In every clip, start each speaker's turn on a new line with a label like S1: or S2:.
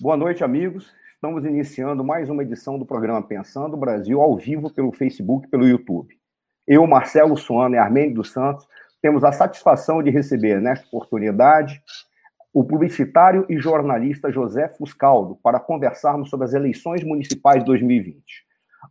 S1: Boa noite, amigos. Estamos iniciando mais uma edição do programa Pensando Brasil ao vivo pelo Facebook e pelo YouTube. Eu, Marcelo Suano e Armênio dos Santos temos a satisfação de receber nesta oportunidade o publicitário e jornalista José Fuscaldo para conversarmos sobre as eleições municipais de 2020.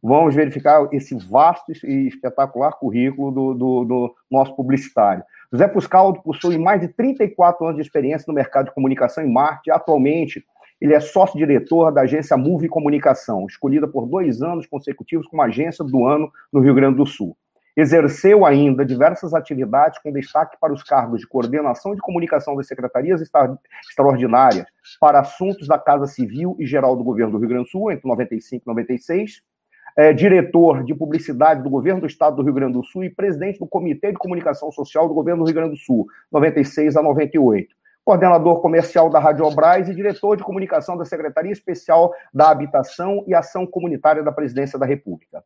S1: Vamos verificar esse vasto e espetacular currículo do, do, do nosso publicitário. José Fuscaldo possui mais de 34 anos de experiência no mercado de comunicação em marketing. Atualmente, ele é sócio-diretor da agência Move Comunicação, escolhida por dois anos consecutivos como agência do ano no Rio Grande do Sul. Exerceu ainda diversas atividades com destaque para os cargos de coordenação de comunicação das secretarias extraordinárias para assuntos da Casa Civil e Geral do Governo do Rio Grande do Sul, entre 95 e 96, é, diretor de publicidade do Governo do Estado do Rio Grande do Sul e presidente do Comitê de Comunicação Social do Governo do Rio Grande do Sul, 96 a 98 coordenador comercial da Rádio Obras e diretor de comunicação da Secretaria Especial da Habitação e Ação Comunitária da Presidência da República.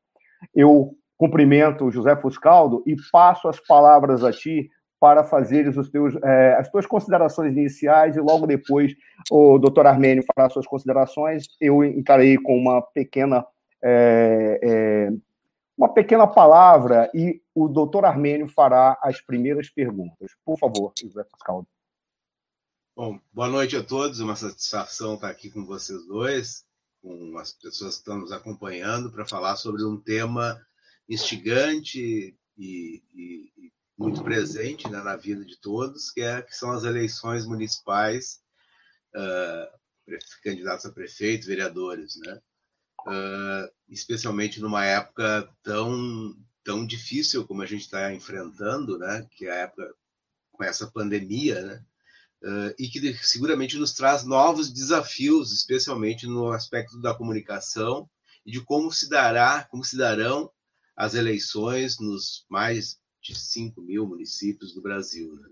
S1: Eu cumprimento José Fuscaldo e passo as palavras a ti para fazeres os teus, é, as tuas considerações iniciais e logo depois o doutor Armênio fará suas considerações. Eu encarei com uma pequena é, é, uma pequena palavra e o doutor Armênio fará as primeiras perguntas. Por favor, José Fuscaldo.
S2: Bom, boa noite a todos. Uma satisfação estar aqui com vocês dois, com as pessoas que estão nos acompanhando para falar sobre um tema instigante e, e, e muito presente né, na vida de todos, que, é, que são as eleições municipais, uh, candidatos a prefeito, vereadores, né? Uh, especialmente numa época tão tão difícil como a gente está enfrentando, né? Que é a época com essa pandemia, né? Uh, e que seguramente nos traz novos desafios, especialmente no aspecto da comunicação e de como se dará, como se darão as eleições nos mais de 5 mil municípios do Brasil. Né?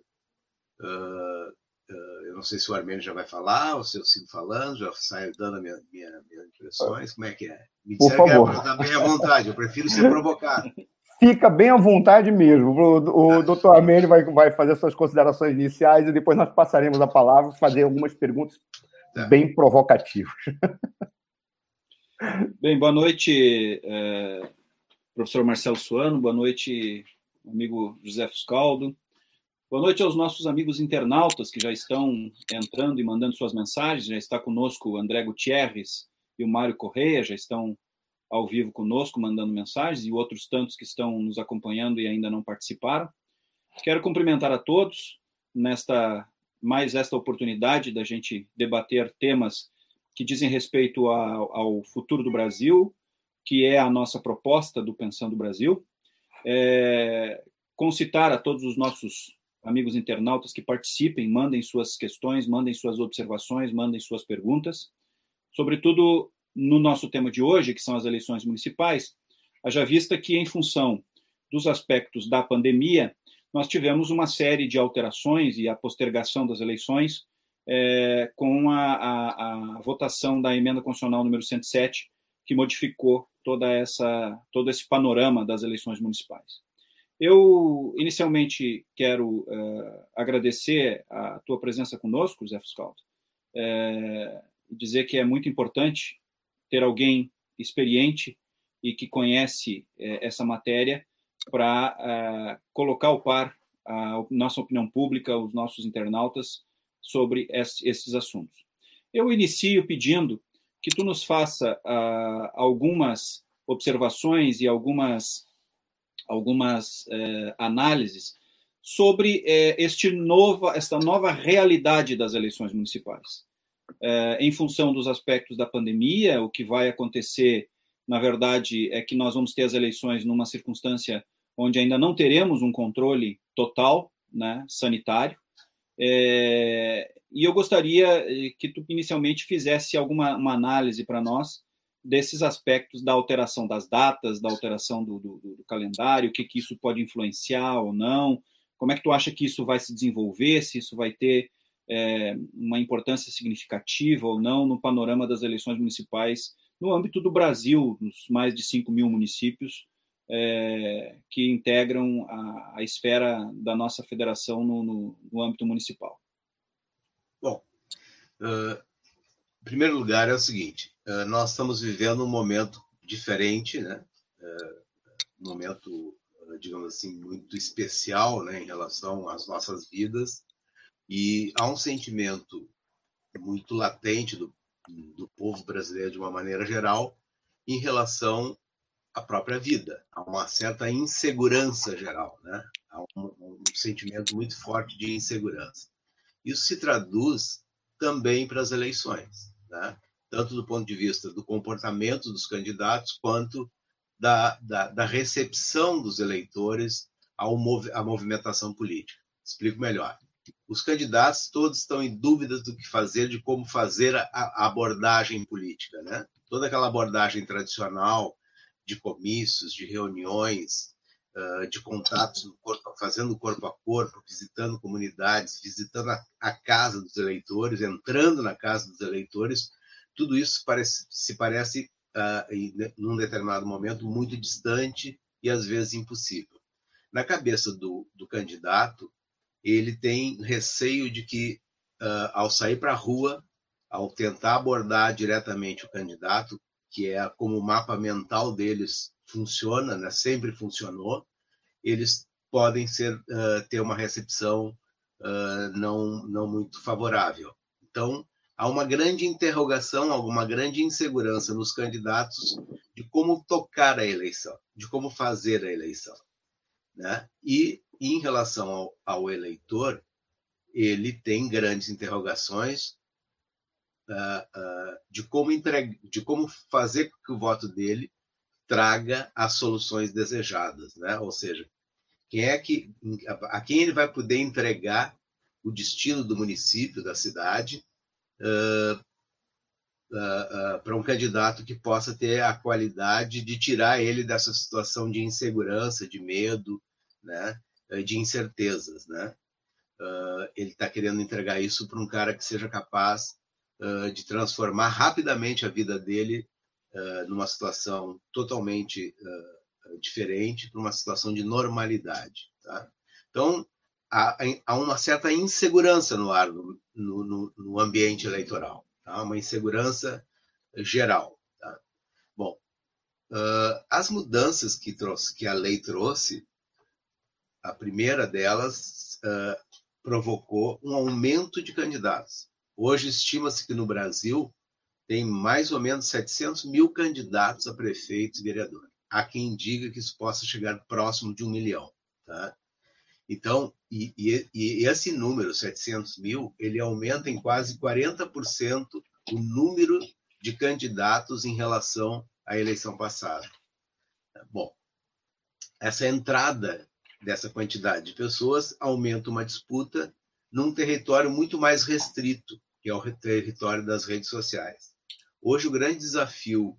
S2: Uh, uh, eu não sei se o Armênio já vai falar, ou se eu sigo falando, já saio dando minha, minha, minhas impressões, como é que é?
S1: Me disseram que era
S2: estar bem à vontade, eu prefiro ser provocado.
S1: Fica bem à vontade mesmo. O, o doutor Armênio vai, vai fazer suas considerações iniciais e depois nós passaremos a palavra fazer algumas perguntas tá. bem provocativas.
S3: Bem, boa noite, é, professor Marcelo Suano, boa noite, amigo José Fuscaldo. Boa noite aos nossos amigos internautas que já estão entrando e mandando suas mensagens. Já está conosco o André Gutierrez e o Mário Correia, já estão ao vivo conosco, mandando mensagens, e outros tantos que estão nos acompanhando e ainda não participaram. Quero cumprimentar a todos nesta mais esta oportunidade da gente debater temas que dizem respeito ao, ao futuro do Brasil, que é a nossa proposta do Pensando Brasil. É, concitar a todos os nossos amigos internautas que participem, mandem suas questões, mandem suas observações, mandem suas perguntas. Sobretudo no nosso tema de hoje, que são as eleições municipais, haja vista que, em função dos aspectos da pandemia, nós tivemos uma série de alterações e a postergação das eleições é, com a, a, a, votação da emenda constitucional número 107, que modificou toda essa, todo esse panorama das eleições municipais. Eu, inicialmente, quero uh, agradecer a tua presença conosco, Zé Fuscaldo, uh, dizer que é muito importante ter alguém experiente e que conhece uh, essa matéria para colocar ao par a nossa opinião pública, os nossos internautas, sobre esses assuntos. Eu inicio pedindo que tu nos faça uh, algumas observações e algumas, algumas uh, análises sobre uh, este nova, esta nova realidade das eleições municipais. Eh, em função dos aspectos da pandemia, o que vai acontecer, na verdade, é que nós vamos ter as eleições numa circunstância onde ainda não teremos um controle total né, sanitário. É, e eu gostaria eh, que tu inicialmente fizesse alguma uma análise para nós desses aspectos da alteração das datas, da alteração do, do, do, calendário, o que, que isso pode influenciar ou não, como é que tu acha que isso vai se desenvolver, se isso vai ter é, uma importância significativa ou não no panorama das eleições municipais no âmbito do Brasil, nos mais de 5 mil municípios é, que integram a, a, esfera da nossa federação no, no, no âmbito municipal.
S2: Bom, uh, primeiro lugar, é o seguinte: nós estamos vivendo um momento diferente, né? Um momento, digamos assim, muito especial, né, em relação às nossas vidas, e há um sentimento muito latente do, do povo brasileiro, de uma maneira geral, em relação à própria vida. Há uma certa insegurança geral, né? Há um, um sentimento muito forte de insegurança. Isso se traduz também para as eleições, né? tanto do ponto de vista do comportamento dos candidatos, quanto da, da, da recepção dos eleitores ao à movimentação política. Explico melhor. Os candidatos todos estão em dúvidas do que fazer, de como fazer a, abordagem política. Né? Toda aquela abordagem tradicional de comícios, de reuniões, de contatos corpo, fazendo corpo a corpo, visitando comunidades, visitando a, casa dos eleitores, entrando na casa dos eleitores, tudo isso parece, se parece, uh, em num determinado momento, muito distante e às vezes impossível. Na cabeça do, do candidato, ele tem receio de que, uh, ao sair para a rua, ao tentar abordar diretamente o candidato, que é como o mapa mental deles funciona, né? sempre funcionou, eles podem ser uh, ter uma recepção uh, não não muito favorável. Então há uma grande interrogação, alguma grande insegurança nos candidatos de como tocar a eleição, de como fazer a eleição, né? E em relação ao, ao eleitor, ele tem grandes interrogações uh, uh, de como entregar, de como fazer com que o voto dele traga as soluções desejadas, né? Ou seja, quem é que a quem ele vai poder entregar o destino do município, da cidade, uh, para um candidato que possa ter a qualidade de tirar ele dessa situação de insegurança, de medo, né? De incertezas, né? ele está querendo entregar isso para um cara que seja capaz de transformar rapidamente a vida dele numa situação totalmente diferente para uma situação de normalidade. Tá? Então, há, há, uma certa insegurança no ar, no, no, no ambiente eleitoral, tá? uma insegurança geral. Tá? Bom, uh, as mudanças que, trouxe, que a lei trouxe, a primeira delas uh, provocou um aumento de candidatos. Hoje estima-se que no Brasil tem mais ou menos 700 mil candidatos a prefeitos e vereadores. Há quem diga que isso possa chegar próximo de um milhão. Tá? Então, e, e, e esse número, 700 mil, ele aumenta em quase 40% o número de candidatos em relação à eleição passada. Bom, essa entrada dessa quantidade de pessoas aumenta uma disputa num território muito mais restrito, que é o território das redes sociais. Hoje, o grande desafio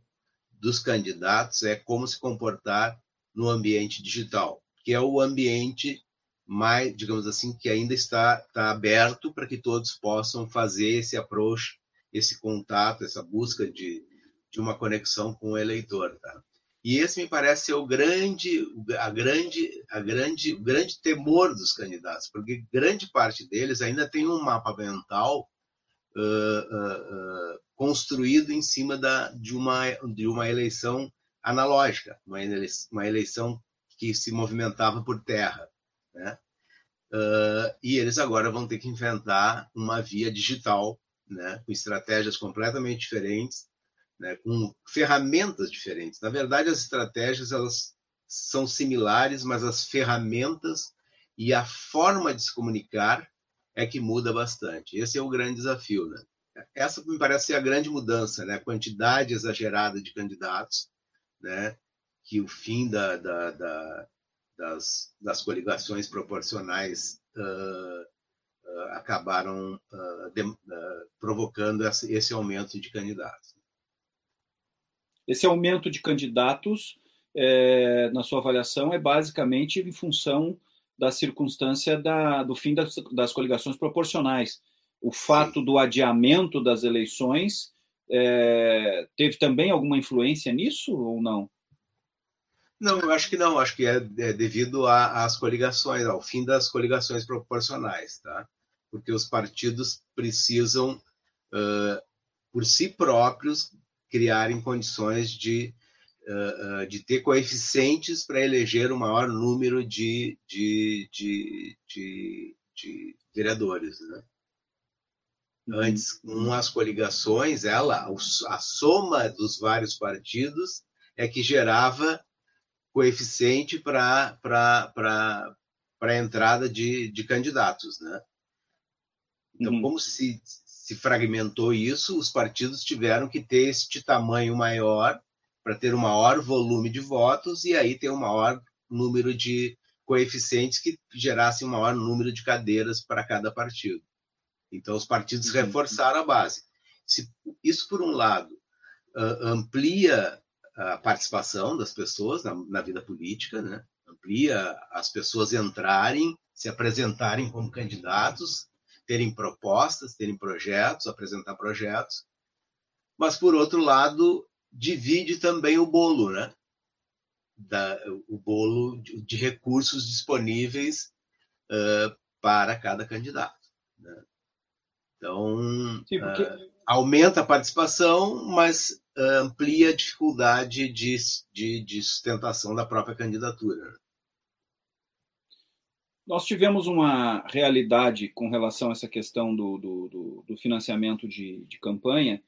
S2: dos candidatos é como se comportar no ambiente digital, que é o ambiente mais, digamos assim, que ainda está, está aberto para que todos possam fazer esse approach, esse contato, essa busca de, de uma conexão com o eleitor. Tá? E esse me parece ser o grande, a grande, a grande, o grande temor dos candidatos, porque grande parte deles ainda tem um mapa mental uh, uh, uh, construído em cima da, de, uma, de uma eleição analógica, uma eleição, uma eleição que se movimentava por terra. Né? E eles agora vão ter que inventar uma via digital, né, com estratégias completamente diferentes, né, com ferramentas diferentes. Na verdade, as estratégias elas são similares, mas as ferramentas e a forma de se comunicar é que muda bastante. Esse é o grande desafio. Né? Essa me parece ser a grande mudança, né? a quantidade exagerada de candidatos, né? que o fim da, da, da das, das coligações proporcionais uh, uh, acabaram uh, de, provocando esse, esse aumento de candidatos.
S3: Esse aumento de candidatos, é, na sua avaliação, é basicamente em função da circunstância da, do fim das, das coligações proporcionais. O fato Sim. do adiamento das eleições é, teve também alguma influência nisso ou não?
S2: Não, eu acho que não. Acho que é, é devido às coligações, ao fim das coligações proporcionais, tá? Porque os partidos precisam uh, por si próprios, criarem condições de, uh, uh, de ter coeficientes para eleger o maior número de, de, de, de, de vereadores. Né? Uhum. Antes, com as coligações, ela, a soma dos vários partidos é que gerava coeficiente para a entrada de, de candidatos. Né? Então, uhum. como se, se fragmentou isso, os partidos tiveram que ter este tamanho maior para ter um maior volume de votos e aí ter um maior número de coeficientes que gerassem um maior número de cadeiras para cada partido. Então, os partidos uhum. reforçaram a base. Se isso, por um lado, amplia a participação das pessoas na, na vida política, né? amplia as pessoas entrarem, se apresentarem como candidatos, terem propostas, terem projetos, apresentar projetos. Mas, por outro lado, divide também o bolo, né? Da, o bolo de, de recursos disponíveis uh, para cada candidato. Né? Então, Sim, porque... uh, aumenta a participação, mas amplia a dificuldade de, de, de, sustentação da própria candidatura.
S3: Nós tivemos uma realidade com relação a essa questão do, do, do, financiamento de, de campanha,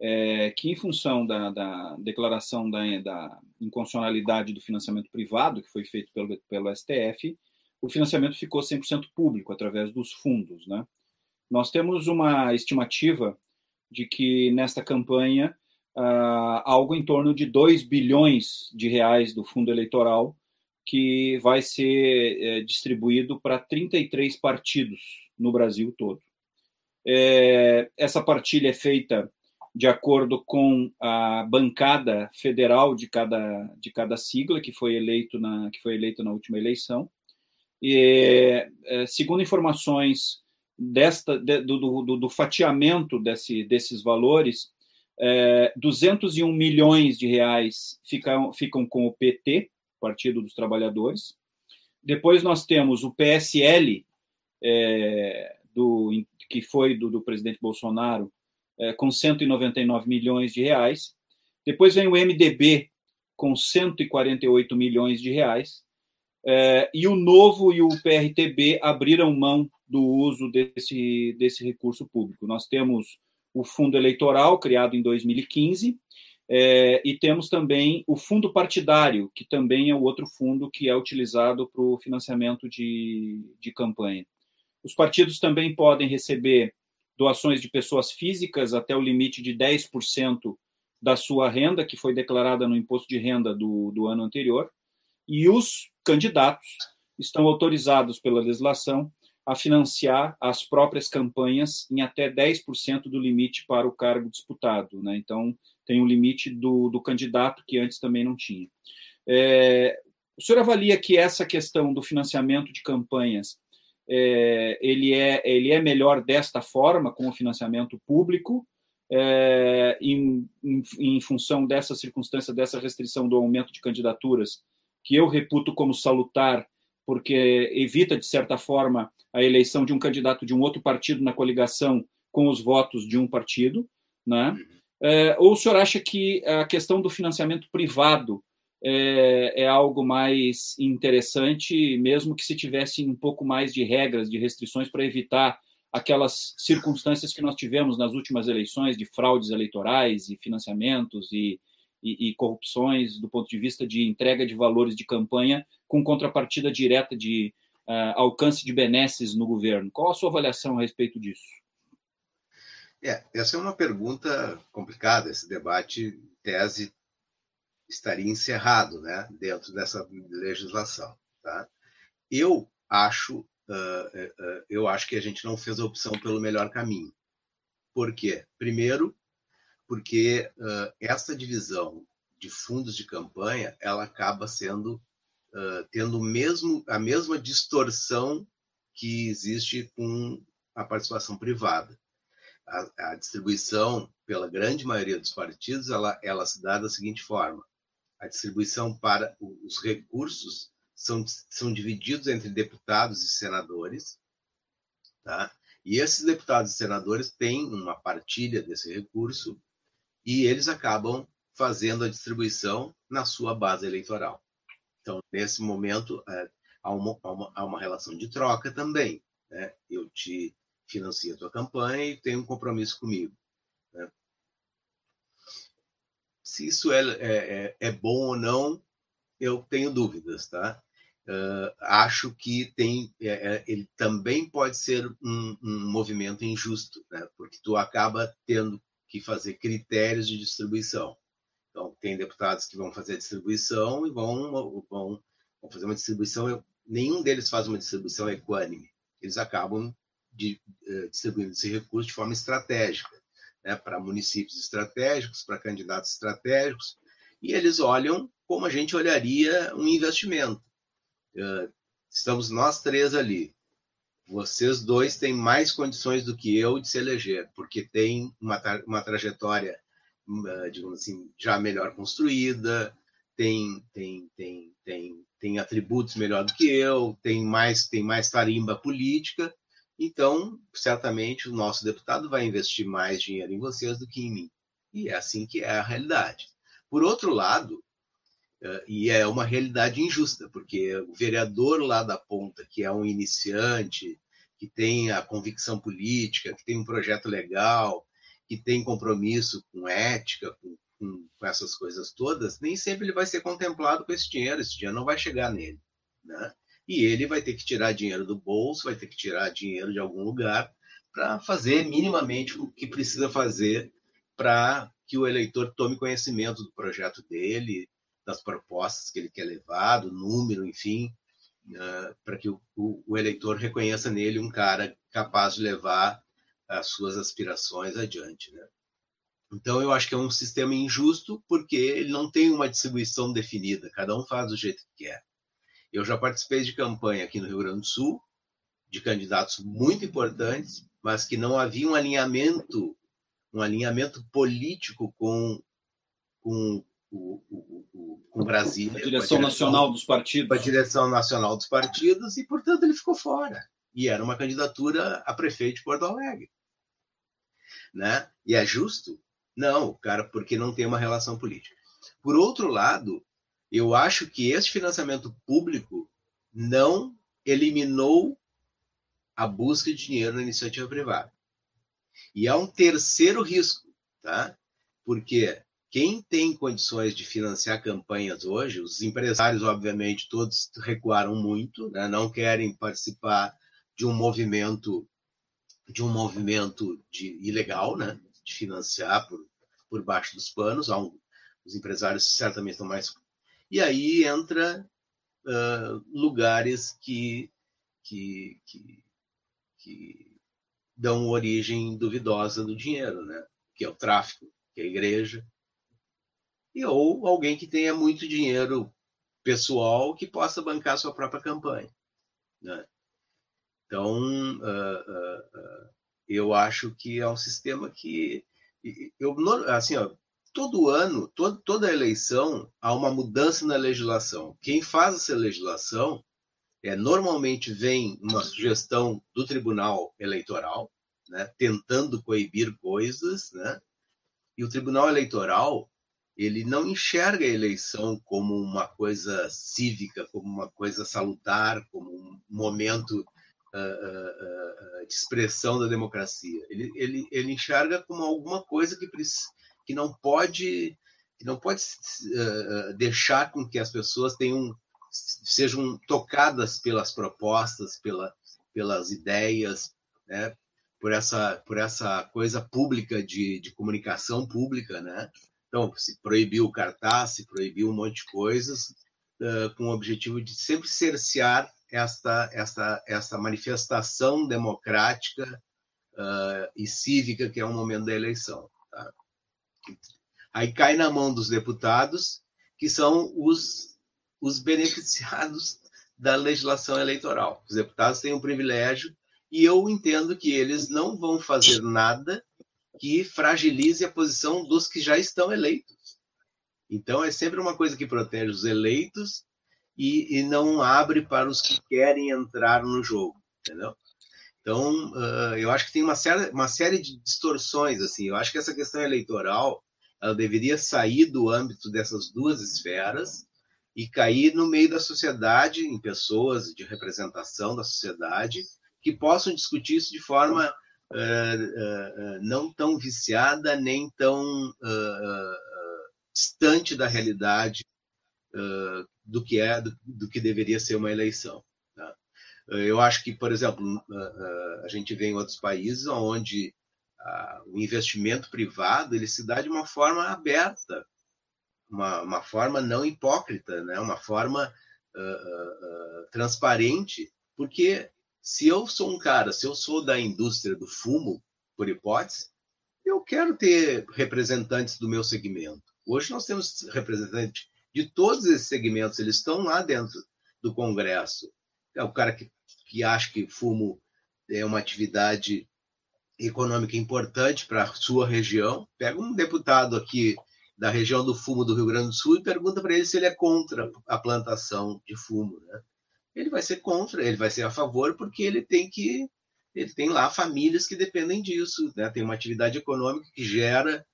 S3: é, que, em função da, da declaração da, da, inconstitucionalidade do financiamento privado, que foi feito pelo, pelo STF, o financiamento ficou 100% público, através dos fundos. Né? Nós temos uma estimativa de que nesta campanha uh, algo em torno de 2 bilhões de reais do fundo eleitoral que vai ser é, distribuído para 33 partidos no Brasil todo. É, essa partilha é feita de acordo com a bancada federal de cada, de cada sigla que foi eleito na que foi eleita na última eleição. E, é, segundo informações desta, de, do, do, do, fatiamento desse, desses valores, é, 201 milhões de reais ficam, ficam com o PT, Partido dos Trabalhadores. Depois nós temos o PSL, é, do, que foi do, do presidente Bolsonaro, é, com 199 milhões de reais. Depois vem o MDB, com 148 milhões de reais. É, e o Novo e o PRTB abriram mão do uso desse, desse recurso público. Nós temos o fundo eleitoral, criado em 2015, é, e temos também o fundo partidário, que também é o outro fundo que é utilizado para o financiamento de, de campanha. Os partidos também podem receber doações de pessoas físicas até o limite de 10% da sua renda, que foi declarada no imposto de renda do, do ano anterior, e os candidatos estão autorizados pela legislação a financiar as próprias campanhas em até 10% do limite para o cargo disputado. Né? Então, tem um limite do, do candidato que antes também não tinha. É, o senhor avalia que essa questão do financiamento de campanhas é, ele, é, ele é melhor desta forma, com o financiamento público, é, em, em, em função dessa circunstância, dessa restrição do aumento de candidaturas, que eu reputo como salutar, porque evita, de certa forma, a eleição de um candidato de um outro partido na coligação com os votos de um partido, né? É, ou o senhor acha que a questão do financiamento privado é, é, algo mais interessante, mesmo que se tivesse um pouco mais de regras, de restrições para evitar aquelas circunstâncias que nós tivemos nas últimas eleições de fraudes eleitorais e financiamentos e, e, e corrupções do ponto de vista de entrega de valores de campanha com contrapartida direta de uh, alcance de benesses no governo. Qual a sua avaliação a respeito disso?
S2: É, essa é uma pergunta complicada. Esse debate, tese, estaria encerrado, né, dentro dessa legislação. Tá? Eu acho, uh, uh, eu acho que a gente não fez a opção pelo melhor caminho. Por quê? Primeiro, porque uh, essa divisão de fundos de campanha ela acaba sendo uh, tendo mesmo, a mesma distorção que existe com a participação privada. A, a, distribuição pela grande maioria dos partidos ela, ela se dá da seguinte forma: a distribuição para os recursos são, são divididos entre deputados e senadores, tá? E esses deputados e senadores têm uma partilha desse recurso e eles acabam fazendo a distribuição na sua base eleitoral. Então, nesse momento, é, há, uma, há, uma, há, uma, relação de troca também. Né? Eu te financio a tua campanha e tenho um compromisso comigo. Né? Se isso é, é, é, é bom ou não, eu tenho dúvidas, tá? Uh, acho que tem, é, é, ele também pode ser um, um, movimento injusto, né? porque tu acaba tendo que fazer critérios de distribuição. Então, tem deputados que vão fazer a distribuição e vão, vão, vão fazer uma distribuição, nenhum deles faz uma distribuição equânime, eles acabam de, uh, distribuindo esse recurso de forma estratégica, né? para municípios estratégicos, para candidatos estratégicos, e eles olham como a gente olharia um investimento estamos nós três ali. Vocês dois têm mais condições do que eu de se eleger, porque tem uma, uma trajetória, hum, digamos assim, já melhor construída, tem, tem, tem, tem, tem atributos melhor do que eu, tem mais, tem mais tarimba política. Então, certamente, o nosso deputado vai investir mais dinheiro em vocês do que em mim. E é assim que é a realidade. Por outro lado, e é uma realidade injusta, porque o vereador lá da ponta, que é um iniciante, que tem a convicção política, que tem um projeto legal, que tem compromisso com ética, com, com, com essas coisas todas, nem sempre ele vai ser contemplado com esse dinheiro, esse dinheiro não vai chegar nele. Né? E ele vai ter que tirar dinheiro do bolso, vai ter que tirar dinheiro de algum lugar para fazer minimamente o que precisa fazer para que o eleitor tome conhecimento do projeto dele, das propostas que ele quer levar, do número, enfim, uh, para que o, o, o, eleitor reconheça nele um cara capaz de levar as suas aspirações adiante. Né? Então, eu acho que é um sistema injusto porque ele não tem uma distribuição definida, cada um faz do jeito que quer. Eu já participei de campanha aqui no Rio Grande do Sul, de candidatos muito importantes, mas que não havia um alinhamento, um alinhamento político com, com o, o, o, com Brasília.
S3: A direção, a direção nacional dos partidos.
S2: A direção nacional dos partidos, e, portanto, ele ficou fora. E era uma candidatura a prefeito de Porto Alegre. Né? E é justo? Não, cara, porque não tem uma relação política. Por outro lado, eu acho que esse financiamento público não eliminou a busca de dinheiro na iniciativa privada. E há um terceiro risco, tá? Porque quem tem condições de financiar campanhas hoje, os empresários, obviamente, todos recuaram muito, né? não querem participar de um movimento de um movimento de ilegal, né? de financiar por, por baixo dos panos. Um, os empresários certamente estão mais. E aí entra uh, lugares que, que, que, que dão origem duvidosa do dinheiro, né? que é o tráfico, que é a igreja, e ou alguém que tenha muito dinheiro pessoal que possa bancar sua própria campanha. Né? Então, uh, uh, uh, eu acho que é um sistema que eu assim, ó, todo ano, todo, toda eleição há uma mudança na legislação. Quem faz essa legislação é normalmente vem uma sugestão do Tribunal Eleitoral, né, tentando coibir coisas, né? E o Tribunal Eleitoral ele não enxerga a eleição como uma coisa cívica, como uma coisa salutar, como um momento uh, uh, de expressão da democracia. Ele, ele, ele enxerga como alguma coisa que, que não pode que não pode uh, deixar com que as pessoas tenham sejam tocadas pelas propostas, pela, pelas ideias, né? por essa por essa coisa pública de, de comunicação pública, né? Então, se proibiu o cartaz, se proibiu um monte de coisas, uh, com o objetivo de sempre cercear esta, esta, esta manifestação democrática uh, e cívica que é o momento da eleição. Tá? Aí cai na mão dos deputados, que são os, os beneficiados da legislação eleitoral. Os deputados têm um privilégio e eu entendo que eles não vão fazer nada que fragilize a posição dos que já estão eleitos. Então, é sempre uma coisa que protege os eleitos e, e não abre para os que querem entrar no jogo, entendeu? Então, uh, eu acho que tem uma série, uma série de distorções. assim. Eu acho que essa questão eleitoral ela deveria sair do âmbito dessas duas esferas e cair no meio da sociedade, em pessoas de representação da sociedade, que possam discutir isso de forma não tão viciada, nem tão distante da realidade do que é, do, do que deveria ser uma eleição. Eu acho que, por exemplo, a gente vê em outros países onde o investimento privado ele se dá de uma forma aberta, uma, uma forma não hipócrita, né? uma forma uh, uh, transparente, porque se eu sou um cara, se eu sou da indústria do fumo, por hipótese, eu quero ter representantes do meu segmento. Hoje nós temos representantes de todos esses segmentos, eles estão lá dentro do Congresso. É o cara que que acha que fumo é uma atividade econômica importante para a sua região, pega um deputado aqui da região do fumo do Rio Grande do Sul e pergunta para ele se ele é contra a plantação de fumo. Né? Ele vai ser contra, ele vai ser a favor, porque ele tem que. Ele tem lá famílias que dependem disso, né? tem uma atividade econômica que gera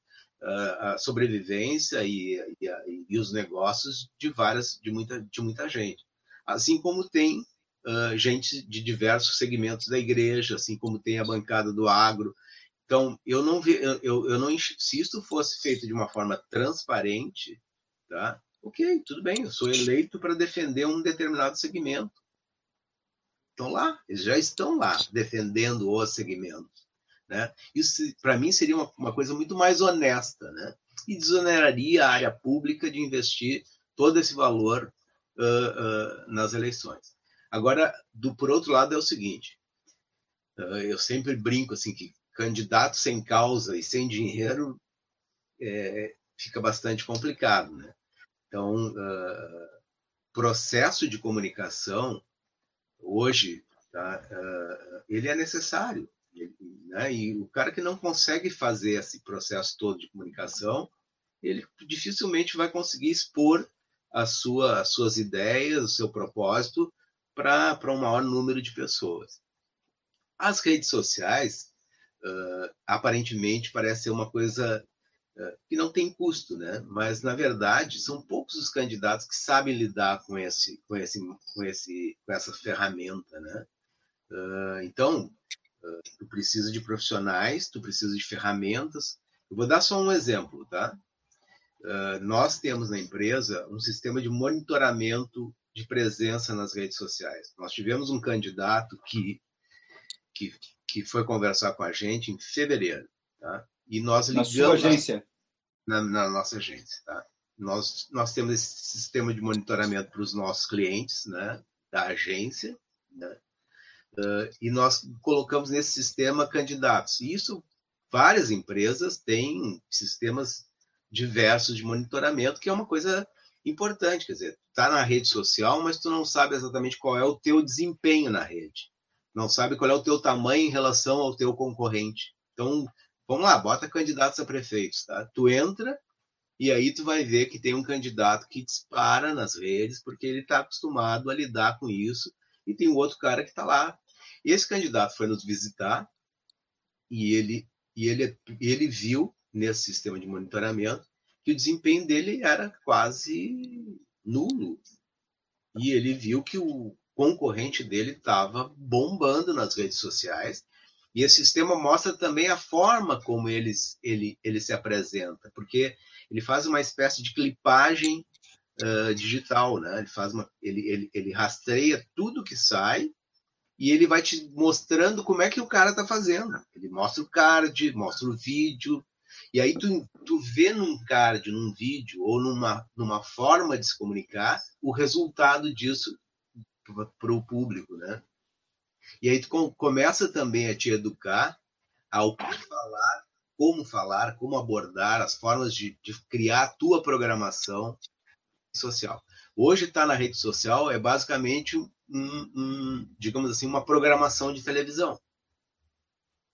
S2: uh, a sobrevivência e, e, e, os negócios de várias, de muita, de muita gente. Assim como tem uh, gente de diversos segmentos da igreja, assim como tem a bancada do agro. Então, eu não vi, eu, eu não se isso fosse feito de uma forma transparente, tá? Ok, tudo bem, eu sou eleito para defender um determinado segmento. Estão lá, eles já estão lá defendendo os segmentos. Né? Isso, para mim, seria uma, uma, coisa muito mais honesta, né? E desoneraria a área pública de investir todo esse valor uh, uh, nas eleições. Agora, do por outro lado, é o seguinte: eu sempre brinco assim que candidato sem causa e sem dinheiro é, fica bastante complicado, né? Então, uh, processo de comunicação hoje, tá, uh, ele é necessário. né? E o cara que não consegue fazer esse processo todo de comunicação, ele dificilmente vai conseguir expor a sua, as suas ideias, o seu propósito para um maior número de pessoas. As redes sociais, uh, aparentemente, parece ser uma coisa que não tem custo, né? mas, na verdade, são poucos os candidatos que sabem lidar com, esse, com, esse, com, esse, com essa ferramenta. Né? Uh, então, tu precisa de profissionais, tu precisa de ferramentas. Eu vou dar só um exemplo, tá? nós temos na empresa um sistema de monitoramento de presença nas redes sociais. Nós tivemos um candidato que, que, que foi conversar com a gente em fevereiro, tá? E nós
S3: ligamos... Na sua agência?
S2: Na, na nossa agência, tá? Nós, nós temos esse sistema de monitoramento para os nossos clientes, né? Da agência, né? Uh, e nós colocamos nesse sistema candidatos. E isso, várias empresas têm sistemas diversos de monitoramento, que é uma coisa importante, quer dizer, tá na rede social, mas tu não sabe exatamente qual é o teu desempenho na rede. Não sabe qual é o teu tamanho em relação ao teu concorrente. Então, vamos lá, bota candidatos a prefeitos, tá? Tu entra e aí tu vai ver que tem um candidato que dispara nas redes porque ele está acostumado a lidar com isso e tem um outro cara que está lá. Esse candidato foi nos visitar e ele e ele ele viu nesse sistema de monitoramento que o desempenho dele era quase nulo. E ele viu que o concorrente dele estava bombando nas redes sociais. E esse sistema mostra também a forma como eles, ele, ele se apresenta, porque ele faz uma espécie de clipagem uh, digital, né? Ele faz uma, ele, ele, ele rastreia tudo que sai e ele vai te mostrando como é que o cara está fazendo. Ele mostra o card, mostra o vídeo, e aí tu, tu vê num card, num vídeo ou numa, numa forma de se comunicar o resultado disso para o público, né? E aí tu com, começa também a te educar ao falar, como falar, como abordar, as formas de, de criar a tua programação social. Hoje estar tá na rede social é basicamente um, um, digamos assim, uma programação de televisão.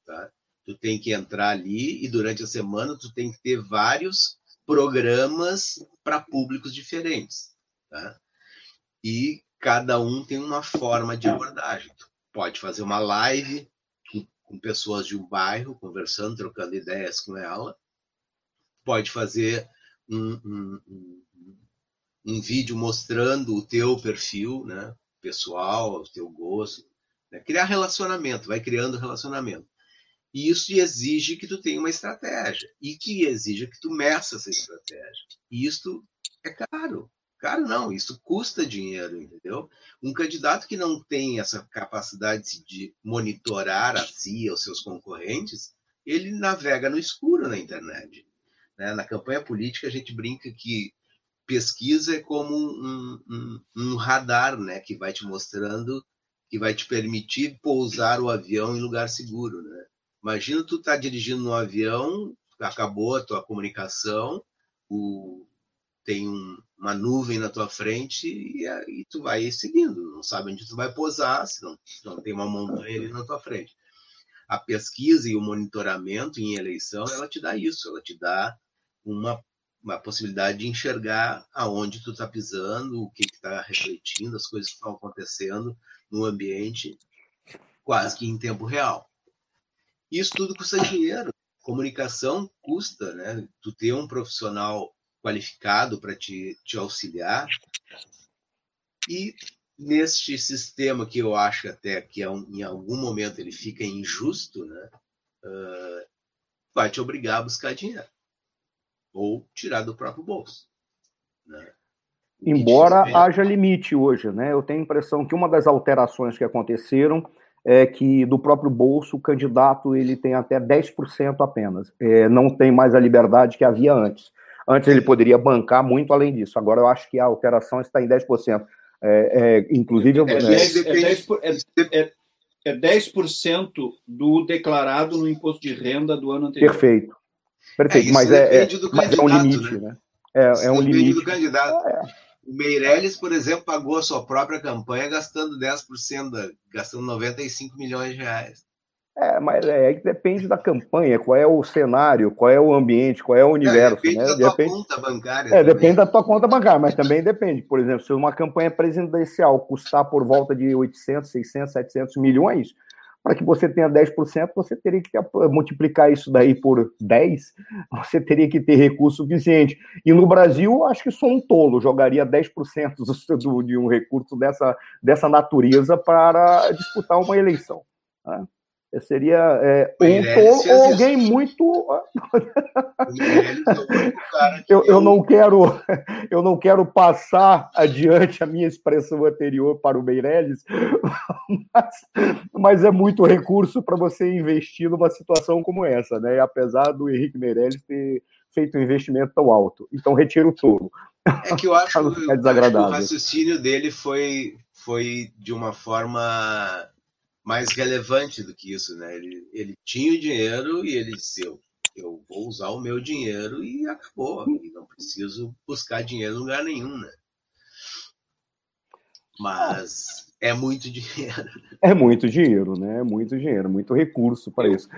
S2: Tá? Tu tem que entrar ali e durante a semana tu tem que ter vários programas para públicos diferentes. Tá? E cada um tem uma forma de abordagem. Tu pode fazer uma live com pessoas de um bairro, conversando, trocando ideias com ela. Pode fazer um, um, um, um vídeo mostrando o teu perfil, né? pessoal, o teu gosto. Né? Criar relacionamento, vai criando relacionamento. E isso exige que tu tenha uma estratégia e que exige que tu meça essa estratégia. E isso é caro. Caro não, isso custa dinheiro, entendeu? Um candidato que não tem essa capacidade de monitorar a si, os seus concorrentes, ele navega no escuro na internet. Né? Na campanha política, a gente brinca que pesquisa é como um, um, um radar né? que vai te mostrando, que vai te permitir pousar o avião em lugar seguro. Né? Imagina tu tá dirigindo no avião, acabou a tua comunicação, o, tem um, uma nuvem na tua frente e tu vai seguindo, não sabe onde tu vai posar, se não tem uma montanha ali na tua frente. A pesquisa e o monitoramento em eleição, ela te dá isso, ela te dá uma, uma possibilidade de enxergar aonde tu está pisando, o que está refletindo, as coisas que estão acontecendo no ambiente quase que em tempo real. Isso tudo custa dinheiro. Comunicação custa, né? Tu ter um profissional qualificado para te, te auxiliar. E neste sistema que eu acho até que é em algum momento ele fica injusto, né? Uh, vai te obrigar a buscar dinheiro ou tirar do próprio bolso. Né?
S1: Embora haja limite hoje, né? Eu tenho a impressão que uma das alterações que aconteceram é que do próprio bolso o candidato ele tem até 10% apenas. É, não tem mais a liberdade que havia antes. Antes ele poderia bancar muito além disso. Agora eu acho que a alteração está em 10%. É, é, inclusive.
S3: É, 10, é, 10, é, é 10% do declarado no imposto de renda do ano anterior.
S1: Perfeito. Perfeito. mas, é, é, mas é um limite, né? né?
S2: É, é um limite. do candidato. É. O Meirelles, por exemplo, pagou a sua própria campanha gastando 10%, da, gastando 95 milhões de reais.
S1: É, mas é, que depende da campanha, qual é o cenário, qual é o ambiente, qual é o universo. É, depende
S2: né? da tua conta bancária.
S1: É, também. depende da tua conta bancária, mas também depende. Por exemplo, se uma campanha presidencial custar por volta de 800, 600, 700 milhões, para que você tenha 10%, você teria que multiplicar isso daí por 10, você teria que ter recurso suficiente. E no Brasil, acho que só um tolo jogaria 10% do, de um recurso dessa, dessa natureza para disputar uma eleição. Né? Seria é, um ou alguém muito. eu, eu não quero eu não quero passar adiante a minha expressão anterior para o Meirelles, mas, mas é muito recurso para você investir numa situação como essa, né? Apesar do Henrique Meirelles ter feito um investimento tão alto. Então retiro tudo.
S2: É que eu acho, que, o raciocínio dele foi, foi de uma forma mais relevante do que isso, né? Ele, ele tinha o dinheiro e ele disse: eu, eu vou usar o meu dinheiro e acabou. E não preciso buscar dinheiro em lugar nenhum, né? Mas é muito dinheiro.
S1: É muito dinheiro, né? É muito dinheiro, muito recurso para isso.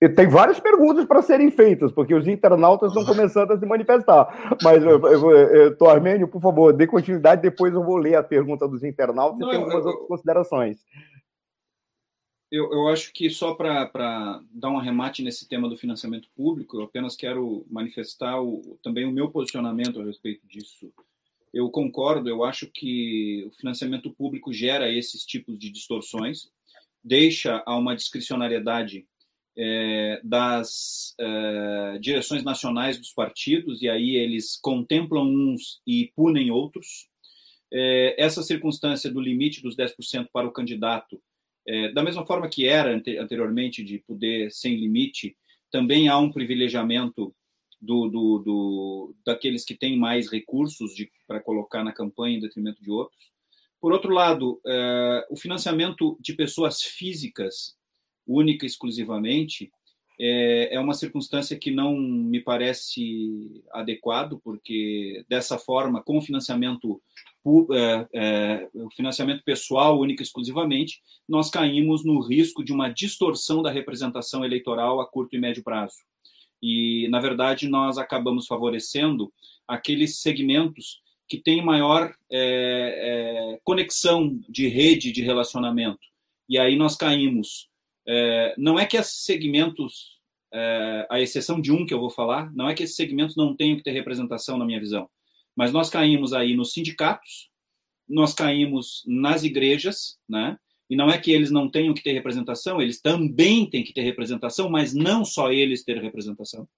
S1: E tem várias perguntas para serem feitas, porque os internautas estão começando a se manifestar. Mas, eu, eu, eu, Armênio, por favor, dê continuidade, depois eu vou ler a pergunta dos internautas Não, e tem algumas outras considerações
S3: eu, eu acho que só para dar um arremate nesse tema do financiamento público, eu apenas quero manifestar o, também o meu posicionamento a respeito disso. Eu concordo, eu acho que o financiamento público gera esses tipos de distorções, deixa a uma discricionariedade é, das é, direções nacionais dos partidos, e aí eles contemplam uns e punem outros. É, essa circunstância do limite dos 10% para o candidato é, da mesma forma que era anteriormente de poder sem limite, também há um privilegiamento do, do, do daqueles que têm mais recursos para colocar na campanha em detrimento de outros. Por outro lado, é, o financiamento de pessoas físicas, única e exclusivamente, é, é uma circunstância que não me parece adequado, porque dessa forma, com o financiamento o financiamento pessoal único e exclusivamente, nós caímos no risco de uma distorção da representação eleitoral a curto e médio prazo. E, na verdade, nós acabamos favorecendo aqueles segmentos que têm maior é, é conexão de rede de relacionamento. E aí nós caímos é, não é que esses segmentos, é, a exceção de um que eu vou falar, não é que esses segmentos não tenham que ter representação na minha visão, mas nós caímos aí nos sindicatos, nós caímos nas igrejas, né? E não é que eles não tenham que ter representação, eles também têm que ter representação, mas não só eles ter representação.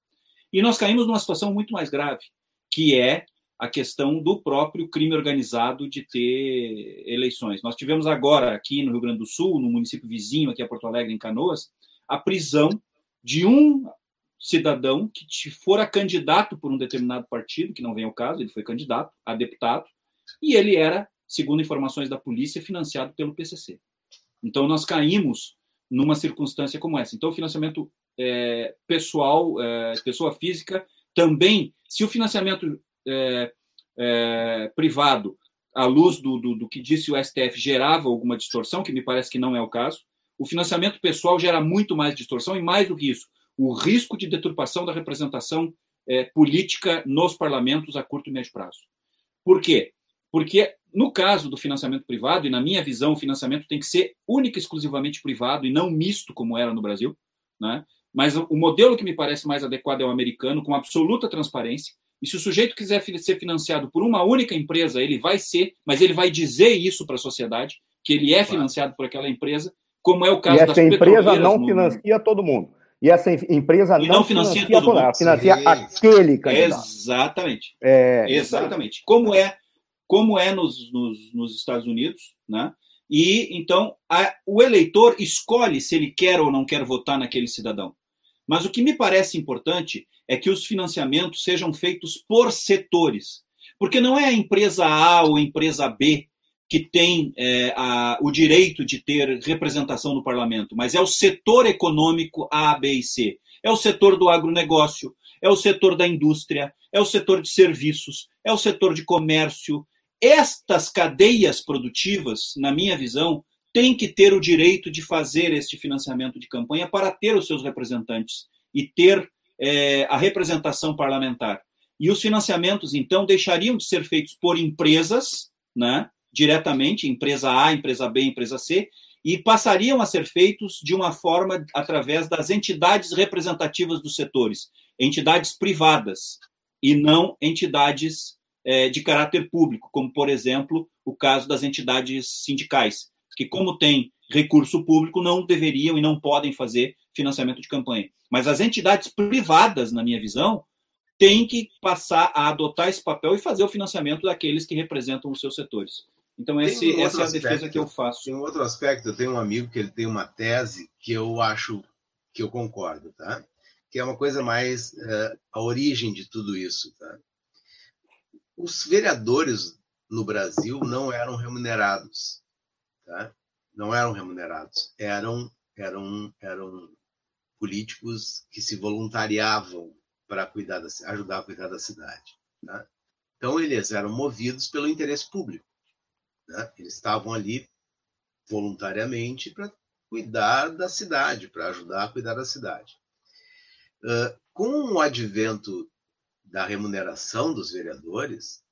S3: E nós caímos numa situação muito mais grave, que é a questão do próprio crime organizado de ter eleições. Nós tivemos agora aqui no Rio Grande do Sul, no município vizinho aqui a Porto Alegre, em Canoas, a prisão de um cidadão que fora candidato por um determinado partido, que não vem ao caso, ele foi candidato a deputado, e ele era, segundo informações da polícia, financiado pelo PCC. Então nós caímos numa circunstância como essa. Então o financiamento é, pessoal, é, pessoa física, também, se o financiamento é, é, privado, à luz do, do, do, que disse o STF, gerava alguma distorção, que me parece que não é o caso, o financiamento pessoal gera muito mais distorção e, mais do que isso, o risco de deturpação da representação é, política nos parlamentos a curto e médio prazo. Por quê? Porque, no caso do financiamento privado, e na minha visão, o financiamento tem que ser única e exclusivamente privado e não misto, como era no Brasil, né? mas o modelo que me parece mais adequado é o americano, com absoluta transparência, e se o sujeito quiser ser financiado por uma única empresa, ele vai ser, mas ele vai dizer isso para a sociedade, que ele é financiado por aquela empresa, como é o caso
S1: e essa empresa não financia todo mundo. E essa empresa não, não, financia, financia todo mundo. financia Sim. aquele candidato.
S3: Exatamente. É, Exatamente. Como é, como é nos, nos, nos Estados Unidos, né? E então a, o eleitor escolhe se ele quer ou não quer votar naquele cidadão. Mas o que me parece importante é que os financiamentos sejam feitos por setores. Porque não é a empresa A ou a empresa B que tem é, a, o direito de ter representação no parlamento, mas é o setor econômico A, B e C. É o setor do agronegócio, é o setor da indústria, é o setor de serviços, é o setor de comércio. Estas cadeias produtivas, na minha visão, têm que ter o direito de fazer este financiamento de campanha para ter os seus representantes e ter é, a representação parlamentar. E os financiamentos, então, deixariam de ser feitos por empresas, né, diretamente, empresa A, empresa B, empresa C, e passariam a ser feitos de uma forma através das entidades representativas dos setores, entidades privadas, e não entidades é, de caráter público, como, por exemplo, o caso das entidades sindicais, que, como tem recurso público, não deveriam e não podem fazer financiamento de campanha. Mas as entidades privadas, na minha visão, têm que passar a adotar esse papel e fazer o financiamento daqueles que representam os seus setores. Então, esse, um essa é a aspecto, defesa que eu faço.
S2: Tem um outro aspecto, eu tenho um amigo que ele tem uma tese que eu acho que eu concordo, tá? Que é uma coisa mais uh, a origem de tudo isso, tá? Os vereadores no Brasil não eram remunerados, tá? Não eram remunerados, eram eram eram políticos que se voluntariavam para cuidar da, ajudar a cuidar da cidade. Né? Então, eles eram movidos pelo interesse público. Né? Eles estavam ali voluntariamente para cuidar da cidade, para ajudar a cuidar da cidade. Uh, com o advento da remuneração dos vereadores,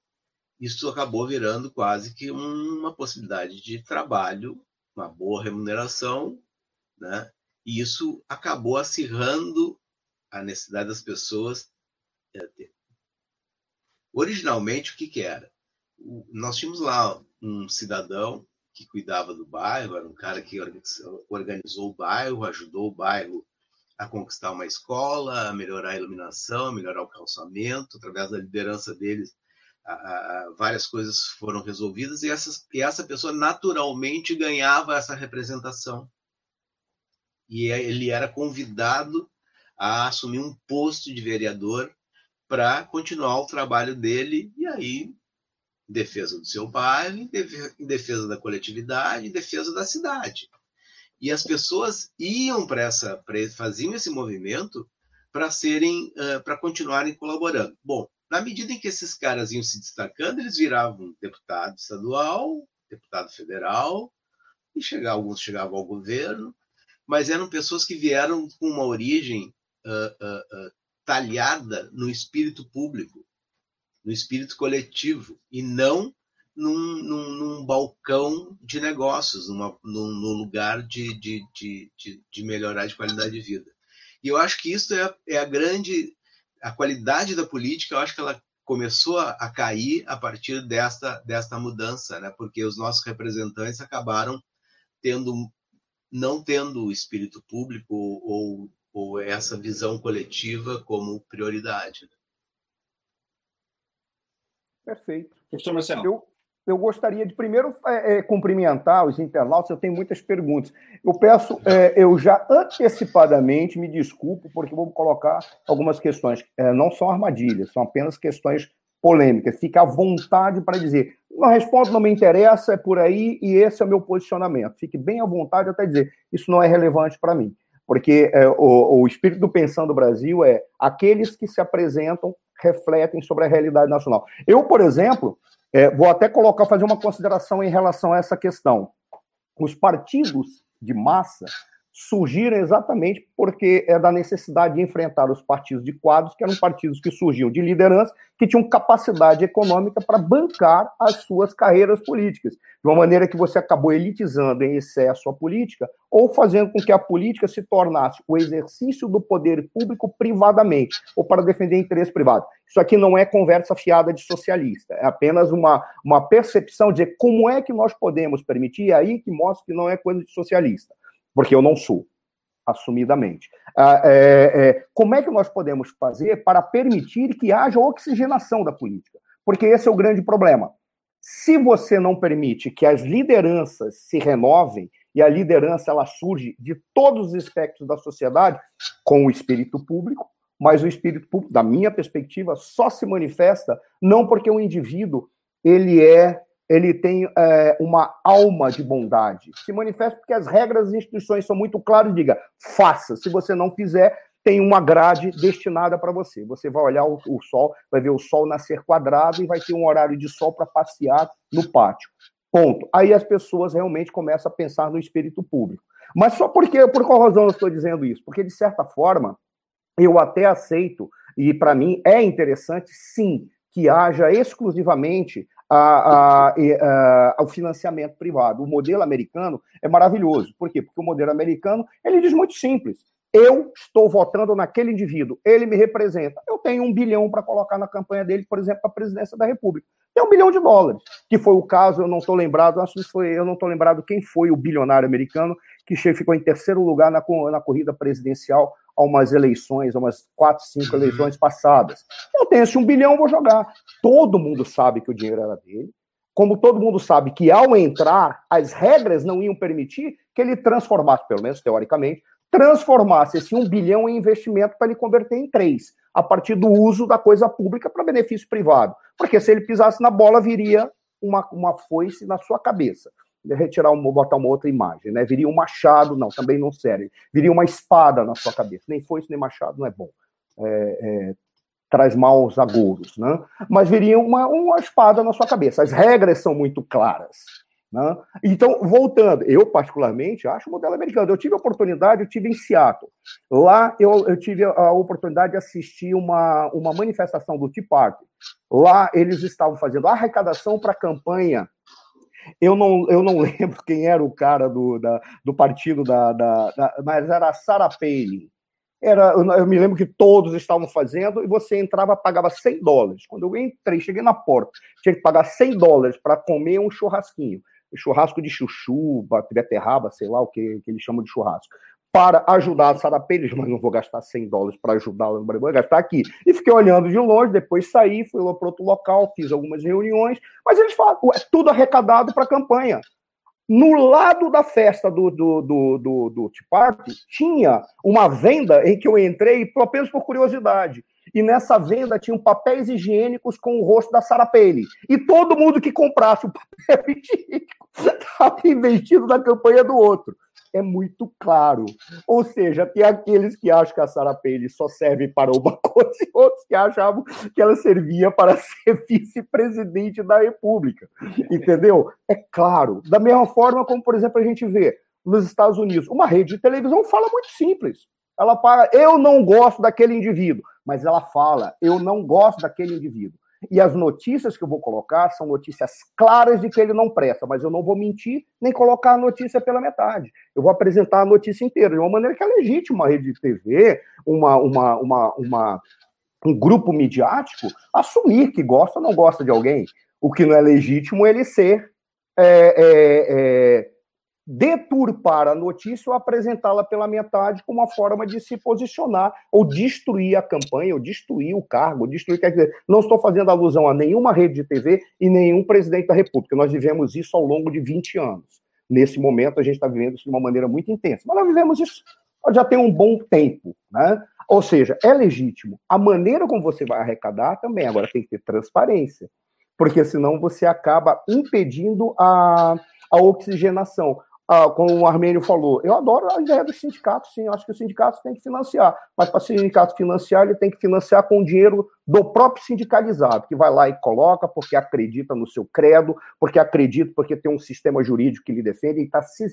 S2: isso acabou virando quase que uma possibilidade de trabalho, uma boa remuneração, né? E isso acabou acirrando a necessidade das pessoas ter. Originalmente, o que, que era? Nós tínhamos lá um cidadão que cuidava do bairro, era um cara que organizou o bairro, ajudou o bairro a conquistar uma escola, a melhorar a iluminação, a melhorar o calçamento, através da liderança deles, a, a, várias coisas foram resolvidas e, essas, e essa pessoa naturalmente ganhava essa representação. E é, ele era convidado a assumir um posto de vereador para continuar o trabalho dele e aí em defesa do seu bairro, em defesa da coletividade, em defesa da cidade. E as pessoas iam para essa, faziam esse movimento para serem, para continuarem colaborando. Bom, na medida em que esses caras iam se destacando, eles viravam deputado estadual, deputado federal, e chegar, alguns chegavam ao governo, mas eram pessoas que vieram com uma origem uh, uh, uh, talhada no espírito público, no espírito coletivo, e não num, num, num balcão de negócios, numa, num, num lugar de, de, de, de, melhorar de qualidade de vida. E eu acho que isso é, é a grande. A qualidade da política, eu acho que ela começou a, a cair a partir desta, desta mudança, né? porque os nossos representantes acabaram tendo não tendo o espírito público ou, ou essa visão coletiva como prioridade.
S1: Perfeito. Professor Marcelo. Eu, eu gostaria de primeiro é, é, cumprimentar os internautas, eu tenho muitas perguntas. Eu peço, é, eu já antecipadamente me desculpo, porque vou colocar algumas questões. É, não são armadilhas, são apenas questões polêmicas. Fique à vontade para dizer. Não respondo, não me interessa, é por aí, e esse é o meu posicionamento. Fique bem à vontade até dizer, isso não é relevante para mim. Porque é, o, o espírito do Pensando Brasil é aqueles que se apresentam refletem sobre a realidade nacional. Eu, por exemplo, é, vou até colocar, fazer uma consideração em relação a essa questão. Os partidos de massa surgiram exatamente porque é da necessidade de enfrentar os partidos de quadros, que eram partidos que surgiam de liderança, que tinham capacidade econômica para bancar as suas carreiras políticas, de uma maneira que você acabou elitizando em excesso a política, ou fazendo com que a política se tornasse o exercício do poder público privadamente, ou para defender interesse privado. Isso aqui não é conversa fiada de socialista, é apenas uma, uma percepção de como é que nós podemos permitir, e aí que mostra que não é coisa de socialista porque eu não sou, assumidamente. Ah, é, é, como é que nós podemos fazer para permitir que haja oxigenação da política? Porque esse é o grande problema. Se você não permite que as lideranças se renovem, e a liderança ela surge de todos os aspectos da sociedade, com o espírito público, mas o espírito público, da minha perspectiva, só se manifesta não porque o indivíduo ele é ele tem é, uma alma de bondade. Se manifesta porque as regras das instituições são muito claras. Diga, faça. Se você não fizer, tem uma grade destinada para você. Você vai olhar o, o, sol, vai ver o sol nascer quadrado e vai ter um horário de sol para passear no pátio. Ponto. Aí as pessoas realmente começam a pensar no espírito público. Mas só porque, por qual razão eu estou dizendo isso? Porque, de certa forma, eu até aceito, e para mim é interessante, sim, que haja exclusivamente a, a, a, ao financiamento privado. O modelo americano é maravilhoso. Por quê? Porque o modelo americano ele diz muito simples. Eu estou votando naquele indivíduo, ele me representa. Eu tenho um bilhão para colocar na campanha dele, por exemplo, para a presidência da República. Tem um bilhão de dólares, que foi o caso, eu não estou lembrado, acho que foi, eu não estou lembrado quem foi o bilionário americano que ficou em terceiro lugar na, na corrida presidencial a umas eleições, a umas quatro, cinco uhum. eleições passadas. Eu tenho esse um bilhão, vou jogar. Todo mundo sabe que o dinheiro era dele. Como todo mundo sabe que ao entrar, as regras não iam permitir que ele transformasse, pelo menos teoricamente, transformasse esse um bilhão em investimento para ele converter em três, a partir do uso da coisa pública para benefício privado. Porque se ele pisasse na bola, viria uma, uma foice na sua cabeça retirar uma, botar uma outra imagem, né? Viria um machado, não, também não serve. Viria uma espada na sua cabeça. Nem foi isso, nem machado, não é bom. É, é, traz maus agouros, né? Mas viria uma, uma espada na sua cabeça. As regras são muito claras. Né? Então, voltando, eu particularmente acho o modelo americano. Eu tive a oportunidade, eu tive em Seattle. Lá eu, eu tive a oportunidade de assistir uma, uma manifestação do Tea Party. Lá eles estavam fazendo arrecadação para a campanha eu não, eu não lembro quem era o cara do, da, do partido, da, da, da, mas era a Sarah Palin. Era, eu me lembro que todos estavam fazendo e você entrava, pagava 100 dólares. Quando eu entrei, cheguei na porta, tinha que pagar 100 dólares para comer um churrasquinho. Churrasco de chuchu, beterraba, sei lá o que, que eles chamam de churrasco para ajudar a Sara Pérez, mas não vou gastar 100 dólares para ajudá-la vou gastar aqui. E fiquei olhando de longe, depois saí, fui lá para outro local, fiz algumas reuniões, mas eles falam, é tudo arrecadado para a campanha. No lado da festa do, do, do, do, do Party, tinha uma venda em que eu entrei apenas por curiosidade. E nessa venda tinham papéis higiênicos com o rosto da Sara Palin. E todo mundo que comprasse o papel higiênico estava investido na campanha do outro é muito claro. Ou seja, tem aqueles que acham que a Sarah Palin só serve para uma coisa e outros que achavam que ela servia para ser vice-presidente da República. Entendeu? É claro. Da mesma forma como, por exemplo, a gente vê nos Estados Unidos, uma rede de televisão fala muito simples. Ela para, eu não gosto daquele indivíduo, mas ela fala, eu não gosto daquele indivíduo. E as notícias que eu vou colocar são notícias claras de que ele não presta, mas eu não vou mentir nem colocar a notícia pela metade. Eu vou apresentar a notícia inteira, de uma maneira que é legítima uma rede de TV, uma, uma, uma, uma, um grupo midiático, assumir que gosta ou não gosta de alguém. O que não é legítimo é ele ser. É, é, é, deturpar a notícia ou apresentá-la pela metade como uma forma de se posicionar ou destruir a campanha, ou destruir o cargo, ou destruir. Quer dizer, não estou fazendo alusão a nenhuma rede de TV e nenhum presidente da República. Nós vivemos isso ao longo de 20 anos. Nesse momento, a gente está vivendo isso de uma maneira muito intensa. Mas nós vivemos isso já tem um bom tempo. Né? Ou seja, é legítimo. A maneira como você vai arrecadar também. Agora tem que ter transparência. Porque senão você acaba impedindo a, a oxigenação ah, como o Armênio falou, eu adoro a ideia dos sindicatos, sim, eu acho que os sindicatos têm que financiar, mas para o sindicato financiar, ele tem que financiar com o dinheiro do próprio sindicalizado, que vai lá e coloca porque acredita no seu credo, porque acredita, porque tem um sistema jurídico que lhe defende e está se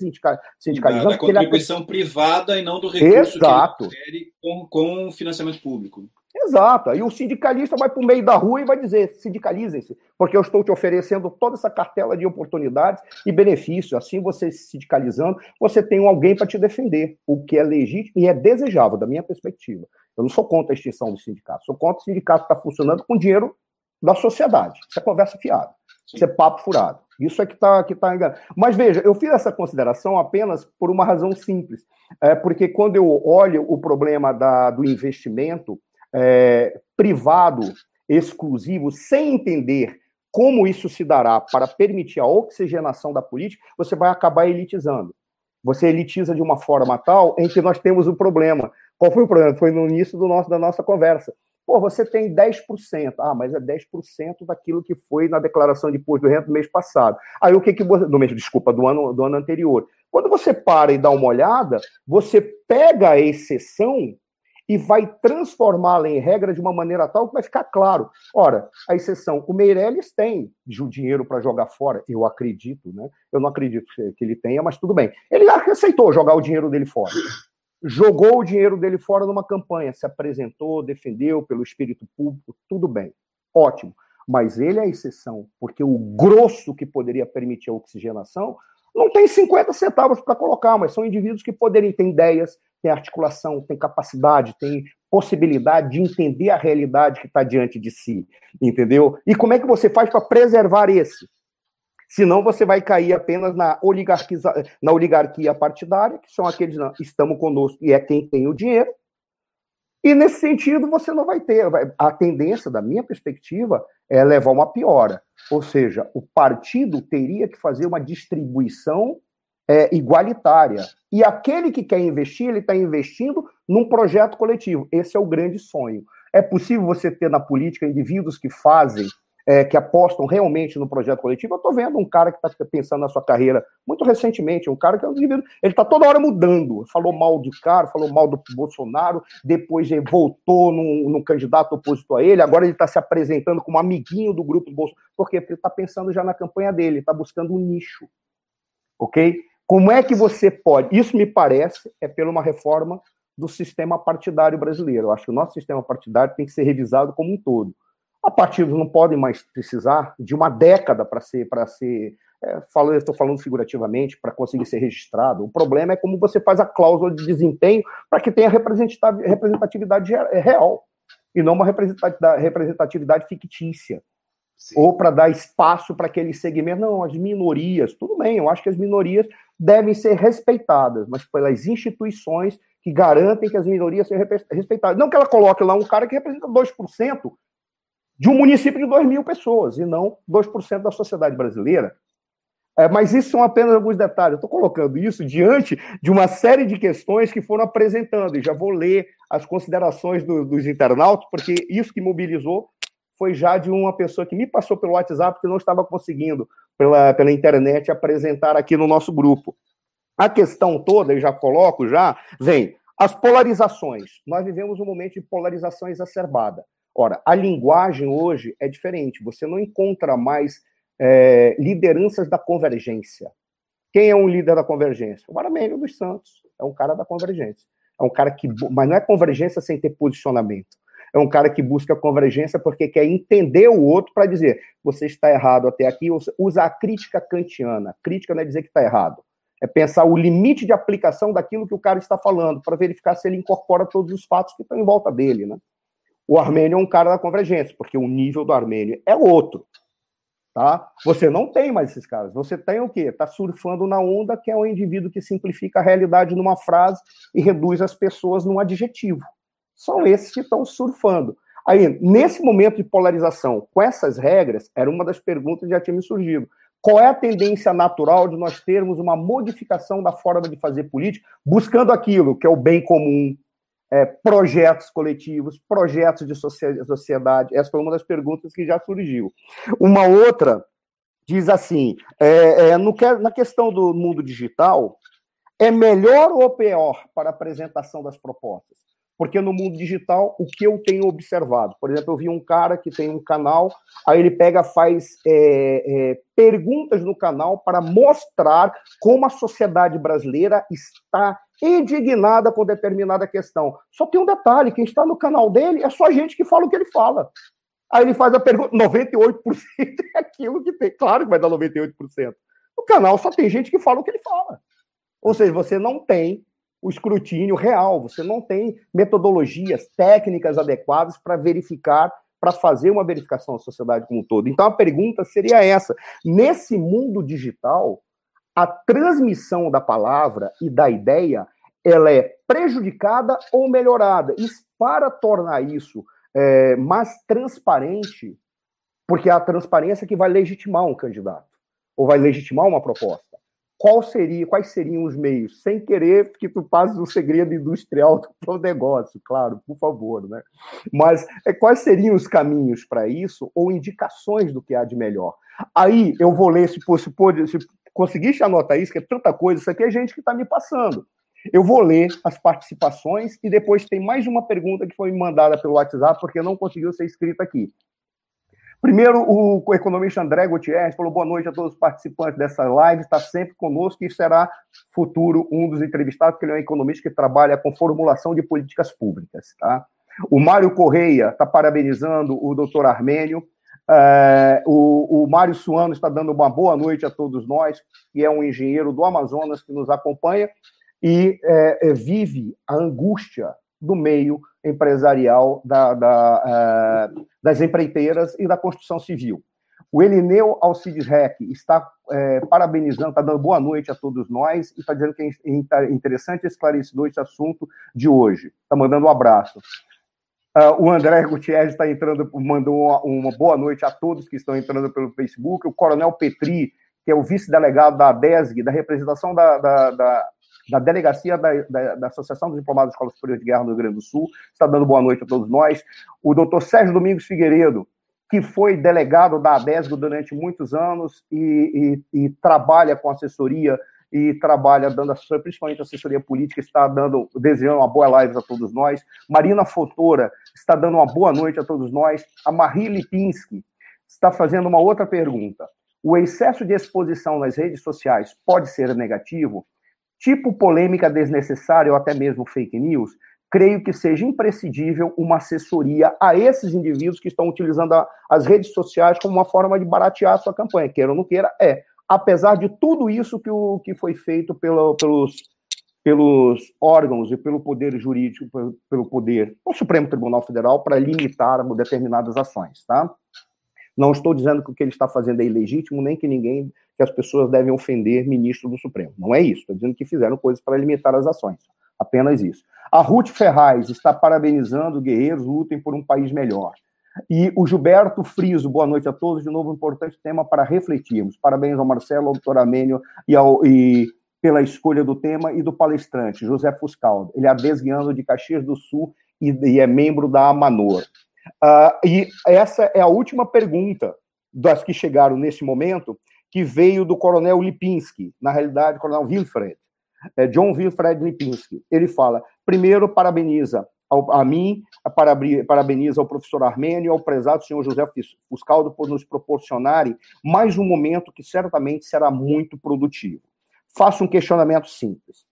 S1: sindicalizando. Da,
S3: contribuição ele... privada e não do recurso Exato. que ele com, com financiamento público.
S1: Exato. Aí o sindicalista vai para o meio da rua e vai dizer: sindicalizem-se, porque eu estou te oferecendo toda essa cartela de oportunidades e benefícios. Assim, você se sindicalizando, você tem alguém para te defender, o que é legítimo e é desejável, da minha perspectiva. Eu não sou contra a extinção do sindicato, sou contra o sindicato estar tá funcionando com dinheiro da sociedade. Isso é conversa fiada, isso é papo furado. Isso é que está que tá enganado. Mas veja, eu fiz essa consideração apenas por uma razão simples. É porque quando eu olho o problema da, do investimento é, privado, exclusivo, sem entender como isso se dará para permitir a oxigenação da política, você vai acabar elitizando. Você elitiza de uma forma tal em que nós temos um problema. Qual foi o problema? Foi no início do nosso, da nossa conversa. Pô, você tem 10%. Ah, mas é 10% daquilo que foi na declaração de imposto de renda do mês passado. Aí o que que você. Do mês, desculpa, do ano, do ano anterior. Quando você para e dá uma olhada, você pega a exceção e vai transformá-la em regra de uma maneira tal que vai ficar claro. Ora, a exceção, o Meirelles tem o dinheiro para jogar fora, eu acredito, né? Eu não acredito que ele tenha, mas tudo bem. Ele aceitou jogar o dinheiro dele fora. Jogou o dinheiro dele fora numa campanha, se apresentou, defendeu pelo espírito público, tudo bem. Ótimo. Mas ele é a exceção, porque o grosso que poderia permitir a oxigenação não tem 50 centavos para colocar, mas são indivíduos que poderiam ter ideias, tem articulação, tem capacidade, tem possibilidade de entender a realidade que está diante de si, entendeu? E como é que você faz para preservar esse? Senão você vai cair apenas na, na oligarquia partidária, que são aqueles que estamos conosco e é quem tem o dinheiro. E nesse sentido você não vai ter. A tendência, da minha perspectiva, é levar uma piora. Ou seja, o partido teria que fazer uma distribuição é, igualitária. E aquele que quer investir, ele está investindo num projeto coletivo. Esse é o grande sonho. É possível você ter na política indivíduos que fazem, é, que apostam realmente no projeto coletivo. Eu estou vendo um cara que está pensando na sua carreira muito recentemente, um cara que é um indivíduo, ele está toda hora mudando. Falou mal de cara, falou mal do Bolsonaro, depois voltou num, num candidato opositor a ele, agora ele está se apresentando como amiguinho do grupo do Bolsonaro. Por quê? Porque ele está pensando já na campanha dele, está buscando um nicho. Ok? Como é que você pode? Isso me parece é pela uma reforma do sistema partidário brasileiro. Eu acho que o nosso sistema partidário tem que ser revisado como um todo. A partidos não podem mais precisar de uma década para ser, para ser, é, falando, estou falando figurativamente, para conseguir ser registrado. O problema é como você faz a cláusula de desempenho para que tenha representatividade real e não uma representatividade fictícia. Sim. Ou para dar espaço para aquele segmento. Não, as minorias, tudo bem, eu acho que as minorias devem ser respeitadas, mas pelas instituições que garantem que as minorias sejam respeitadas. Não que ela coloque lá um cara que representa 2% de um município de 2 mil pessoas, e não 2% da sociedade brasileira. É, mas isso são apenas alguns detalhes. Eu estou colocando isso diante de uma série de questões que foram apresentando, e já vou ler as considerações do, dos internautas, porque isso que mobilizou foi já de uma pessoa que me passou pelo WhatsApp que não estava conseguindo, pela, pela internet, apresentar aqui no nosso grupo. A questão toda, eu já coloco já, vem as polarizações. Nós vivemos um momento de polarização exacerbada. Ora, a linguagem hoje é diferente. Você não encontra mais é, lideranças da convergência. Quem é um líder da convergência? O Aramênio dos Santos. É um cara da convergência. É um cara que. Mas não é convergência sem ter posicionamento. É um cara que busca convergência porque quer entender o outro para dizer, você está errado até aqui, usa a crítica kantiana. Crítica não é dizer que está errado. É pensar o limite de aplicação daquilo que o cara está falando, para verificar se ele incorpora todos os fatos que estão em volta dele. Né? O armênio é um cara da convergência, porque o nível do armênio é outro. Tá? Você não tem mais esses caras. Você tem o quê? Está surfando na onda, que é o indivíduo que simplifica a realidade numa frase e reduz as pessoas num adjetivo. São esses que estão surfando. Aí, nesse momento de polarização, com essas regras, era uma das perguntas que já tinha me surgido. Qual é a tendência natural de nós termos uma modificação da forma de fazer política, buscando aquilo que é o bem comum, é, projetos coletivos, projetos de sociedade? Essa foi uma das perguntas que já surgiu. Uma outra diz assim: é, é, no, na questão do mundo digital, é melhor ou pior para a apresentação das propostas? Porque no mundo digital, o que eu tenho observado? Por exemplo, eu vi um cara que tem um canal, aí ele pega, faz é, é, perguntas no canal para mostrar como a sociedade brasileira está indignada com determinada questão. Só tem um detalhe: quem está no canal dele é só gente que fala o que ele fala. Aí ele faz a pergunta: 98% é aquilo que tem. Claro que vai dar 98%. No canal só tem gente que fala o que ele fala. Ou seja, você não tem o escrutínio real, você não tem metodologias, técnicas adequadas para verificar, para fazer uma verificação da sociedade como um todo. Então a pergunta seria essa: nesse mundo digital, a transmissão da palavra e da ideia ela é prejudicada ou melhorada. E para tornar isso é, mais transparente, porque é a transparência que vai legitimar um candidato ou vai legitimar uma proposta. Qual seria, quais seriam os meios? Sem querer que tu passes o segredo industrial do negócio, claro, por favor, né? Mas é, quais seriam os caminhos para isso ou indicações do que há de melhor? Aí eu vou ler, se, se, se conseguiste anotar isso, que é tanta coisa, isso aqui é gente que está me passando. Eu vou ler as participações e depois tem mais uma pergunta que foi mandada pelo WhatsApp, porque não conseguiu ser escrita aqui. Primeiro, o economista André Gutierrez falou boa noite a todos os participantes dessa live, está sempre conosco e será futuro um dos entrevistados, porque ele é um economista que trabalha com formulação de políticas públicas. Tá? O Mário Correia está parabenizando o doutor Armênio, é, o, o Mário Suano está dando uma boa noite a todos nós, que é um engenheiro do Amazonas que nos acompanha e é, vive a angústia do meio empresarial da, da, é, das empreiteiras e da construção civil. O Elineu Alcides Rec está é, parabenizando, está dando boa noite a todos nós e está dizendo que é interessante e esclarecedor esse assunto de hoje. Está mandando um abraço. Uh, o André Gutierrez está entrando, mandou uma, uma, boa noite a todos que estão entrando pelo Facebook. O Coronel Petri, que é o vice-delegado da ADESG, da representação da, da, da, da delegacia da, da, da, Associação dos Diplomados de Escolas Superiores de Guerra no Rio Grande do Sul, está dando boa noite a todos nós. O doutor Sérgio Domingos Figueiredo, que foi delegado da ADESG durante muitos anos e, e, e trabalha com assessoria e trabalha dando assessoria, principalmente assessoria política, está dando, desejando uma boa live a todos nós. Marina Fotora está dando uma boa noite a todos nós. A Marie Lipinski está fazendo uma outra pergunta. O excesso de exposição nas redes sociais pode ser negativo? Tipo polêmica desnecessária ou até mesmo fake news? Creio que seja imprescindível uma assessoria a esses indivíduos que estão utilizando a, as redes sociais como uma forma de baratear a sua campanha. Queira ou não queira, é apesar de tudo isso que, o, que foi feito pelo, pelos, pelos órgãos e pelo poder jurídico, pelo, pelo poder, o Supremo Tribunal Federal, para limitar determinadas ações, tá? Não estou dizendo que o que ele está fazendo é ilegítimo, nem que ninguém, que as pessoas devem ofender ministro do Supremo. Não é isso. Estou dizendo que fizeram coisas para limitar as ações. Apenas isso. A Ruth Ferraz está parabenizando guerreiros lutem por um país melhor. E o Gilberto Friso, boa noite a todos. De novo, um importante tema para refletirmos. Parabéns ao Marcelo, ao doutor Amênio e, ao, e pela escolha do tema e do palestrante, José Fuscaldo. Ele é adesguiano de Caxias do Sul e, e é membro da Amanor. Uh, e essa é a última pergunta das que chegaram nesse momento, que veio do coronel Lipinski, na realidade, coronel Wilfred, é John Wilfred Lipinski. Ele fala: primeiro, parabeniza ao, a mim, parabenizo ao professor Armênio ao prezado senhor José Fuscaldo por nos proporcionarem mais um momento que certamente será muito produtivo. Faço um questionamento simples.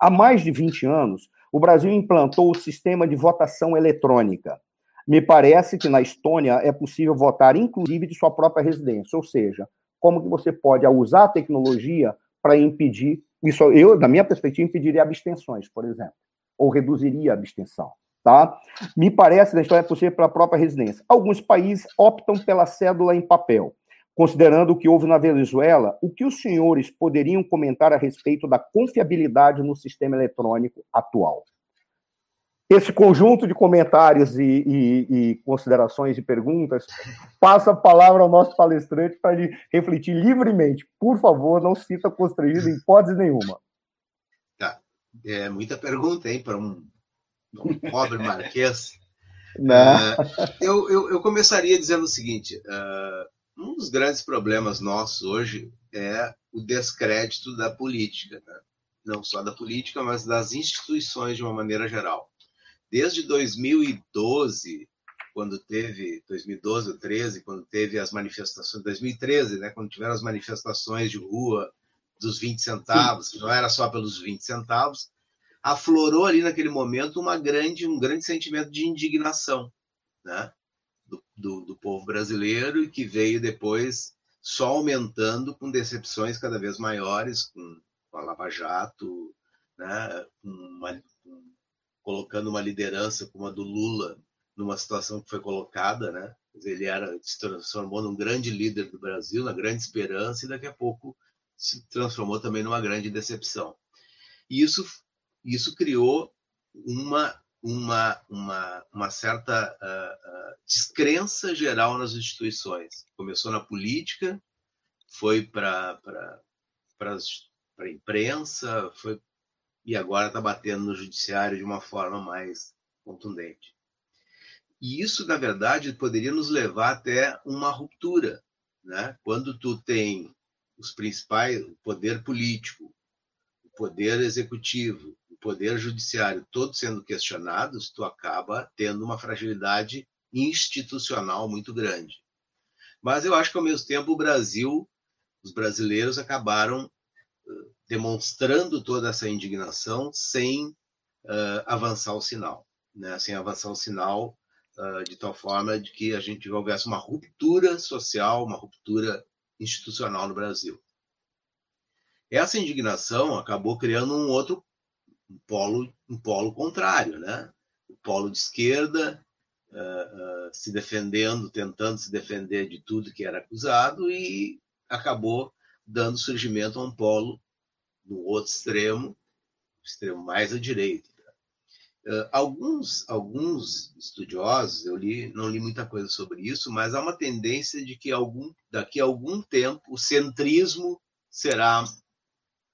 S1: Há mais de 20 anos, o Brasil implantou o sistema de votação eletrônica. Me parece que na Estônia é possível votar, inclusive, de sua própria residência, ou seja, como que você pode usar a tecnologia para impedir, isso eu, da minha perspectiva, impediria abstenções, por exemplo, ou reduziria a abstenção. Tá? Me parece, na Estônia, é possível para a própria residência. Alguns países optam pela cédula em papel. Considerando o que houve na Venezuela, o que os senhores poderiam comentar a respeito da confiabilidade no sistema eletrônico atual? Esse conjunto de comentários e, e, e considerações e perguntas passa a palavra ao nosso palestrante para ele refletir livremente. Por favor, não se sinta constrangido em hipótese nenhuma.
S2: Tá. É muita pergunta, hein, para um, um pobre marquês.
S1: Uh,
S2: eu, eu, eu, começaria dizendo o seguinte: uh, um dos grandes problemas nossos hoje é o descrédito da política, né? não só da política, mas das instituições de uma maneira geral. Desde 2012, quando teve 2012 ou 13, quando teve as manifestações 2013, né, quando tiveram as manifestações de rua dos 20 centavos, que não era só pelos 20 centavos, aflorou ali naquele momento uma grande um grande sentimento de indignação, né? do, do, do povo brasileiro e que veio depois só aumentando com decepções cada vez maiores com, com a Lava Jato, né, uma, colocando uma liderança como a do Lula numa situação que foi colocada, né? Ele era se transformou num grande líder do Brasil, na grande esperança e daqui a pouco se transformou também numa grande decepção. E isso isso criou uma uma, uma, uma certa uh, uh, descrença geral nas instituições. Começou na política, foi para a imprensa, foi, e agora está batendo no judiciário de uma forma mais contundente. E isso, na verdade, poderia nos levar até uma ruptura. Né? Quando tu tem os principais, o poder político, o poder executivo, poder judiciário todos sendo questionados, tu acaba tendo uma fragilidade institucional muito grande. Mas eu acho que ao mesmo tempo o Brasil, os brasileiros acabaram demonstrando toda essa indignação sem uh, avançar o sinal, né? Sem avançar o sinal uh, de tal forma de que a gente houvesse uma ruptura social, uma ruptura institucional no Brasil. Essa indignação acabou criando um outro um polo, um polo contrário, né? O polo de esquerda uh, se defendendo, tentando se defender de tudo que era acusado e acabou dando surgimento a um polo no outro extremo, extremo mais à direita. Uh, alguns, alguns estudiosos, eu li, não li muita coisa sobre isso, mas há uma tendência de que algum, daqui a algum tempo o centrismo será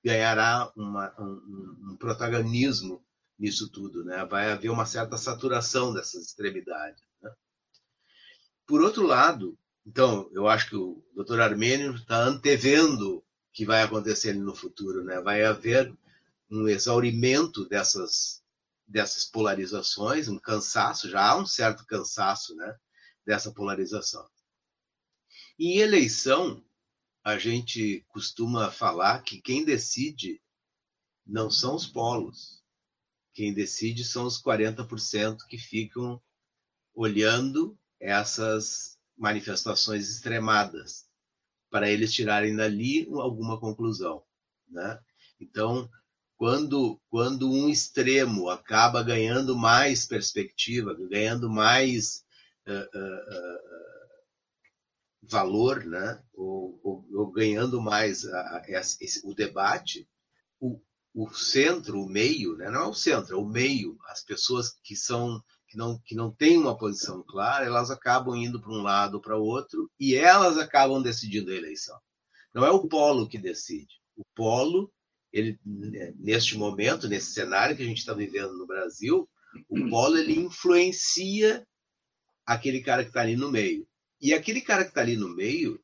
S2: ganhará uma, um, um, protagonismo nisso tudo, né? Vai haver uma certa saturação dessas extremidades. Né? Por outro lado, então, eu acho que o Dr. Armênio está antevendo o que vai acontecer no futuro, né? Vai haver um exaurimento dessas dessas polarizações, um cansaço, já há um certo cansaço, né, dessa polarização. E eleição a gente costuma falar que quem decide não são os polos. Quem decide são os 40% que ficam olhando essas manifestações extremadas para eles tirarem dali alguma conclusão, né? Então, quando quando um extremo acaba ganhando mais perspectiva, ganhando mais uh, uh, valor, né? ou, ou, ou ganhando mais a, a, esse, o debate, o, o centro, o meio, né? não é o centro, é o meio, as pessoas que são que não, que não têm uma posição clara, elas acabam indo para um lado ou para outro e elas acabam decidindo a eleição. Não é o polo que decide. O polo, ele, neste momento, nesse cenário que a gente está vivendo no Brasil, o polo ele influencia aquele cara que está ali no meio. E aquele cara que está ali no meio,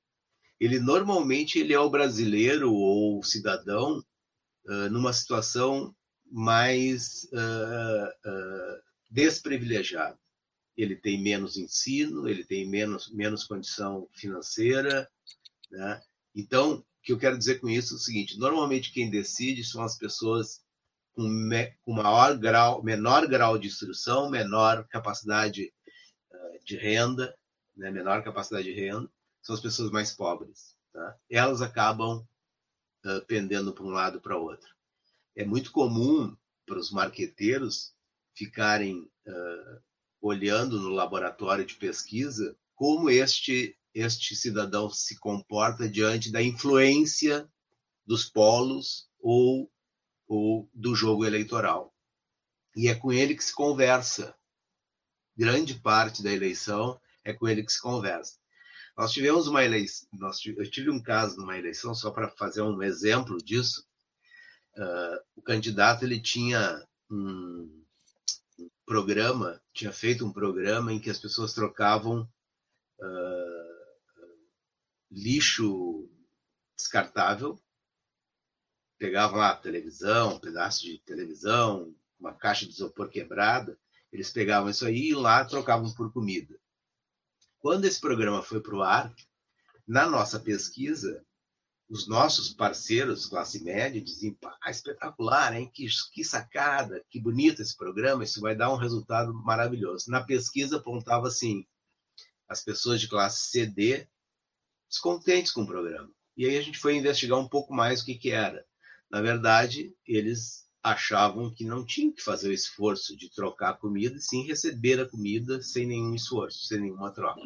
S2: ele normalmente ele é o brasileiro ou o cidadão uh, numa situação mais uh, uh, desprivilegiada. Ele tem menos ensino, ele tem menos, menos condição financeira. Né? Então, o que eu quero dizer com isso é o seguinte: normalmente quem decide são as pessoas com, maior grau, menor grau de instrução, menor capacidade de renda, né, menor capacidade de renda, são as pessoas mais pobres. Tá? Elas acabam uh, pendendo para um lado para o outro. É muito comum para os marqueteiros ficarem uh, olhando no laboratório de pesquisa como este este cidadão se comporta diante da influência dos polos ou, ou do jogo eleitoral. E é com ele que se conversa. Grande parte da eleição é com ele que se conversa. Nós tivemos uma eleição, nós, eu tive um caso numa eleição, só para fazer um exemplo disso. Uh, o candidato ele tinha um, programa, tinha feito um programa em que as pessoas trocavam uh, lixo descartável, pegavam lá televisão, um pedaço de televisão, uma caixa de isopor quebrada, eles pegavam isso aí e lá trocavam por comida. Quando esse programa foi para o ar, na nossa pesquisa, os nossos parceiros, classe média, diziam: pá, espetacular, hein? Que, que sacada, que bonito esse programa, isso vai dar um resultado maravilhoso. Na pesquisa apontava assim: as pessoas de classe CD descontentes com o programa. E aí a gente foi investigar um pouco mais o que, que era. Na verdade, eles achavam que não tinham que fazer o esforço de trocar a comida, e sim receber a comida sem nenhum esforço, sem nenhuma troca.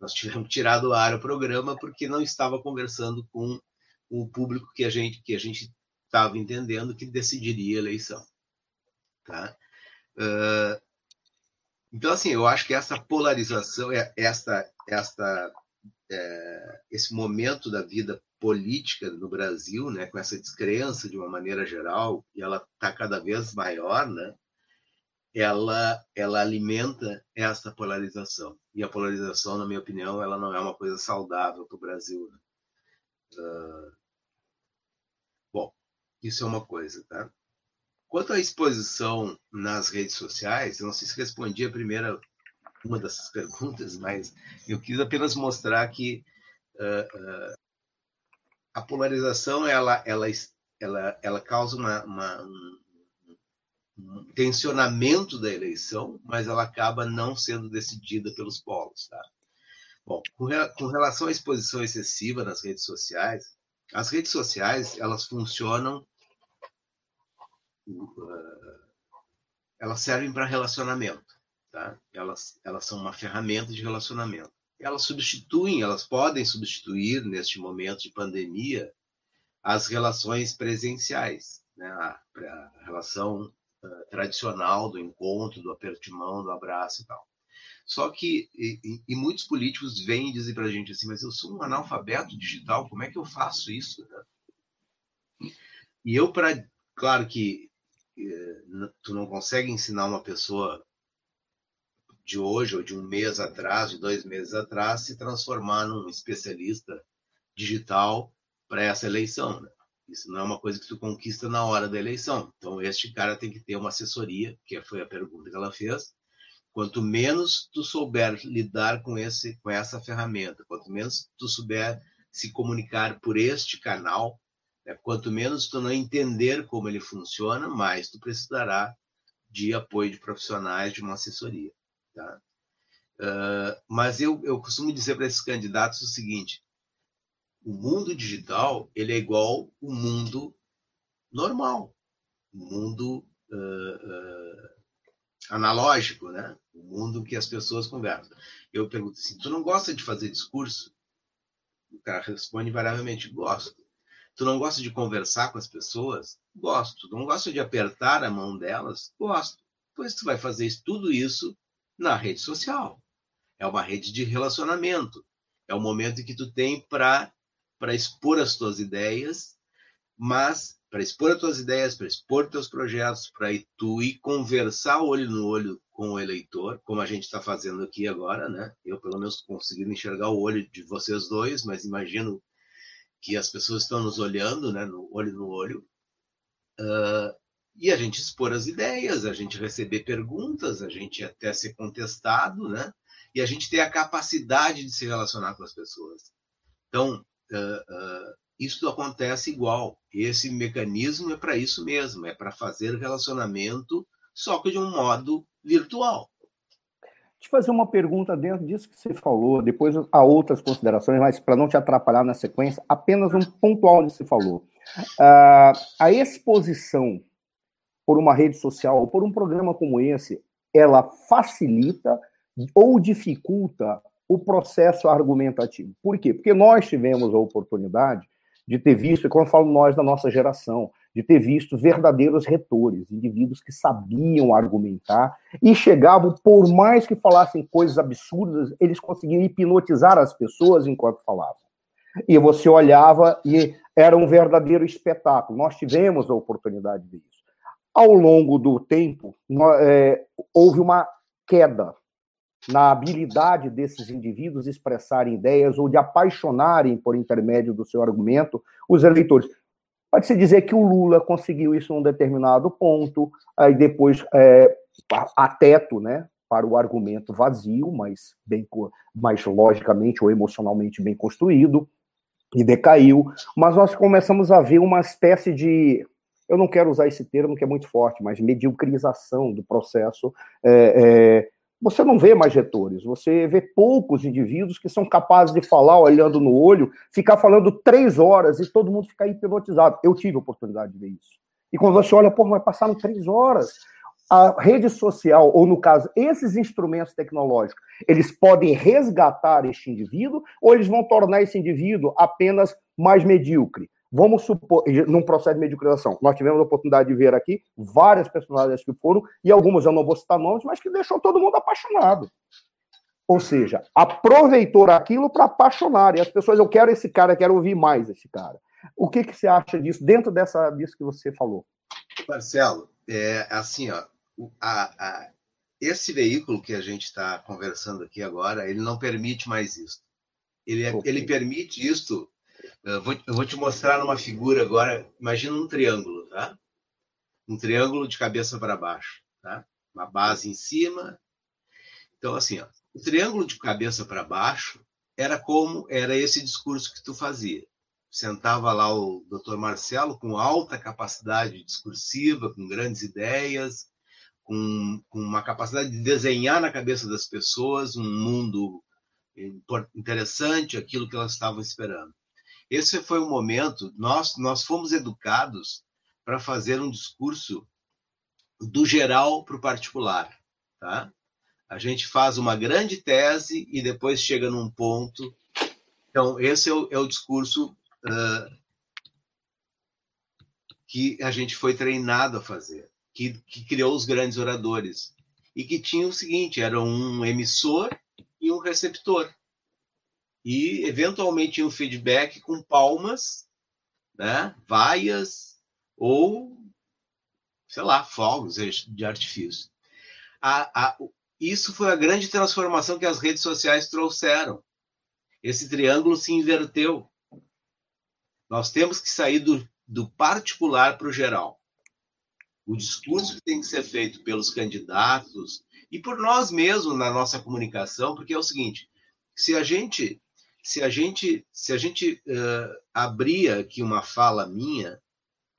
S2: Nós tivemos tirar do ar o programa porque não estava conversando com o público que a gente que a gente estava entendendo que decidiria a eleição, tá? Uh, então assim, eu acho que essa polarização, é, esta esta é, esse momento da vida política no Brasil, né, com essa descrença de uma maneira geral, e ela está cada vez maior, né, ela, ela alimenta essa polarização. E a polarização, na minha opinião, ela não é uma coisa saudável para o Brasil. Né? Uh... Bom, isso é uma coisa, tá? Quanto à exposição nas redes sociais, eu não sei se respondi a primeira uma dessas perguntas, mas eu quis apenas mostrar que uh, uh, a polarização ela, ela, ela, ela causa uma, uma, um, tensionamento da eleição, mas ela acaba não sendo decidida pelos polos. Tá? Bom, com, com relação à exposição excessiva nas redes sociais, as redes sociais elas funcionam, uh, elas servem para relacionamento. Tá? Elas, elas são uma ferramenta de relacionamento. Elas substituem, elas podem substituir, neste momento de pandemia, as relações presenciais, né? a, a relação tradicional do encontro, do aperto de mão, do abraço e tal. Só que, e, e muitos políticos vêm dizem para a gente assim, mas eu sou um analfabeto digital, como é que eu faço isso? E eu, para. Claro que eh, tu não consegue ensinar uma pessoa de hoje ou de um mês atrás, de dois meses atrás, se transformar num especialista digital para essa eleição. Né? Isso não é uma coisa que tu conquista na hora da eleição. Então, este cara tem que ter uma assessoria, que foi a pergunta que ela fez. Quanto menos tu souber lidar com, esse, com essa ferramenta, quanto menos tu souber se comunicar por este canal, né? quanto menos tu não entender como ele funciona, mais tu precisará de apoio de profissionais, de uma assessoria. Tá? Uh, mas eu, eu costumo dizer para esses candidatos o seguinte: o mundo digital ele é igual o mundo normal, o mundo uh, uh, analógico, né? O mundo que as pessoas conversam. Eu pergunto assim: tu não gosta de fazer discurso? O cara responde invariavelmente: gosto. Tu não gosta de conversar com as pessoas? Gosto. Tu não gosta de apertar a mão delas? Gosto. Pois tu vai fazer tudo isso na rede social. É uma rede de relacionamento. É o momento que tu tem para para expor as tuas ideias, mas para expor as tuas ideias, para expor teus projetos, para tu ir conversar olho no olho com o eleitor, como a gente está fazendo aqui agora, né? Eu pelo menos consegui enxergar o olho de vocês dois, mas imagino que as pessoas estão nos olhando, né? No olho no olho. Uh, e a gente expor as ideias, a gente receber perguntas, a gente até ser contestado, né? E a gente ter a capacidade de se relacionar com as pessoas. Então, uh, uh, isso acontece igual. Esse mecanismo é para isso mesmo, é para fazer relacionamento, só que de um modo virtual.
S1: te fazer uma pergunta dentro disso que você falou, depois há outras considerações, mas para não te atrapalhar na sequência, apenas um pontual que você falou. Uh, a exposição por uma rede social ou por um programa como esse, ela facilita ou dificulta o processo argumentativo. Por quê? Porque nós tivemos a oportunidade de ter visto, e quando eu falo nós da nossa geração, de ter visto verdadeiros retores, indivíduos que sabiam argumentar e chegavam, por mais que falassem coisas absurdas, eles conseguiam hipnotizar as pessoas enquanto falavam. E você olhava e era um verdadeiro espetáculo. Nós tivemos a oportunidade de ver isso. Ao longo do tempo, é, houve uma queda na habilidade desses indivíduos expressarem ideias ou de apaixonarem, por intermédio do seu argumento, os eleitores. Pode-se dizer que o Lula conseguiu isso num determinado ponto, aí depois é, a teto, né, para o argumento vazio, mas bem, mais logicamente ou emocionalmente bem construído, e decaiu. Mas nós começamos a ver uma espécie de, eu não quero usar esse termo que é muito forte, mas mediocrização do processo é, é, você não vê mais retores, você vê poucos indivíduos que são capazes de falar olhando no olho, ficar falando três horas e todo mundo ficar hipnotizado. Eu tive a oportunidade de ver isso. E quando você olha, pô, mas passaram três horas. A rede social, ou no caso, esses instrumentos tecnológicos, eles podem resgatar este indivíduo ou eles vão tornar esse indivíduo apenas mais medíocre? Vamos supor, num processo de mediocrização, nós tivemos a oportunidade de ver aqui várias personagens que foram, e algumas eu não vou citar nomes, mas que deixou todo mundo apaixonado. Ou seja, aproveitou aquilo para apaixonar. E as pessoas, eu quero esse cara, quero ouvir mais esse cara. O que, que você acha disso, dentro dessa, disso que você falou?
S2: Marcelo, é assim, ó, a, a, esse veículo que a gente está conversando aqui agora, ele não permite mais isso. Ele, é, ele permite isso eu vou, eu vou te mostrar numa figura agora. Imagina um triângulo, tá? Um triângulo de cabeça para baixo, tá? Uma base em cima. Então, assim, ó, o triângulo de cabeça para baixo era como era esse discurso que tu fazia. Sentava lá o Dr. Marcelo com alta capacidade discursiva, com grandes ideias, com, com uma capacidade de desenhar na cabeça das pessoas um mundo interessante, aquilo que elas estavam esperando. Esse foi o momento, nós, nós fomos educados para fazer um discurso do geral para o particular. Tá? A gente faz uma grande tese e depois chega num ponto. Então, esse é o, é o discurso uh, que a gente foi treinado a fazer, que, que criou os grandes oradores. E que tinha o seguinte: era um emissor e um receptor e eventualmente um feedback com palmas, né, vaias ou, sei lá, fogos de artifício. A, a, isso foi a grande transformação que as redes sociais trouxeram. Esse triângulo se inverteu. Nós temos que sair do, do particular para o geral. O discurso que tem que ser feito pelos candidatos e por nós mesmos na nossa comunicação, porque é o seguinte: se a gente se a gente se a gente uh, abrir aqui uma fala minha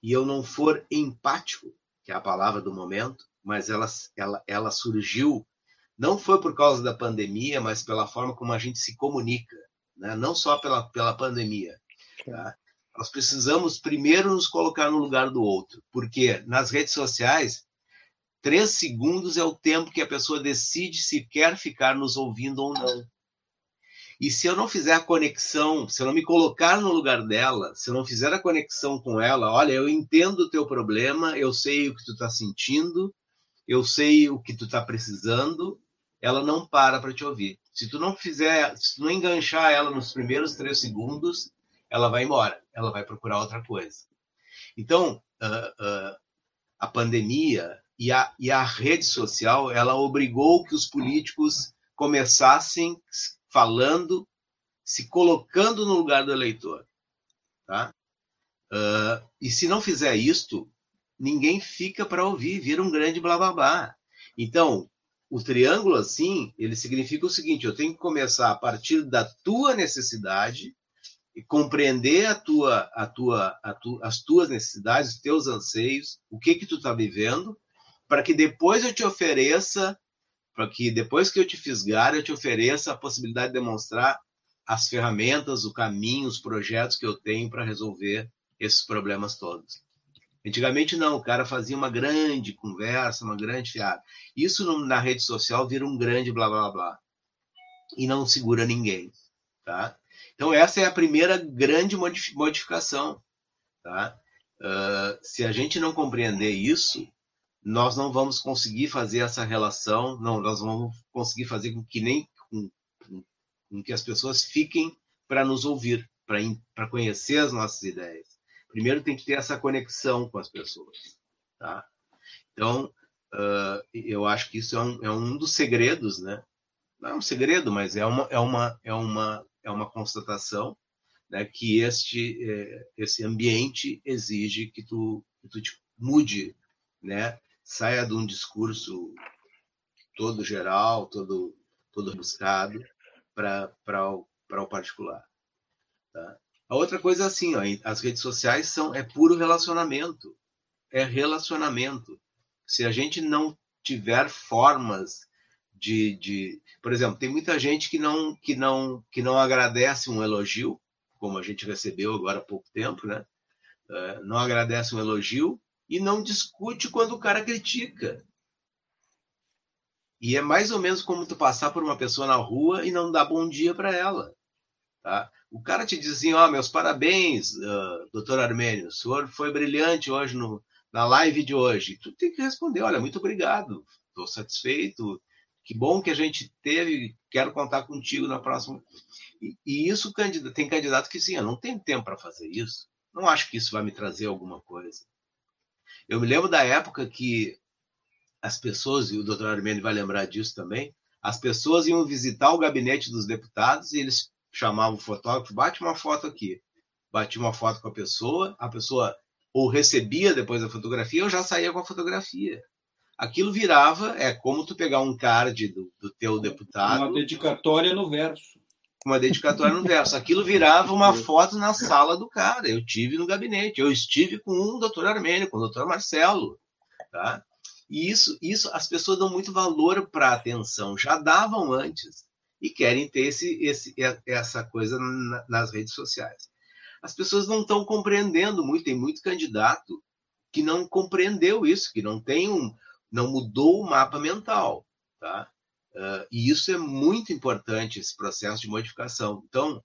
S2: e eu não for empático, que é a palavra do momento, mas ela, ela, ela surgiu não foi por causa da pandemia, mas pela forma como a gente se comunica, né? não só pela, pela pandemia. Tá? Nós precisamos primeiro nos colocar no lugar do outro, porque nas redes sociais, três segundos é o tempo que a pessoa decide se quer ficar nos ouvindo ou não. E se eu não fizer a conexão, se eu não me colocar no lugar dela, se eu não fizer a conexão com ela, olha, eu entendo o teu problema, eu sei o que tu está sentindo, eu sei o que tu está precisando, ela não para para te ouvir. Se tu não fizer, se tu não enganchar ela nos primeiros três segundos, ela vai embora, ela vai procurar outra coisa. Então, uh, uh, a pandemia e a, e a rede social, ela obrigou que os políticos começassem falando, se colocando no lugar do eleitor. Tá? Uh, e se não fizer isto, ninguém fica para ouvir, vira um grande blá blá blá. Então, o triângulo assim, ele significa o seguinte: eu tenho que começar a partir da tua necessidade e compreender a tua, a tua, a tu, as tuas necessidades, os teus anseios, o que que tu está vivendo, para que depois eu te ofereça para que depois que eu te fisgar, eu te ofereça a possibilidade de demonstrar as ferramentas, o caminho, os projetos que eu tenho para resolver esses problemas todos. Antigamente não, o cara fazia uma grande conversa, uma grande fiada. Isso na rede social vira um grande blá blá blá. E não segura ninguém, tá? Então essa é a primeira grande modificação, tá? Uh, se a gente não compreender isso, nós não vamos conseguir fazer essa relação, não, nós vamos conseguir fazer com que nem com, com, que as pessoas fiquem para nos ouvir, para conhecer as nossas ideias. Primeiro tem que ter essa conexão com as pessoas, tá? Então, uh, eu acho que isso é um, é um dos segredos, né? Não é um segredo, mas é uma, é uma, é uma, é uma constatação né, que este, é, esse ambiente exige que tu, que tu te mude, né? Saia de um discurso todo geral, todo, todo buscado para o particular. Tá? A outra coisa é assim, ó, as redes sociais são é puro relacionamento, é relacionamento. Se a gente não tiver formas de, de, por exemplo, tem muita gente que não que não que não agradece um elogio, como a gente recebeu agora há pouco tempo, né? Uh, não agradece um elogio e não discute quando o cara critica. E é mais ou menos como tu passar por uma pessoa na rua e não dar bom dia para ela. Tá? O cara te diz assim, ó, oh, meus parabéns, uh, doutor Armênio, o senhor foi brilhante hoje no, na live de hoje. Tu tem que responder, olha, muito obrigado, estou satisfeito, que bom que a gente teve, quero contar contigo na próxima. E, e isso tem candidato que sim, eu não tenho tempo para fazer isso, não acho que isso vai me trazer alguma coisa. Eu me lembro da época que as pessoas, e o doutor Armênio vai lembrar disso também, as pessoas iam visitar o gabinete dos deputados e eles chamavam o fotógrafo, bate uma foto aqui. Batia uma foto com a pessoa, a pessoa ou recebia depois a fotografia ou já saía com a fotografia. Aquilo virava, é como tu pegar um card do, do teu deputado.
S3: Uma dedicatória no verso
S2: uma dedicatória no verso. Aquilo virava uma foto na sala do cara. Eu tive no gabinete, eu estive com o doutor Armênio, com o doutor Marcelo, tá? E isso, isso as pessoas dão muito valor para a atenção, já davam antes e querem ter esse, esse, essa coisa nas redes sociais. As pessoas não estão compreendendo muito, tem muito candidato que não compreendeu isso, que não tem um, não mudou o mapa mental, tá? Uh, e isso é muito importante, esse processo de modificação. Então,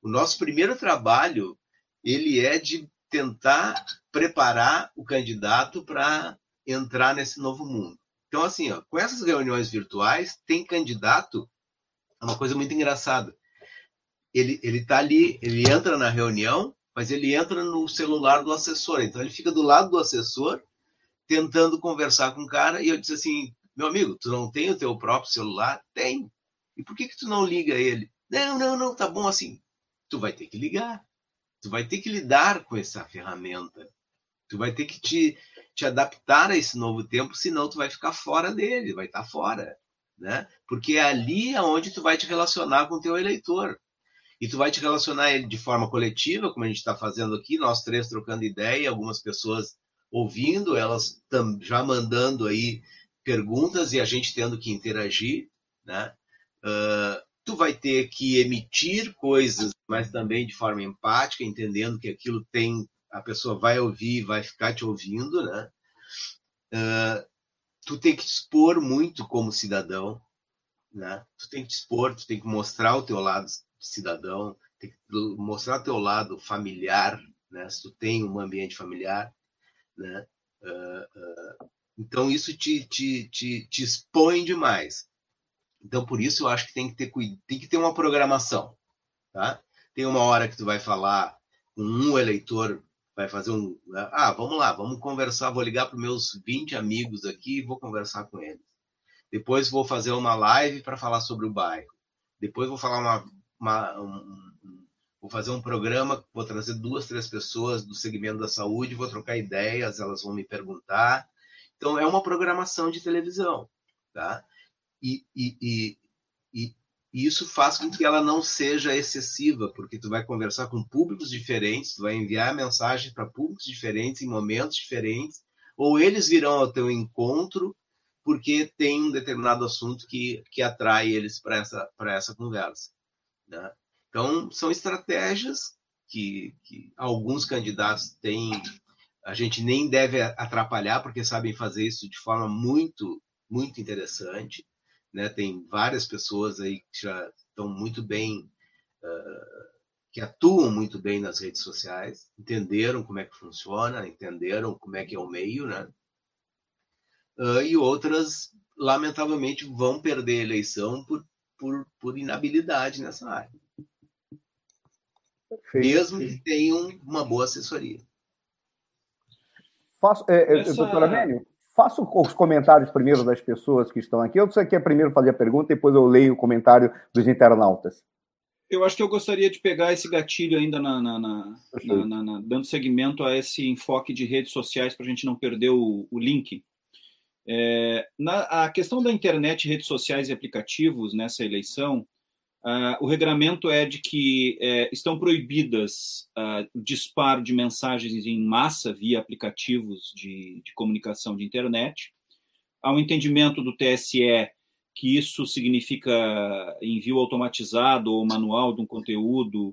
S2: o nosso primeiro trabalho, ele é de tentar preparar o candidato para entrar nesse novo mundo. Então, assim, ó, com essas reuniões virtuais, tem candidato, é uma coisa muito engraçada. Ele está ali, ele entra na reunião, mas ele entra no celular do assessor. Então, ele fica do lado do assessor, tentando conversar com o cara, e eu disse assim, meu amigo, tu não tem o teu próprio celular? Tem. E por que, que tu não liga ele? Não, não, não, tá bom assim. Tu vai ter que ligar. Tu vai ter que lidar com essa ferramenta. Tu vai ter que te, te adaptar a esse novo tempo, senão tu vai ficar fora dele, vai estar tá fora. Né? Porque é ali onde tu vai te relacionar com o teu eleitor. E tu vai te relacionar ele de forma coletiva, como a gente está fazendo aqui, nós três trocando ideia, algumas pessoas ouvindo, elas já mandando aí perguntas e a gente tendo que interagir, né? Uh, tu vai ter que emitir coisas, mas também de forma empática, entendendo que aquilo tem, a pessoa vai ouvir, vai ficar te ouvindo, né? Uh, tu tem que expor muito como cidadão, né? Tu tem que expor, tu tem que mostrar o teu lado cidadão, tem que mostrar o teu lado familiar, né? Se tu tem um ambiente familiar, né? Uh, então, isso te, te, te, te expõe demais. Então, por isso, eu acho que tem que ter, tem que ter uma programação. Tá? Tem uma hora que tu vai falar com um eleitor, vai fazer um. Ah, vamos lá, vamos conversar. Vou ligar para os meus 20 amigos aqui e vou conversar com eles. Depois vou fazer uma live para falar sobre o bairro. Depois vou falar uma, uma um, vou fazer um programa, vou trazer duas, três pessoas do segmento da saúde, vou trocar ideias, elas vão me perguntar. Então, é uma programação de televisão, tá? E, e, e, e, isso faz com que ela não seja excessiva, porque tu vai conversar com públicos diferentes, tu vai enviar mensagens para públicos diferentes, em momentos diferentes, ou eles virão ao teu encontro porque tem um determinado assunto que, que atrai eles para essa, essa conversa. Né? Então, são estratégias que, que alguns candidatos têm, a gente nem deve atrapalhar, porque sabem fazer isso de forma muito, muito interessante. Né? Tem várias pessoas aí que já estão muito bem, uh, que atuam muito bem nas redes sociais, entenderam como é que funciona, entenderam como é que é o meio, né? Uh, e outras, lamentavelmente, vão perder a eleição por, por, por inabilidade nessa área. Perfeito. Mesmo que tenham uma boa assessoria.
S1: Faço, é, é Essa... Doutor Amélio, faço os comentários primeiro das pessoas que estão aqui, ou você quer primeiro fazer a pergunta e depois eu leio o comentário dos internautas?
S3: Eu acho que eu gostaria de pegar esse gatilho ainda na, na, na, na dando seguimento a esse enfoque de redes sociais para a gente não perder o, o link. É, a questão da internet, redes sociais e aplicativos nessa eleição, Uh, o regramento é de que é, estão proibidas uh, o disparo de mensagens em massa via aplicativos de, de, comunicação de internet. Há um entendimento do TSE que isso significa envio automatizado ou manual de um conteúdo,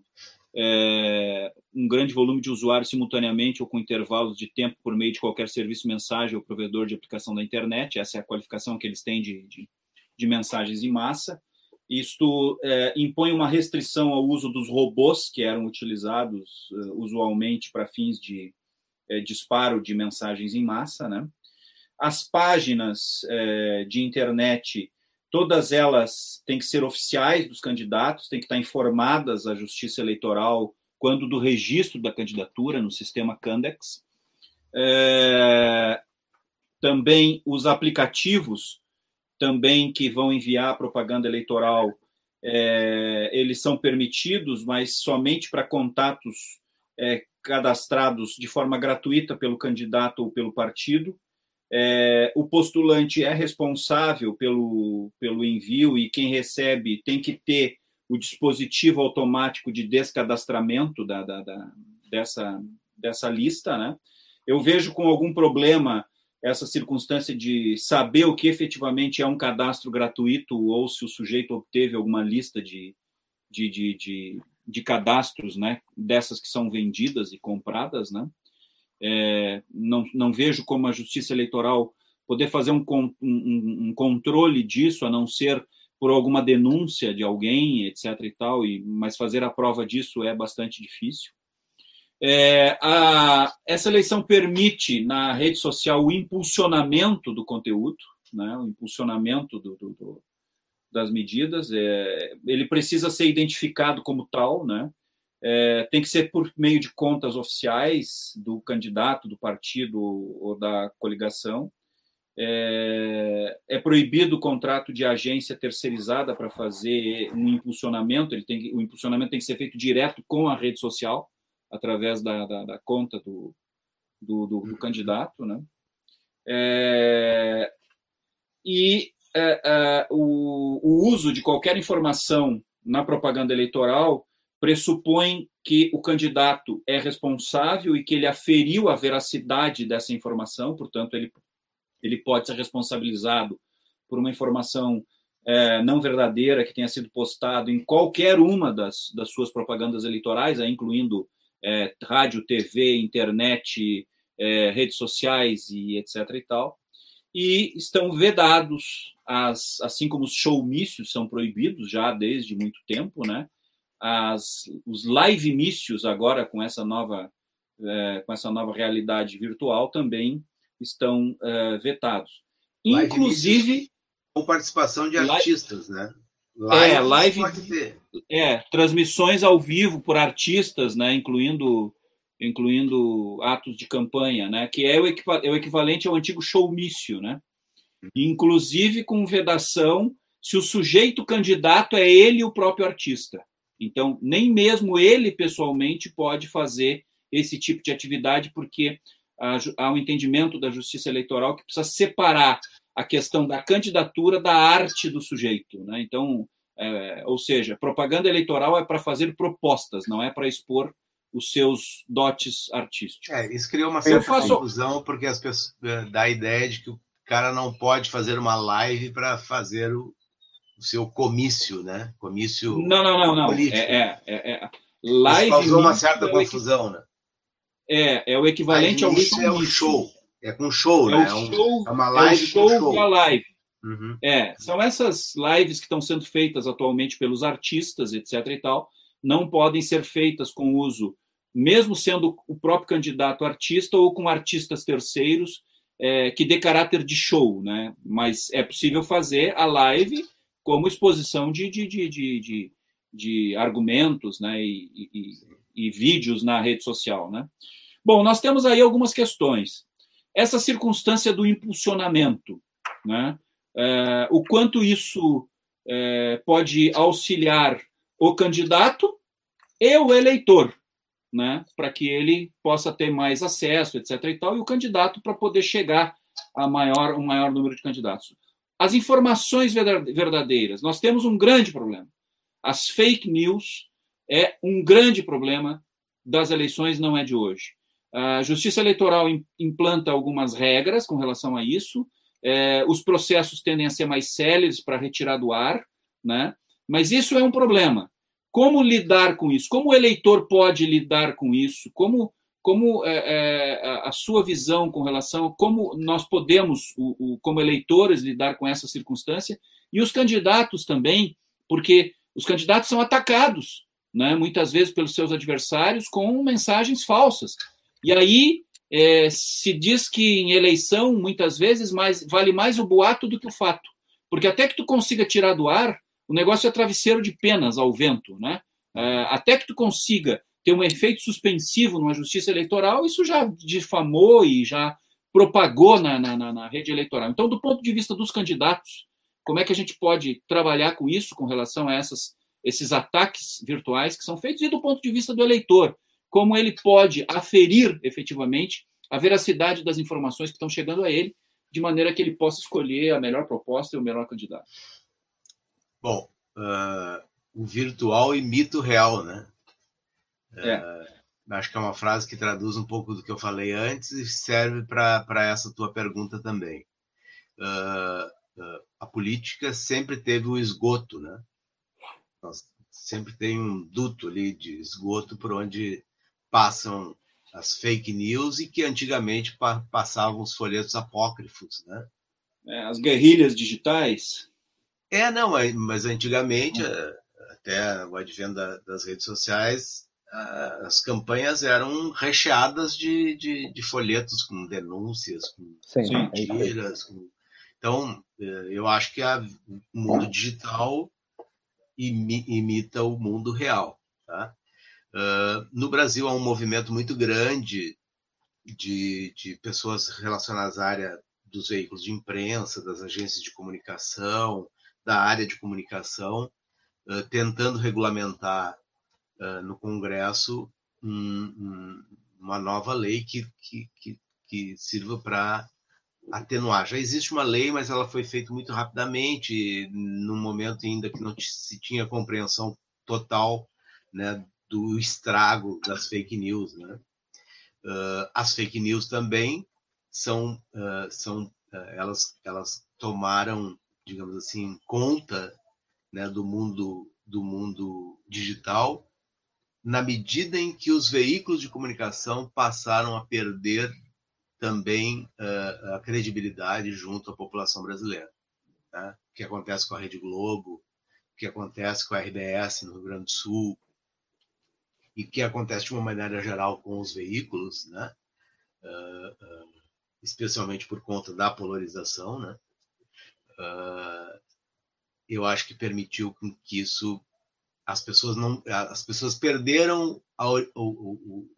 S3: é, um grande volume de usuários simultaneamente ou com intervalos de tempo por meio de qualquer serviço, mensagem ou provedor de aplicação da internet. Essa é a qualificação que eles têm de, de, de mensagens em massa. Isto é, impõe uma restrição ao uso dos robôs que eram utilizados uh, usualmente para fins de é, disparo de mensagens em massa. Né? As páginas é, de internet, todas elas têm que ser oficiais dos candidatos, têm que estar informadas à Justiça Eleitoral quando do registro da candidatura no sistema Candex. É, também os aplicativos também que vão enviar propaganda eleitoral, é, eles são permitidos, mas somente para contatos é, cadastrados de forma gratuita pelo candidato ou pelo partido. É, o postulante é responsável pelo, pelo envio e quem recebe tem que ter o dispositivo automático de descadastramento da, da, da dessa, dessa lista. Né? Eu vejo com algum problema essa circunstância de saber o que efetivamente é um cadastro gratuito ou se o sujeito obteve alguma lista de, de, de, de, de cadastros, né, dessas que são vendidas e compradas, né, é, não, não vejo como a Justiça Eleitoral poder fazer um, um, um controle disso, a não ser por alguma denúncia de alguém, etc. e tal, e, mas fazer a prova disso é bastante difícil. É, a, essa eleição permite na rede social o impulsionamento do conteúdo, né, o impulsionamento do, do, do, das medidas. É, ele precisa ser identificado como tal, né, é, tem que ser por meio de contas oficiais do candidato, do partido ou da coligação. É, é, proibido o contrato de agência terceirizada para fazer um impulsionamento. Ele tem, o impulsionamento tem que ser feito direto com a rede social através da, da, da conta do, do, do, do, uhum. candidato, né? É, e é, é, o, o uso de qualquer informação na propaganda eleitoral pressupõe que o candidato é responsável e que ele aferiu a veracidade dessa informação, portanto, ele, ele pode ser responsabilizado por uma informação é, não verdadeira que tenha sido postado em qualquer uma das, das suas propagandas eleitorais, incluindo é, rádio, TV, internet, é, redes sociais e etc. e tal. E estão vedados, as, assim como os showmícios são proibidos já desde muito tempo, né? As, os live-mícios agora com essa nova é, com essa nova realidade virtual também estão é, vetados. Inclusive
S2: com participação de artistas, né?
S3: Live é, live. É, transmissões ao vivo por artistas, né, incluindo incluindo atos de campanha, né, que é o, é o equivalente ao antigo showmício, né? Inclusive com vedação se o sujeito candidato é ele o próprio artista. Então, nem mesmo ele pessoalmente pode fazer esse tipo de atividade, porque há um entendimento da justiça eleitoral que precisa separar a questão da candidatura da arte do sujeito. Né? Então, é, ou seja, propaganda eleitoral é para fazer propostas, não é para expor os seus dotes artísticos.
S2: É, isso criou uma certa faço... confusão, porque as pessoas é, dá a ideia de que o cara não pode fazer uma live para fazer o, o, seu comício, né? Comício.
S3: Não, não, não, não.
S2: Político.
S3: É, é, é, live.
S2: Isso causou uma certa confusão, né?
S3: É, é o equivalente ao
S2: show. É um show. É com show,
S3: é
S2: né?
S3: Um show,
S2: é uma live
S3: é um show,
S2: show.
S3: a live.
S2: Uhum.
S3: É, são essas lives que estão sendo feitas atualmente pelos artistas, etc. e tal, não podem ser feitas com uso, mesmo sendo o próprio candidato artista ou com artistas terceiros, é, que dê caráter de show, né? Mas é possível fazer a live como exposição de, de, de, de, de, de argumentos, né? E, e, e vídeos na rede social, né? Bom, nós temos aí algumas questões. Essa circunstância do impulsionamento, né? É, o quanto isso é, pode auxiliar o candidato e o eleitor, né, para que ele possa ter mais acesso, etc. e tal, e o candidato para poder chegar a maior, um maior número de candidatos. As informações verdadeiras, nós temos um grande problema. As fake news é um grande problema das eleições, não é de hoje. A Justiça Eleitoral implanta algumas regras com relação a isso, é, os processos tendem a ser mais céleres para retirar do ar, né? mas isso é um problema. Como lidar com isso? Como o eleitor pode lidar com isso? Como, como é, é, a sua visão com relação a como nós podemos, o, o, como eleitores, lidar com essa circunstância? E os candidatos também, porque os candidatos são atacados, né, muitas vezes pelos seus adversários, com mensagens falsas. E aí é, se diz que em eleição, muitas vezes, mais, vale mais o boato do que o fato. Porque até que tu consiga tirar do ar, o negócio é travesseiro de penas ao vento. Né? É, até que tu consiga ter um efeito suspensivo numa justiça eleitoral, isso já difamou e já propagou na, na, na, rede eleitoral. Então, do ponto de vista dos candidatos, como é que a gente pode trabalhar com isso, com relação a essas, esses ataques virtuais que são feitos, e do ponto de vista do eleitor? Como ele pode aferir efetivamente a veracidade das informações que estão chegando a ele, de maneira que ele possa escolher a melhor proposta e o melhor candidato.
S2: Bom, uh, o virtual imita o real, né?
S3: É.
S2: Uh, acho que é uma frase que traduz um pouco do que eu falei antes e serve para essa tua pergunta também. Uh, a política sempre teve o esgoto, né? Nós sempre tem um duto ali de esgoto por onde passam as fake news e que antigamente passavam os folhetos apócrifos, né?
S3: É, as guerrilhas digitais.
S2: É, não, mas antigamente, hum. até o advento das redes sociais, as campanhas eram recheadas de, de, de folhetos com denúncias, com Sim, é mentiras. Com... Então, é, eu acho que a, o mundo digital imita o mundo real. Tá? Uh, no Brasil há um movimento muito grande de, de pessoas relacionadas à área dos veículos de imprensa, das agências de comunicação, da área de comunicação, uh, tentando regulamentar uh, no Congresso um, um, uma nova lei que, que, que, que sirva para atenuar. Já existe uma lei, mas ela foi feita muito rapidamente, num momento ainda que não se tinha compreensão total né, do estrago das fake news. Né? Uh, as fake news também são, uh, são uh, elas, elas tomaram, digamos assim, conta né, do mundo do mundo digital na medida em que os veículos de comunicação passaram a perder também a credibilidade junto à população brasileira. Né? O que acontece com a Rede Globo, o que acontece com a RBS no Rio Grande do Sul, e que acontece de uma maneira geral com os veículos, né? Uh, uh, especialmente por conta da polarização, né? Uh, eu acho que permitiu que isso as pessoas não as pessoas perderam a, o, o,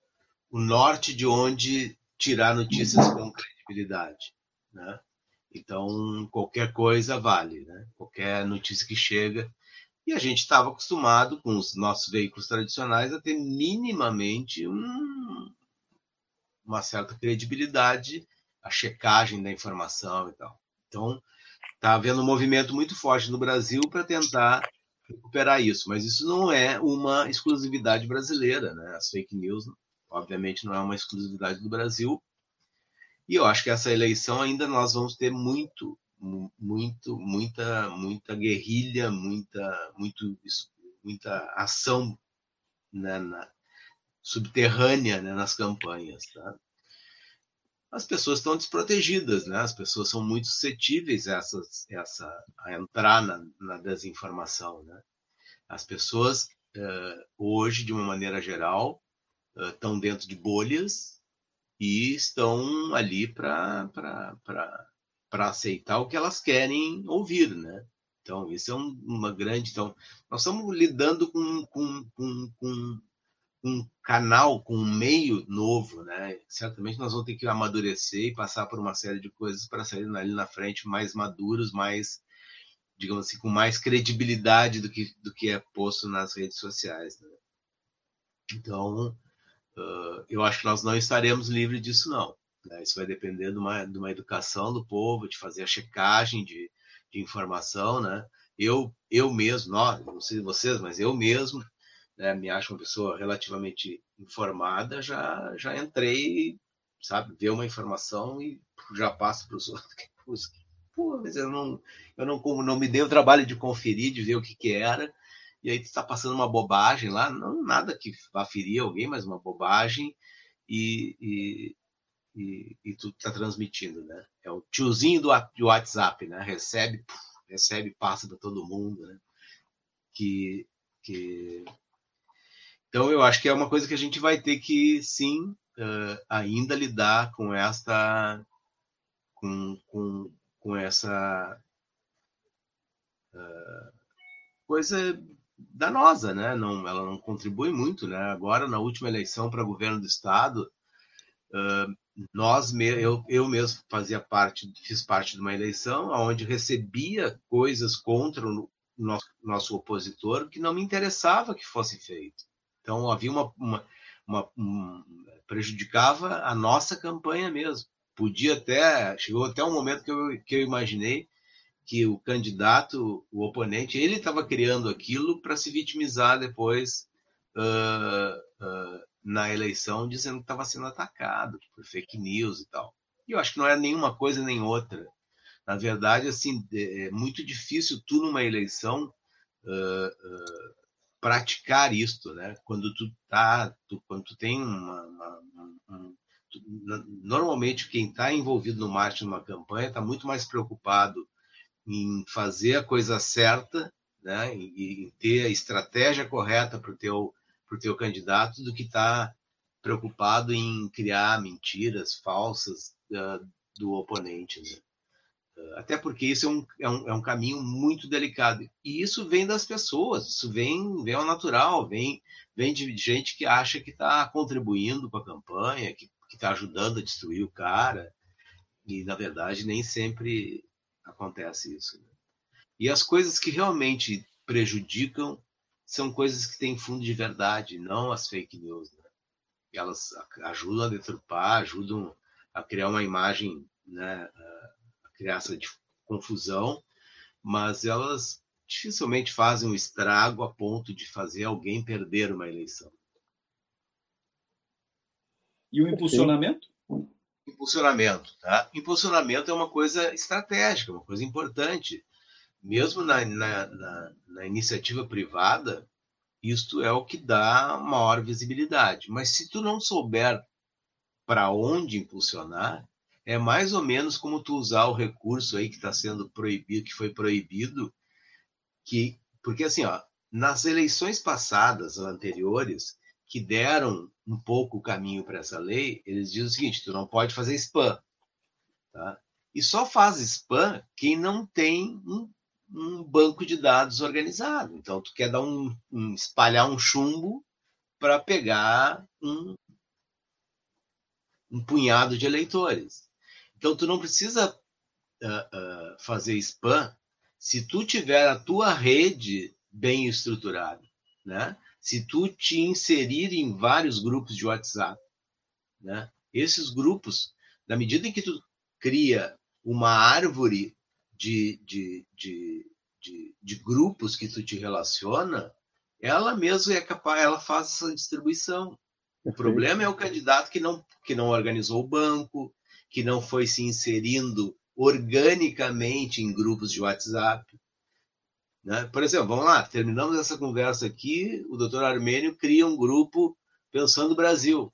S2: o, norte de onde tirar notícias com credibilidade, né? Então qualquer coisa vale, né? Qualquer notícia que chega e a gente estava acostumado com os nossos veículos tradicionais a ter minimamente um, uma certa credibilidade, a checagem da informação e tal. Então, está havendo um movimento muito forte no Brasil para tentar recuperar isso, mas isso não é uma exclusividade brasileira, né? As fake news, obviamente, não é uma exclusividade do Brasil. E eu acho que essa eleição ainda nós vamos ter muito, muito, muita, muita guerrilha, muita, muito, muita ação né, na, subterrânea né, nas campanhas. Tá? As pessoas estão desprotegidas, né? As pessoas são muito suscetíveis a, essa, a entrar na, na desinformação, né? As pessoas uh, hoje, de uma maneira geral, uh, estão dentro de bolhas e estão ali para aceitar o que elas querem ouvir, né? Então, isso é um, uma grande. Então, nós estamos lidando com, com, com, com um canal, com um meio novo, né? Certamente nós vamos ter que amadurecer e passar por uma série de coisas para sair ali na frente mais maduros, mais, digamos assim, com mais credibilidade do que, do que é posto nas redes sociais. Né? Então, uh, eu acho que nós não estaremos livres disso, não. Né? Isso vai depender de uma, de uma educação do povo, de fazer a checagem de, de informação, né? Eu, eu mesmo, nós, não sei vocês, mas eu mesmo né, me acho uma pessoa relativamente informada, já, já entrei, sabe, ver uma informação e já passo para os outros. Pô, mas eu não, eu não, como não me dei o trabalho de conferir, de ver o que, que era, e aí tu está passando uma bobagem lá, não nada que vá ferir alguém, mas uma bobagem, e, e, e, e tu está transmitindo, né? É o tiozinho do, do WhatsApp, né? Recebe, recebe, passa para todo mundo, né? Que, que então, eu acho que é uma coisa que a gente vai ter que, sim, uh, ainda lidar com esta. com, com, com essa. Uh, coisa danosa, né? Não, ela não contribui muito, né? Agora, na última eleição para governo do estado, uh, nós, eu, eu mesmo fazia parte, fiz parte de uma eleição onde recebia coisas contra o nosso, nosso opositor que não me interessava que fosse feito. Então havia uma, uma, uma um, prejudicava a nossa campanha mesmo. Podia até chegou até um momento que eu, que eu imaginei que o candidato, o oponente, ele estava criando aquilo para se vitimizar depois uh, uh, na eleição, dizendo que estava sendo atacado por fake news e tal. E eu acho que não é nenhuma coisa nem outra. Na verdade, assim, é, é muito difícil tu numa eleição uh, praticar isto, né? Quando tu tá, tu, quando tu tem uma, uma um, tu, normalmente quem está envolvido no marketing de uma campanha está muito mais preocupado em fazer a coisa certa, né? E, ter a estratégia correta para o teu pro teu candidato do que está preocupado em criar mentiras falsas uh, do oponente. Né? Até porque isso é um, é, um, é um caminho muito delicado. E isso vem das pessoas, isso vem, vem ao natural, vem, vem de gente que acha que está contribuindo com a campanha, que está ajudando a destruir o cara. E, na verdade, nem sempre acontece isso. Né? E as coisas que realmente prejudicam são coisas que têm fundo de verdade, não as fake news. Né? Elas ajudam a deturpar, ajudam a criar uma imagem né, criar essa confusão, mas elas dificilmente fazem um estrago a ponto de fazer alguém perder uma eleição.
S3: E o impulsionamento?
S2: Impulsionamento, tá? Impulsionamento é uma coisa estratégica, uma coisa importante. Mesmo na, na, na, na iniciativa privada, isto é o que dá maior visibilidade. Mas se tu não souber para onde impulsionar, é mais ou menos como tu usar o recurso aí que está sendo proibido, que foi proibido, que porque assim, ó, nas eleições passadas, anteriores, que deram um pouco o caminho para essa lei, eles dizem o seguinte: tu não pode fazer spam, tá? E só faz spam quem não tem um, um banco de dados organizado. Então, tu quer dar um, um espalhar um chumbo para pegar um, um punhado de eleitores. Então, tu não precisa uh, uh, fazer spam se tu tiver a tua rede bem estruturada, né? Se tu te inserir em vários grupos de WhatsApp, né? Esses grupos, na medida em que tu cria uma árvore de, de, de, de, de grupos que tu te relaciona, ela mesma é capaz, ela faz essa distribuição. O problema é o candidato que não, que não organizou o banco, que não foi se inserindo organicamente em grupos de WhatsApp. Né? Por exemplo, vamos lá, terminamos essa conversa aqui, o doutor Armênio cria um grupo pensando Brasil.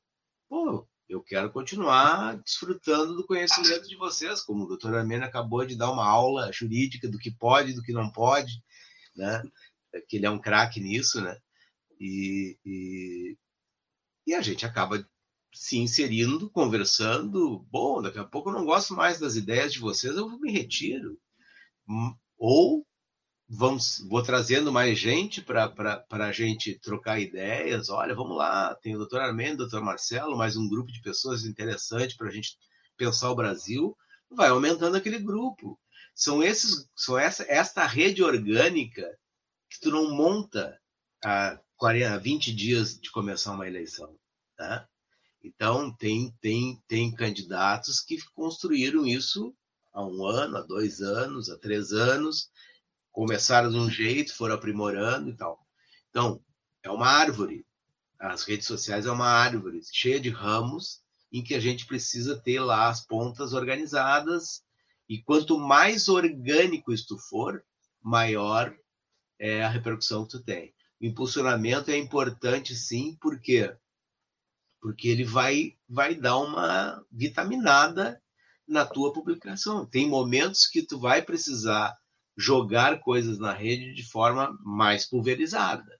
S2: Pô, eu quero continuar desfrutando do conhecimento de vocês, como o doutor Armênio acabou de dar uma aula jurídica do que pode e do que não pode, né? que ele é um craque nisso, né? E, e, e, a gente acaba se inserindo, conversando. Bom, daqui a pouco eu não gosto mais das ideias de vocês, eu me retiro. Hum, ou vamos, vou trazendo mais gente para a gente trocar ideias. Olha, vamos lá, tem o doutor Armendo, o doutor Marcelo, mais um grupo de pessoas interessante para a gente pensar o Brasil. Vai aumentando aquele grupo. São esses, são essa, esta rede orgânica que tu não monta a 40, 20 dias de começar uma eleição. Tá? Então, tem, tem, tem candidatos que construíram isso há um ano, há dois anos, há três anos, começaram de um jeito, foram aprimorando e tal. Então, é uma árvore. As redes sociais é uma árvore cheia de ramos em que a gente precisa ter lá as pontas organizadas. E quanto mais orgânico isto for, maior é a repercussão que tu tem. O impulsionamento é importante, sim, por quê? Porque ele vai, vai dar uma vitaminada na tua publicação. Tem momentos que tu vai precisar jogar coisas na rede de forma mais pulverizada,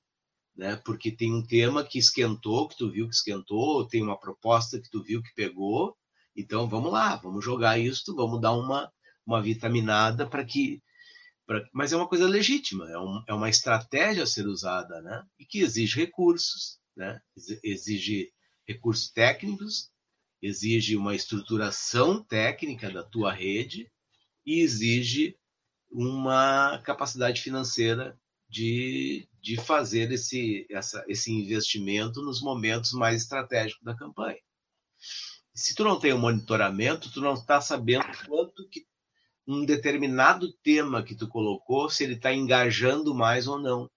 S2: né? Porque tem um tema que esquentou, que tu viu que esquentou, tem uma proposta que tu viu que pegou, então vamos lá, vamos jogar isso, vamos dar uma uma vitaminada para que pra, mas é uma coisa legítima, é, um, é uma estratégia a ser usada, né? E que exige recursos, né? Exige recursos técnicos, exige uma estruturação técnica da tua rede e exige uma capacidade financeira de, de fazer esse, essa, esse investimento nos momentos mais estratégicos da campanha. Se tu não tem um monitoramento, tu não está sabendo quanto que um determinado tema que tu colocou, se ele está engajando mais ou não.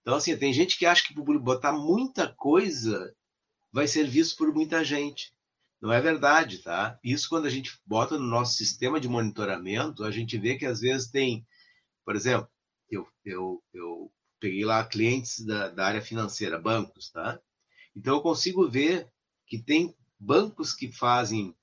S2: Então, assim, tem gente que acha que botar muita coisa vai ser visto por muita gente. Não é verdade, tá? Isso quando a gente bota no nosso sistema de monitoramento, a gente vê que às vezes tem, por exemplo, eu, eu, eu peguei lá clientes da, da área financeira, bancos, tá? Então eu consigo ver que tem bancos que fazem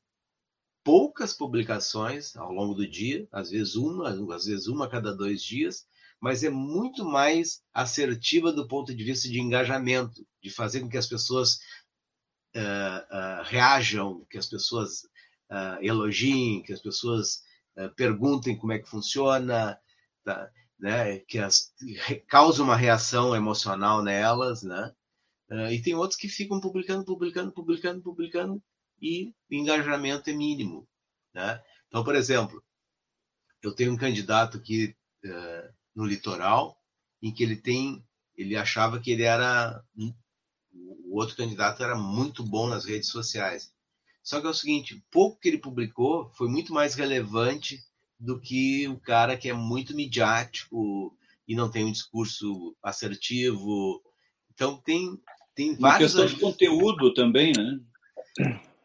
S2: poucas publicações ao longo do dia, às vezes uma, às vezes uma a cada dois dias, mas é muito mais assertiva do ponto de vista de engajamento, de fazer com que as pessoas uh, reajam, que as pessoas uh, elogiem, que as pessoas perguntem como é que funciona, tá? né? que as, causa uma reação emocional nelas, né? e tem outros que ficam publicando, publicando, publicando, publicando e o engajamento é mínimo, né? Então, por exemplo, eu tenho um candidato aqui no litoral em que ele tem, ele achava que ele era o outro candidato era muito bom nas redes sociais. Só que é o seguinte, pouco que ele publicou foi muito mais relevante do que o cara que é muito midiático e não tem um discurso assertivo. Então tem tem vários
S3: Uma questão de conteúdo também, né?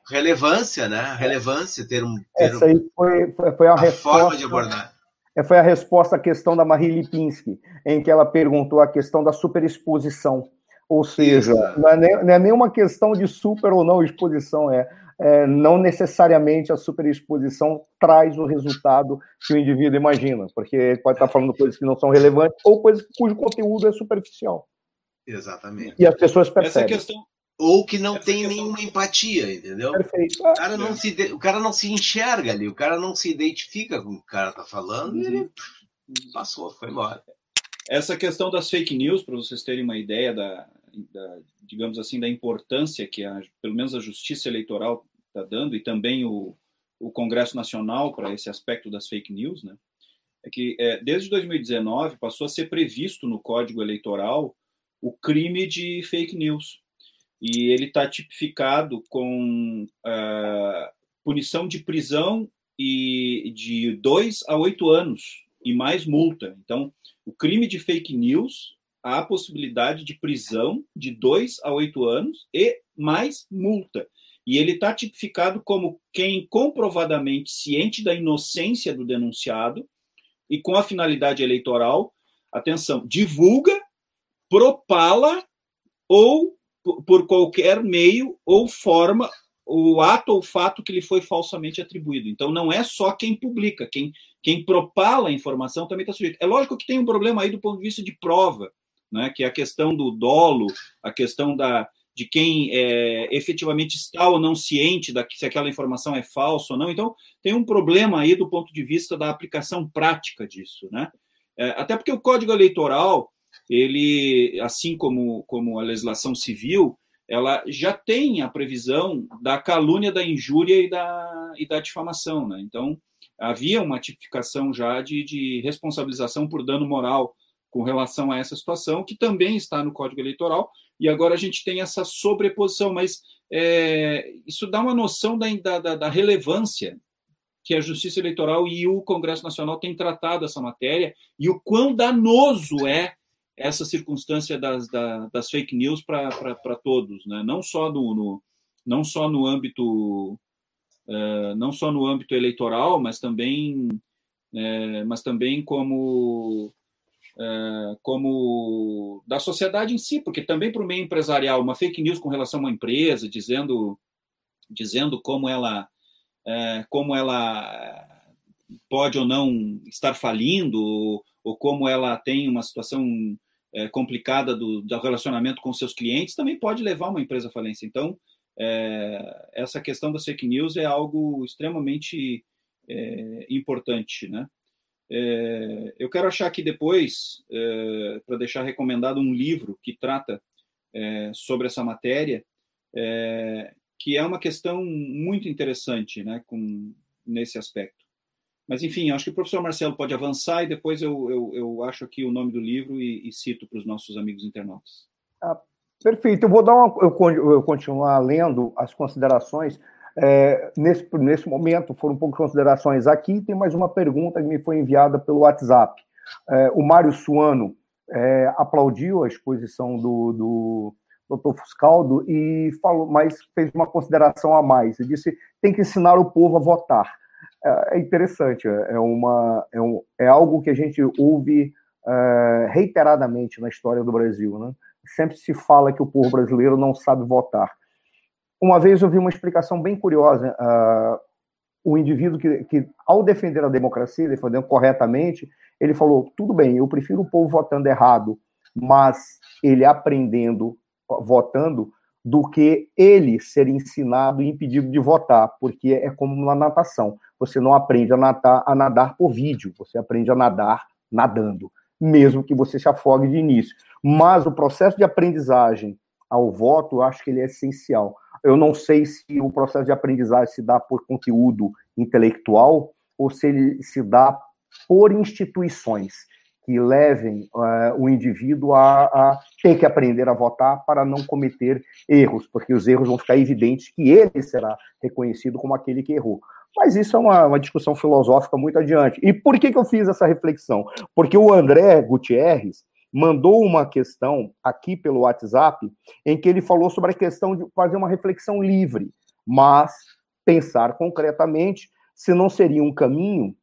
S2: Relevância, né? Relevância ter um ter
S1: Essa aí foi foi, foi a, a resposta,
S2: forma de abordar.
S1: É, foi a resposta à questão da Marie Lipinski, em que ela perguntou a questão da superexposição. Ou seja, não é, nem, não é nenhuma questão de super ou não exposição, é, é, não necessariamente a superexposição traz o resultado que o indivíduo imagina, porque ele pode estar falando coisas que não são relevantes ou coisas cujo conteúdo é superficial.
S2: Exatamente.
S1: E as pessoas percebem.
S2: Essa questão, ou que não tem questão... nenhuma empatia, entendeu? Perfeito. O cara, não se, o cara não se enxerga ali, o cara não se identifica com o que o cara está falando e ele passou, foi embora.
S3: Essa questão das fake news, para vocês terem uma ideia da, da, digamos assim, da importância que a, pelo menos a Justiça Eleitoral está dando e também o, o Congresso Nacional para esse aspecto das fake news, né? É que é, desde 2019 passou a ser previsto no Código Eleitoral o crime de fake news e ele está tipificado com uh, punição de prisão e de dois a oito anos e mais multa. Então, o crime de fake news a possibilidade de prisão de dois a oito anos e mais multa. E ele está tipificado como quem comprovadamente ciente da inocência do denunciado e com a finalidade eleitoral, atenção, divulga, propala ou por qualquer meio ou forma o ato ou fato que lhe foi falsamente atribuído. Então, não é só quem publica, quem, quem propala a informação também está sujeito. É lógico que tem um problema aí do ponto de vista de prova, né, que é a questão do dolo, a questão da, de quem é, efetivamente está ou não ciente da, se aquela informação é falsa ou não. Então, tem um problema aí do ponto de vista da aplicação prática disso. Né? É, até porque o Código Eleitoral, ele, assim como, como a legislação civil, ela já tem a previsão da calúnia, da injúria e da, e da difamação. Né? Então, havia uma tipificação já de, de responsabilização por dano moral com relação a essa situação, que também está no Código Eleitoral, e agora a gente tem essa sobreposição, mas é, isso dá uma noção da, da, da, relevância que a Justiça Eleitoral e o Congresso Nacional têm tratado essa matéria e o quão danoso é essa circunstância das, das fake news para todos, né? não só no, no, não só no âmbito uh, não só no âmbito eleitoral, mas também uh, mas também como como da sociedade em si, porque também para o meio empresarial uma fake news com relação a uma empresa dizendo dizendo como ela como ela pode ou não estar falindo ou, como ela tem uma situação é, complicada do, do, relacionamento com seus clientes também pode levar uma empresa à falência. Então, essa questão das fake news é algo extremamente importante, né? É, eu quero achar aqui depois, é, para deixar recomendado, um livro que trata é, sobre essa matéria, que é uma questão muito interessante, né, com, nesse aspecto. Mas, enfim, acho que o professor Marcelo pode avançar e depois eu, eu, eu acho aqui o nome do livro e, e cito para os nossos amigos internautas.
S1: Ah, perfeito. Eu vou dar uma, eu, eu continuar lendo as considerações. É, nesse, nesse momento, foram de considerações aqui. Tem mais uma pergunta que me foi enviada pelo WhatsApp. É, o Mário Suano é, aplaudiu a exposição do, do Dr. Fuscaldo e falou, mas fez uma consideração a mais. Ele disse: tem que ensinar o povo a votar. É, é interessante, é, é, uma, é, um, é algo que a gente ouve é, reiteradamente na história do Brasil. Né? Sempre se fala que o povo brasileiro não sabe votar. Uma vez eu vi uma explicação bem curiosa. Uh, o indivíduo que, que, ao defender a democracia, defendendo corretamente, ele falou: tudo bem, eu prefiro o povo votando errado, mas ele aprendendo, votando, do que ele ser ensinado e impedido de votar, porque é como na natação. Você não aprende a nadar, a nadar por vídeo, você aprende a nadar nadando, mesmo que você se afogue de início. Mas o processo de aprendizagem ao voto, eu acho que ele é essencial. Eu não sei se o processo de aprendizagem se dá por conteúdo intelectual ou se ele se dá por instituições que levem uh, o indivíduo a, a, ter que aprender a votar para não cometer erros, porque os erros vão ficar evidentes que ele será reconhecido como aquele que errou. Mas isso é uma, uma discussão filosófica muito adiante. E por que, que eu fiz essa reflexão? Porque o André Gutierrez mandou uma questão aqui pelo WhatsApp em que ele falou sobre a questão de fazer uma reflexão livre, mas pensar concretamente se não seria um caminho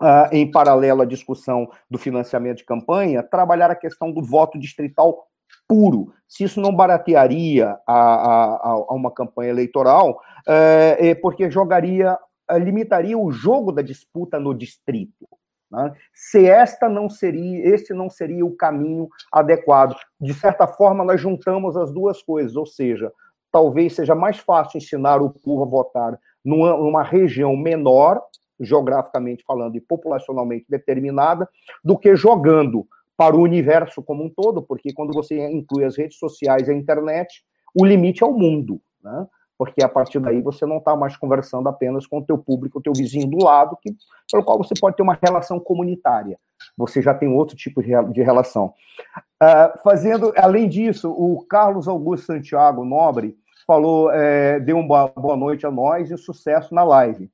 S1: Uh, em paralelo à discussão do financiamento de campanha, trabalhar a questão do voto distrital puro. Se isso não baratearia a, a, a uma campanha eleitoral, é, é porque jogaria limitaria o jogo da disputa no distrito. Né? Se esta não seria, este não seria o caminho adequado. De certa forma, nós juntamos as duas coisas, ou seja, talvez seja mais fácil ensinar o povo a votar numa, numa região menor, geograficamente falando e populacionalmente determinada, do que jogando para o universo como um todo, porque quando você inclui as redes sociais e a internet, o limite é o mundo. Né? Porque a partir daí você não está mais conversando apenas com o teu público, o teu vizinho do lado, que, pelo qual você pode ter uma relação comunitária. Você já tem outro tipo de relação. Uh, fazendo, além disso, o Carlos Augusto Santiago Nobre falou, é, deu uma boa noite a nós e sucesso na live.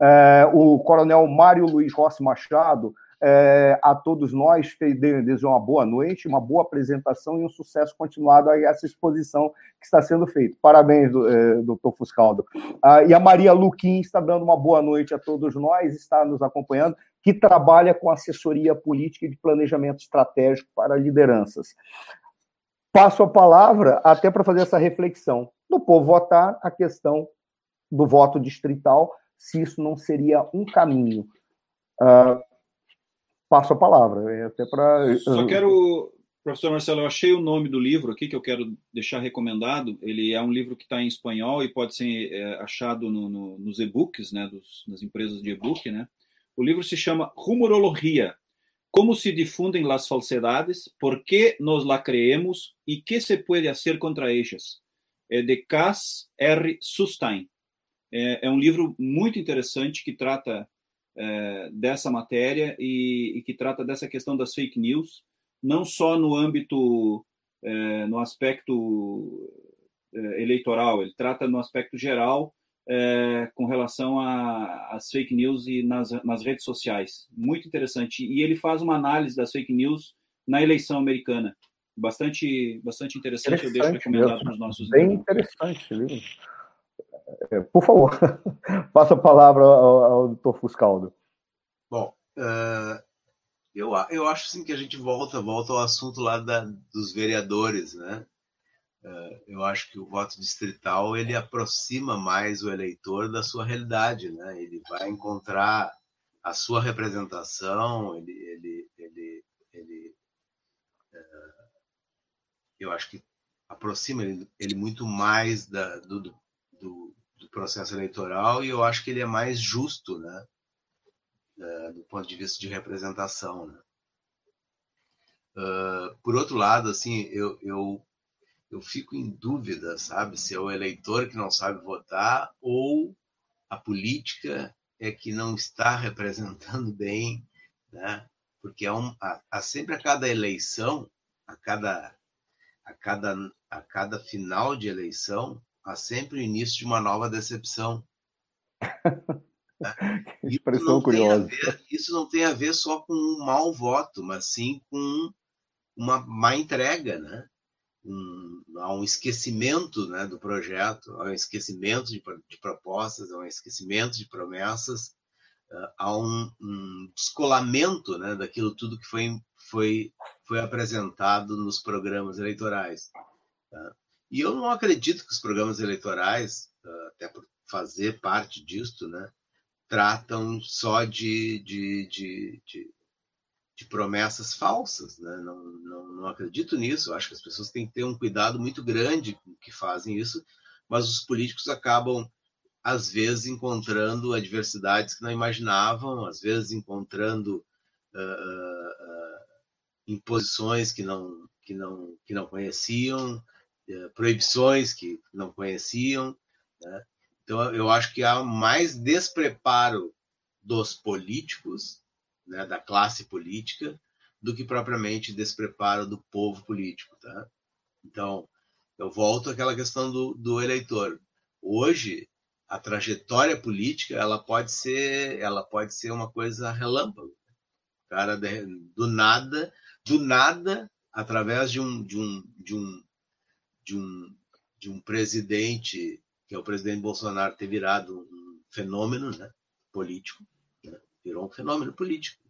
S1: É, o coronel Mário Luiz Rossi Machado é, a todos nós, desejo uma boa noite, uma boa apresentação e um sucesso continuado a essa exposição que está sendo feita. Parabéns, é, doutor Fuscaldo. Ah, e a Maria Luquim está dando uma boa noite a todos nós, está nos acompanhando, que trabalha com assessoria política e de planejamento estratégico para lideranças. Passo a palavra até para fazer essa reflexão. Do povo votar, a questão do voto distrital, se isso não seria um caminho. Uh, passo a palavra, até para.
S3: Só quero, professor Marcelo, eu achei o nome do livro aqui que eu quero deixar recomendado. Ele é um livro que está em espanhol e pode ser é, achado no, no, nos e-books, né, dos, nas empresas de e-book, né. O livro se chama Rumorologia. Como se difundem as falsidades, por que nos la creemos e que se pode fazer contra elas. É de Cass R. Sustain. É, é um livro muito interessante que trata é, dessa matéria e, e, que trata dessa questão das fake news, não só no âmbito, é, no aspecto é, eleitoral, ele trata no aspecto geral é, com relação às fake news e nas, nas redes sociais. Muito interessante. E ele faz uma análise das fake news na eleição americana. Bastante, bastante interessante, interessante eu deixo recomendado para os nossos
S1: Bem interessante, viu? É, por favor, passa a palavra ao, ao doutor Fuscaldo.
S2: Bom, uh, eu, eu acho assim que a gente volta, volta ao assunto lá da, dos vereadores, né? Uh, eu acho que o voto distrital ele aproxima mais o eleitor da sua realidade, né? Ele vai encontrar a sua representação, ele, ele, ele, ele uh, eu acho que aproxima ele, ele muito mais da, do, do, do processo eleitoral e eu acho que ele é mais justo, né? Uh, do ponto de vista de representação, né? Uh, por outro lado, assim, eu, eu, eu fico em dúvida, sabe, se é o eleitor que não sabe votar ou a política é que não está representando bem, né? Porque há, um, há sempre a cada eleição, a cada, a cada, a cada final de eleição, há sempre o início de uma nova decepção.
S1: Expressão curiosa.
S2: Ver, isso não tem a ver só com um mau voto, mas sim com uma má entrega, né? Um, há um esquecimento né, do projeto, há um esquecimento de, de propostas, há um esquecimento de promessas, uh, há um, um, descolamento né, daquilo tudo que foi, foi, foi apresentado nos programas eleitorais. Tá? E eu não acredito que os programas eleitorais, ah, até por fazer parte disto, né, tratam só de, de, de, de, de promessas falsas. Né? Não, não, não acredito nisso. Eu acho que as pessoas têm que ter um cuidado muito grande que fazem isso, mas os políticos acabam, às vezes, encontrando adversidades que não imaginavam, às vezes encontrando uh, uh, imposições que não, que, não, que não conheciam, proibições que não conheciam. Né? Então, eu acho que há mais despreparo dos políticos, né, da classe política, do que propriamente despreparo do povo político. Tá? Então, eu volto àquela questão do, do eleitor. Hoje, a trajetória política ela pode ser ela pode ser uma coisa relâmpago cara do nada do nada através de um de um de um de um, de um presidente, que é o presidente Bolsonaro, ter virado um fenômeno né, político, né? virou um fenômeno político.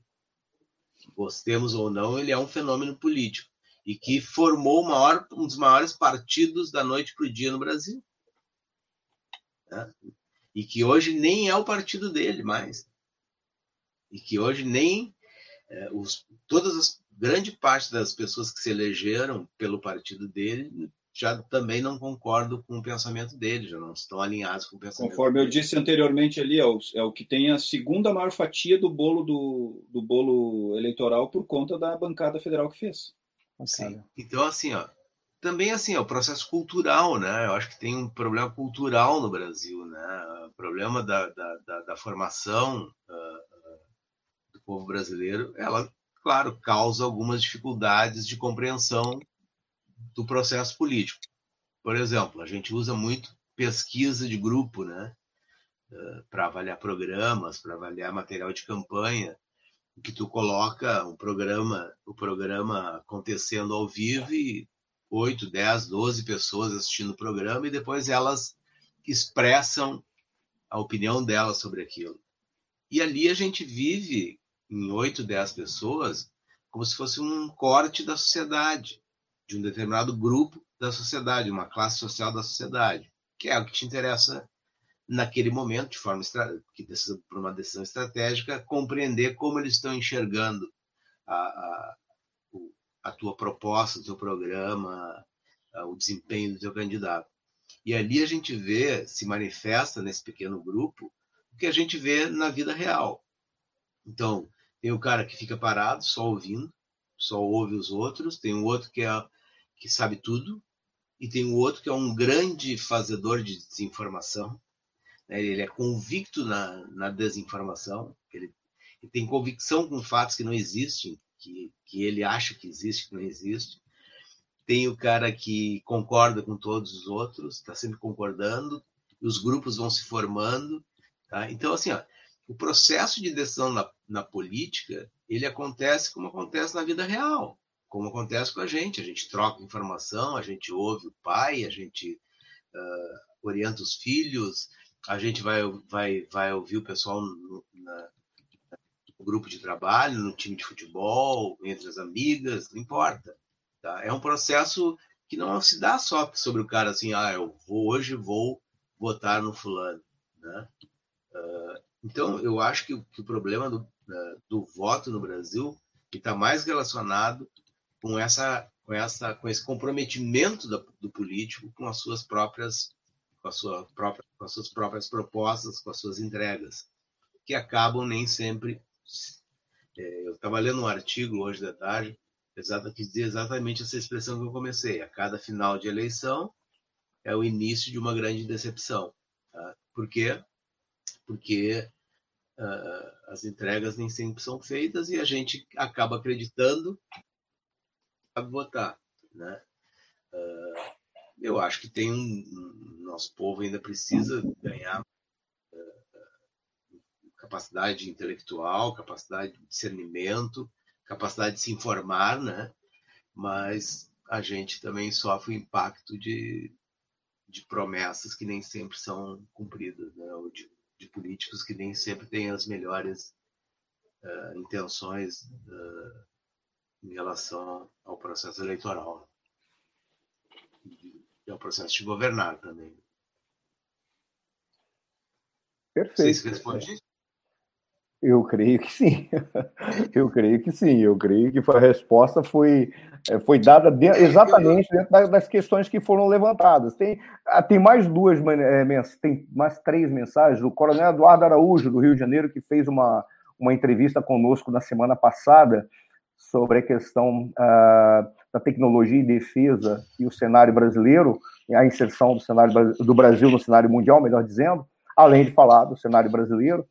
S2: Gostemos ou não, ele é um fenômeno político e que formou maior, um dos maiores partidos da noite para o dia no Brasil. Né? E que hoje nem é o partido dele mais. E que hoje nem é, os, todas as grande parte das pessoas que se elegeram pelo partido dele já também não concordo com o pensamento dele, já não estão alinhados com o pensamento
S3: Conforme
S2: dele.
S3: eu disse anteriormente ali, é o, é o que tem a segunda maior fatia do bolo do, do bolo eleitoral por conta da bancada federal que fez.
S2: Sim. Então, assim, ó, também assim, ó, o processo cultural, né? Eu acho que tem um problema cultural no Brasil, né? O problema da, da, da, da formação uh, uh, do povo brasileiro, ela, claro, causa algumas dificuldades de compreensão do processo político. Por exemplo, a gente usa muito pesquisa de grupo, né? Eh, para avaliar programas, para avaliar material de campanha. que tu coloca o programa, o programa acontecendo ao vivo e 8, 10, 12 pessoas assistindo o programa e depois elas expressam a opinião delas sobre aquilo. E ali a gente vive em 8, 10 pessoas como se fosse um corte da sociedade, de um determinado grupo da sociedade, uma classe social da sociedade, que é o que te interessa naquele momento, de forma que por uma decisão estratégica, compreender como eles estão enxergando a, a, a tua proposta, o teu programa, o desempenho do teu candidato. E ali a gente vê, se manifesta nesse pequeno grupo, o que a gente vê na vida real. Então, tem o cara que fica parado, só ouvindo, só ouve os outros, tem o outro que, é, que sabe tudo, e tem o outro que é um grande fazedor de desinformação, né? ele é convicto na, na desinformação, ele, ele, tem convicção com fatos que não existem, que, que ele acha que existe, que não existe. Tem o cara que concorda com todos os outros, está sempre concordando, os grupos vão se formando. Tá? Então, assim, ó, o processo de decisão na, na política, ele acontece como acontece na vida real, como acontece com a gente. A gente troca informação, a gente ouve o pai, a gente uh, orienta os filhos, a gente vai, vai, vai ouvir o pessoal no, na, no grupo de trabalho, no time de futebol, entre as amigas, não importa. Tá? É um processo que não se dá só sobre o cara assim, ah, eu vou, hoje vou votar no fulano. Né? Uh, então, eu acho que, que o problema do, uh, do voto no Brasil está mais relacionado com essa com essa com esse comprometimento da, do político com as suas próprias com, a sua própria, com as suas próprias propostas, com as suas entregas, que acabam nem sempre. É, eu estava lendo um artigo hoje da tarde, exata, que dizia exatamente essa expressão que eu comecei. A cada final de eleição é o início de uma grande decepção. Tá? Por quê? Porque uh, as entregas nem sempre são feitas e a gente acaba acreditando a votar. Né? Uh, eu acho que tem um, nosso povo ainda precisa ganhar uh, capacidade intelectual, capacidade de discernimento, capacidade de se informar, né? Mas a gente também sofre o impacto de, de promessas que nem sempre são cumpridas, né? Ou de, de políticos que nem sempre têm as melhores uh, intenções uh, em relação ao processo eleitoral é o processo de governar também.
S1: Perfeito. Vocês respondem? Eu creio que sim. Eu creio que sim. Eu creio que a resposta foi, é, foi dada de, exatamente dentro das questões que foram levantadas. Tem, ah, tem mais duas, é, tem mais três mensagens do Coronel Eduardo Araújo, do Rio de Janeiro, que fez uma, uma entrevista conosco na semana passada sobre a questão uh, da tecnologia e defesa e o cenário brasileiro, a inserção do cenário do Brasil no cenário mundial, melhor dizendo, além de falar do cenário brasileiro,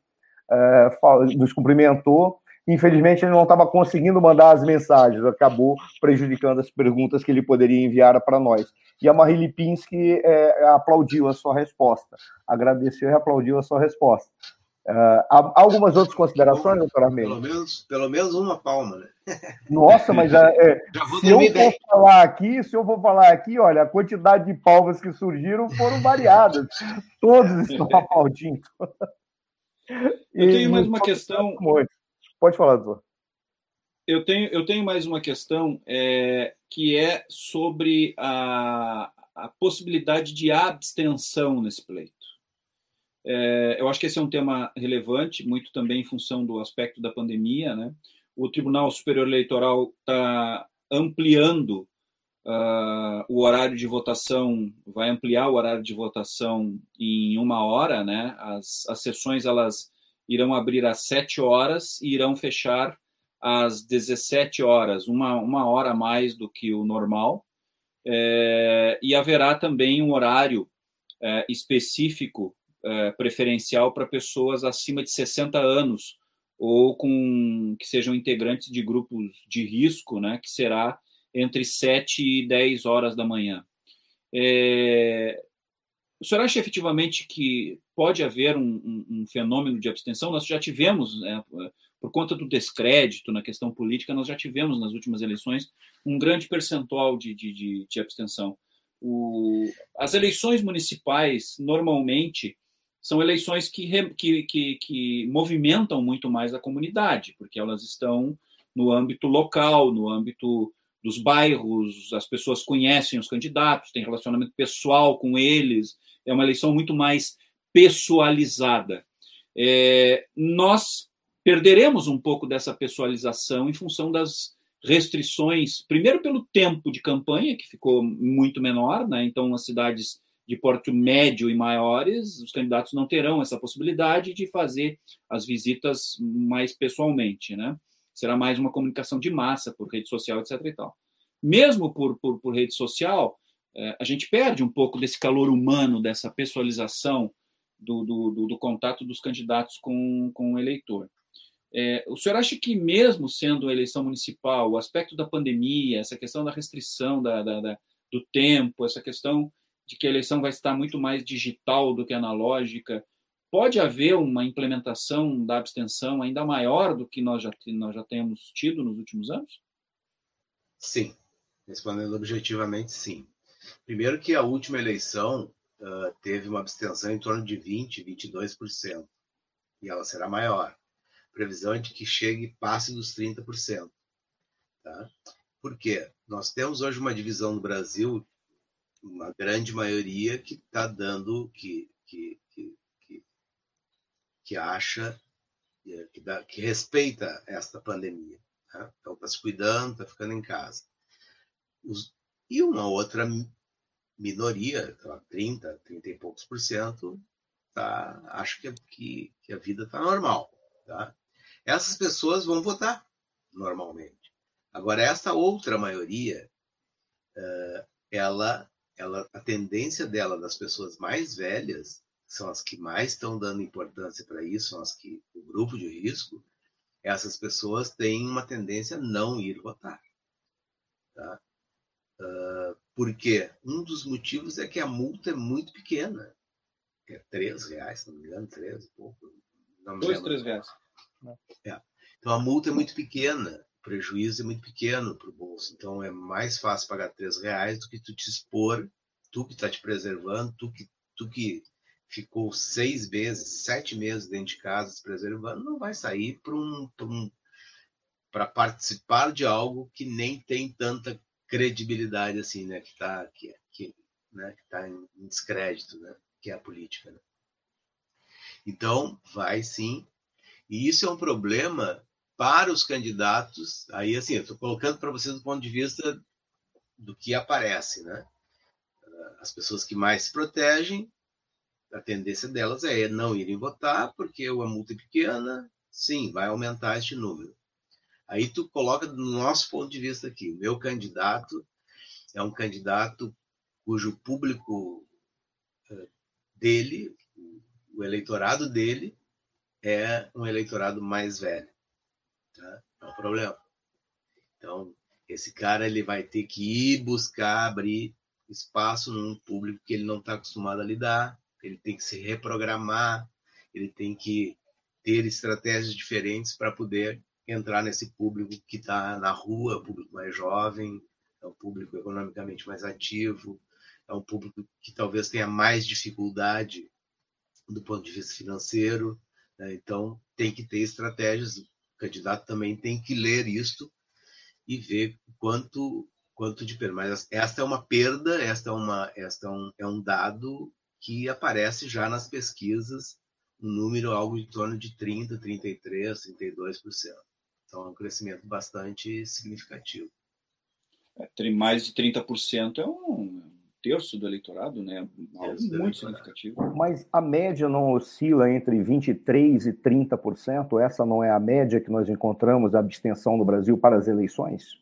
S1: uh, nos cumprimentou. Infelizmente, ele não estava conseguindo mandar as mensagens, acabou prejudicando as perguntas que ele poderia enviar para nós. E a Marie Lipinski é, aplaudiu a sua resposta, agradeceu e aplaudiu a sua resposta. Uh, algumas outras considerações, doutor Armênio?
S2: Pelo menos, pelo menos uma palma, né?
S1: Nossa, mas é, é se eu for falar aqui, se eu for falar aqui, olha, a quantidade de palmas que surgiram foram variadas. Todos estão aplaudindo.
S3: Eu tenho mais uma questão.
S1: Pode falar, doutor.
S3: Eu tenho, eu tenho mais uma questão é, que é sobre a, a possibilidade de abstenção nesse pleito. É, eu acho que esse é um tema relevante, muito também em função do aspecto da pandemia. Né? O Tribunal Superior Eleitoral está ampliando uh, o horário de votação, vai ampliar o horário de votação em uma hora. Né? As, as sessões elas irão abrir às 7 horas e irão fechar às 17 horas, uma, uma hora a mais do que o normal. É, e haverá também um horário é, específico é, preferencial para pessoas acima de 60 anos ou com que sejam integrantes de grupos de risco, né, que será entre 7 e 10 horas da manhã. É, o senhor acha efetivamente que pode haver um, um, um, fenômeno de abstenção? Nós já tivemos, né, por conta do descrédito na questão política, nós já tivemos nas últimas eleições um grande percentual de, de, de, de abstenção. O, as eleições municipais, normalmente, são eleições que, que, que, que, movimentam muito mais a comunidade, porque elas estão no âmbito local, no âmbito dos bairros, as pessoas conhecem os candidatos, têm relacionamento pessoal com eles, é uma eleição muito mais pessoalizada. É, nós perderemos um pouco dessa pessoalização em função das restrições, primeiro pelo tempo de campanha, que ficou muito menor, né? então as cidades de porte médio e maiores, os candidatos não terão essa possibilidade de fazer as visitas mais pessoalmente, né? Será mais uma comunicação de massa por rede social, etc. E tal. Mesmo por, por, por rede social, é, a gente perde um pouco desse calor humano, dessa pessoalização do, do, do, do contato dos candidatos com, com o eleitor. É, o senhor acha que, mesmo sendo eleição municipal, o aspecto da pandemia, essa questão da restrição da, da, da, do tempo, essa questão de que a eleição vai estar muito mais digital do que analógica, pode haver uma implementação da abstenção ainda maior do que nós já, nós já temos tido nos últimos anos?
S2: Sim. Respondendo objetivamente, sim. Primeiro que a última eleição uh, teve uma abstenção em torno de 20%, 22%. E ela será maior. Previsão é de que chegue e passe dos 30%. Tá? Por quê? Nós temos hoje uma divisão no Brasil uma grande maioria que está dando, que, que, que, que, que acha, que, dá, que respeita esta pandemia. Né? Então, está se cuidando, está ficando em casa. Os, e uma outra minoria, 30, 30 e poucos por cento, tá, acho que, que, que a vida está normal. Tá? Essas pessoas vão votar normalmente. Agora, essa outra maioria, uh, ela ela, a tendência dela das pessoas mais velhas, são as que mais estão dando importância para isso, são as que o grupo de risco, essas pessoas têm uma tendência a não ir votar. Tá? Uh, porque um dos motivos é que a multa é muito pequena. É três reais, se não me engano, três, pouco.
S3: Não Dois, três reais.
S2: É. Então a multa é muito pequena prejuízo é muito pequeno para o bolso. Então é mais fácil pagar três reais do que tu te expor, tu que está te preservando, tu que, tu que ficou seis meses, sete meses dentro de casa se preservando, não vai sair para um, um, participar de algo que nem tem tanta credibilidade assim, né? Que está que, que, né? que tá em descrédito, né? Que é a política. Né? Então vai sim. E isso é um problema para os candidatos, aí assim, eu estou colocando para vocês do ponto de vista do que aparece, né? As pessoas que mais se protegem, a tendência delas é não irem votar, porque a multa é pequena, sim, vai aumentar este número. Aí tu coloca do nosso ponto de vista aqui, o meu candidato é um candidato cujo público eh, dele, o eleitorado dele, é um eleitorado mais velho. Tá? É um problema. Então, esse cara ele vai ter que ir buscar abrir espaço num público que ele não está acostumado a lidar, ele tem que se reprogramar, ele tem que ter estratégias diferentes para poder entrar nesse público que está na rua, o público mais jovem, é um público economicamente mais ativo, é um público que talvez tenha mais dificuldade do ponto de vista financeiro. Né? Então, tem que ter estratégias candidato também tem que ler isto e ver quanto quanto de perda. Mas esta é uma perda, esta é, uma, esta é, um, é um dado que aparece já nas pesquisas, um número algo em torno de 30, 33, 32%. Então é um crescimento bastante significativo.
S3: É, mais de 30% é um, terço do eleitorado, né? Algo muito significativo.
S1: Mas a média não oscila entre 23% e 30%? Essa não é a média que nós encontramos da abstenção no Brasil para as eleições?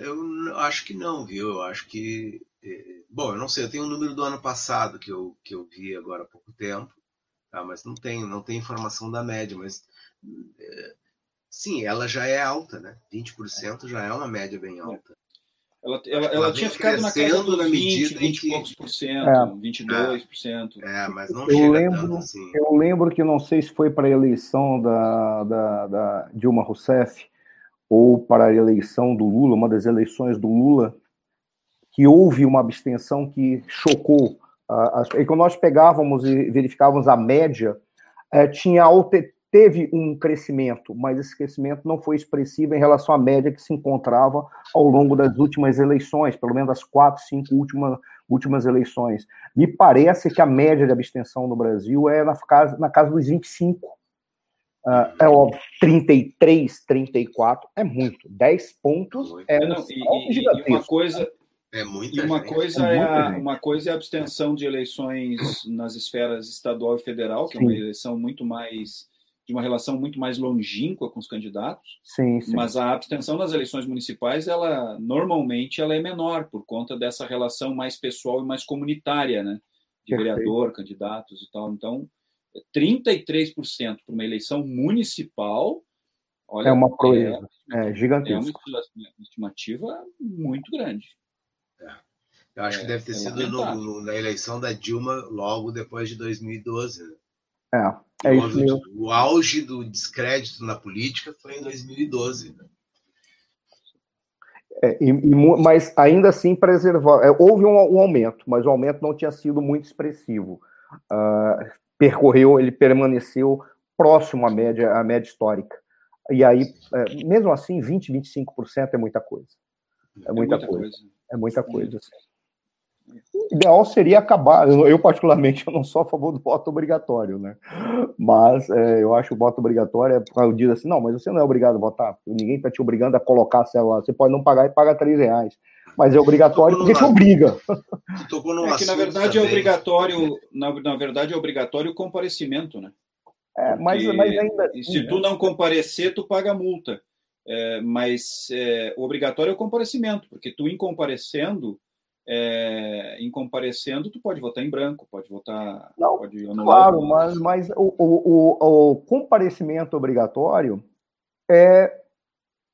S2: Eu acho que não, viu? Eu acho que. É, bom, eu não sei, eu tenho o um número do ano passado que eu, que eu vi agora há pouco tempo, tá? mas não tem, não tem informação da média, mas. É, sim, ela já é alta, né? 20% já é uma média bem alta.
S3: Ela, ela, ela tinha ficado na casa dos 20, 20 e poucos por cento, é. 22 por cento.
S2: É, mas não
S1: eu
S2: chega
S1: lembro,
S2: tanto assim.
S1: Eu lembro que não sei se foi para a eleição da, da, da Dilma Rousseff ou para a eleição do Lula, uma das eleições do Lula, que houve uma abstenção que chocou. Uh, e quando nós pegávamos e verificávamos a média, uh, tinha teve um crescimento, mas esse crescimento não foi expressivo em relação à média que se encontrava ao longo das últimas eleições, pelo menos as quatro, cinco últimas, últimas eleições. Me parece que a média de abstenção no Brasil é na casa, na casa dos 25. Uh, é óbvio, 33, 34 é muito. 10 pontos é
S3: um não, e, e, uma coisa
S2: é muito.
S3: E uma coisa é, é a, uma coisa é a abstenção de eleições nas esferas estadual e federal, que Sim. é uma eleição muito mais de uma relação muito mais longínqua com os candidatos.
S1: Sim, sim.
S3: Mas a abstenção nas eleições municipais, ela normalmente ela é menor por conta dessa relação mais pessoal e mais comunitária, né? De Perfeito. vereador, candidatos e tal. Então, 33% para uma eleição municipal, olha,
S1: é uma coisa é, é gigantesca.
S3: É uma estimativa muito grande.
S2: É. Eu acho é, que deve ter é sido no, no, na eleição da Dilma logo depois de 2012. Né?
S1: É. É
S2: o, isso mesmo. o auge do descrédito na política foi em 2012. Né?
S1: É, e, e, mas ainda assim preservar. É, houve um, um, aumento, mas o aumento não tinha sido muito expressivo. Uh, percorreu, ele permaneceu próximo à média, à média histórica. E aí, é, mesmo assim, 20, 25% é muita coisa. É muita, é muita coisa. coisa. É muita coisa. Assim. O ideal seria acabar. Eu, particularmente, eu não sou a favor do voto obrigatório, né? Mas é, eu acho o voto obrigatório é para diz assim, não, mas você não é obrigado a votar. Ninguém está te obrigando a colocar a célula. Você pode não pagar e pagar três reais. Mas é obrigatório porque te obriga.
S3: É que, na verdade, é obrigatório, na, na verdade, é obrigatório o comparecimento, né?
S1: É, mas, mas ainda.
S3: E se tu não comparecer, tu paga multa. É, mas é, o obrigatório é o comparecimento, porque tu, em comparecendo, é, em comparecendo, tu pode votar em branco, pode votar.
S1: Não,
S3: pode
S1: claro, mas, mas o, o, o, comparecimento obrigatório é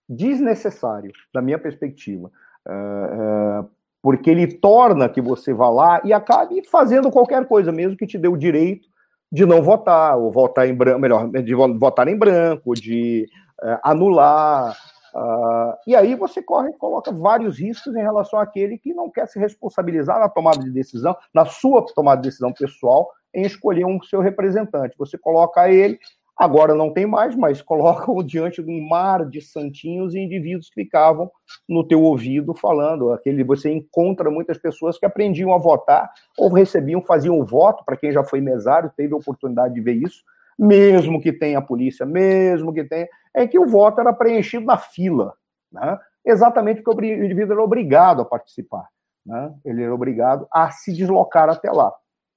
S1: desnecessário, da minha perspectiva. É, é, porque ele torna que você vá lá e acabe fazendo qualquer coisa, mesmo que te dê o direito de não votar, ou votar em branco, melhor, de votar em branco, de é, anular Uh, e aí você corre coloca vários riscos em relação àquele que não quer se responsabilizar na tomada de decisão, na sua tomada de decisão pessoal, em escolher um seu representante. Você coloca ele, agora não tem mais, mas coloca-o diante de um mar de santinhos e indivíduos que ficavam no teu ouvido falando. Aquele você encontra muitas pessoas que aprendiam a votar ou recebiam, faziam o voto, para quem já foi mesário, teve a oportunidade de ver isso, mesmo que tenha a polícia, mesmo que tenha, é que o voto era preenchido na fila, né? exatamente porque o indivíduo era obrigado a participar. Né? Ele era obrigado a se deslocar até lá,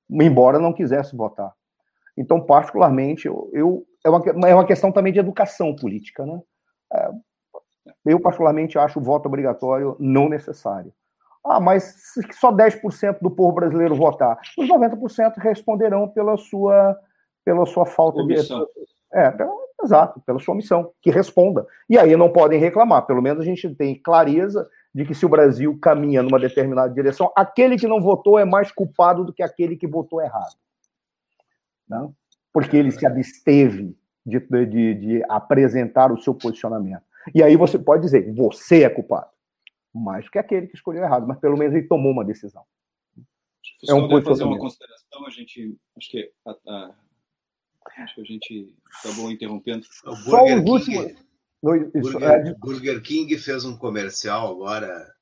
S1: embora não quisesse votar. Então, particularmente, eu, eu é, uma, é uma questão também de educação política. Né? É, eu, particularmente, acho o voto obrigatório não necessário. Ah, mas só 10% do povo brasileiro votar. Os 90% responderão pela sua pela sua falta omissão. de. É, pela, exato, pela sua omissão, que responda. E aí não podem reclamar, pelo menos a gente tem clareza de que se o Brasil caminha numa determinada direção, aquele que não votou é mais culpado do que aquele que votou errado. Não? Porque ele se absteve de, de, de apresentar o seu posicionamento. E aí você pode dizer, você é culpado. Mais do que aquele que escolheu errado, mas pelo menos ele tomou uma decisão.
S3: É um fazer uma consideração, a gente acho que a, a Acho que a gente acabou interrompendo.
S2: O Burger, King, Burger, é Burger King fez um comercial agora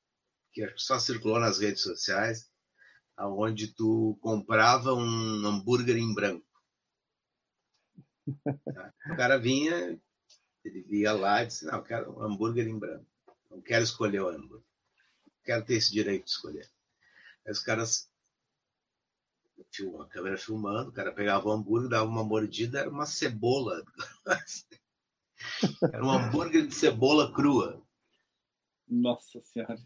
S2: que só circulou nas redes sociais, aonde tu comprava um hambúrguer em branco. O cara vinha, ele via lá e disse, não, eu quero um hambúrguer em branco. Não quero escolher o hambúrguer. Quero ter esse direito de escolher. Aí os caras a câmera filmando, o cara pegava o hambúrguer, dava uma mordida, era uma cebola. era um hambúrguer de cebola crua.
S3: Nossa Senhora.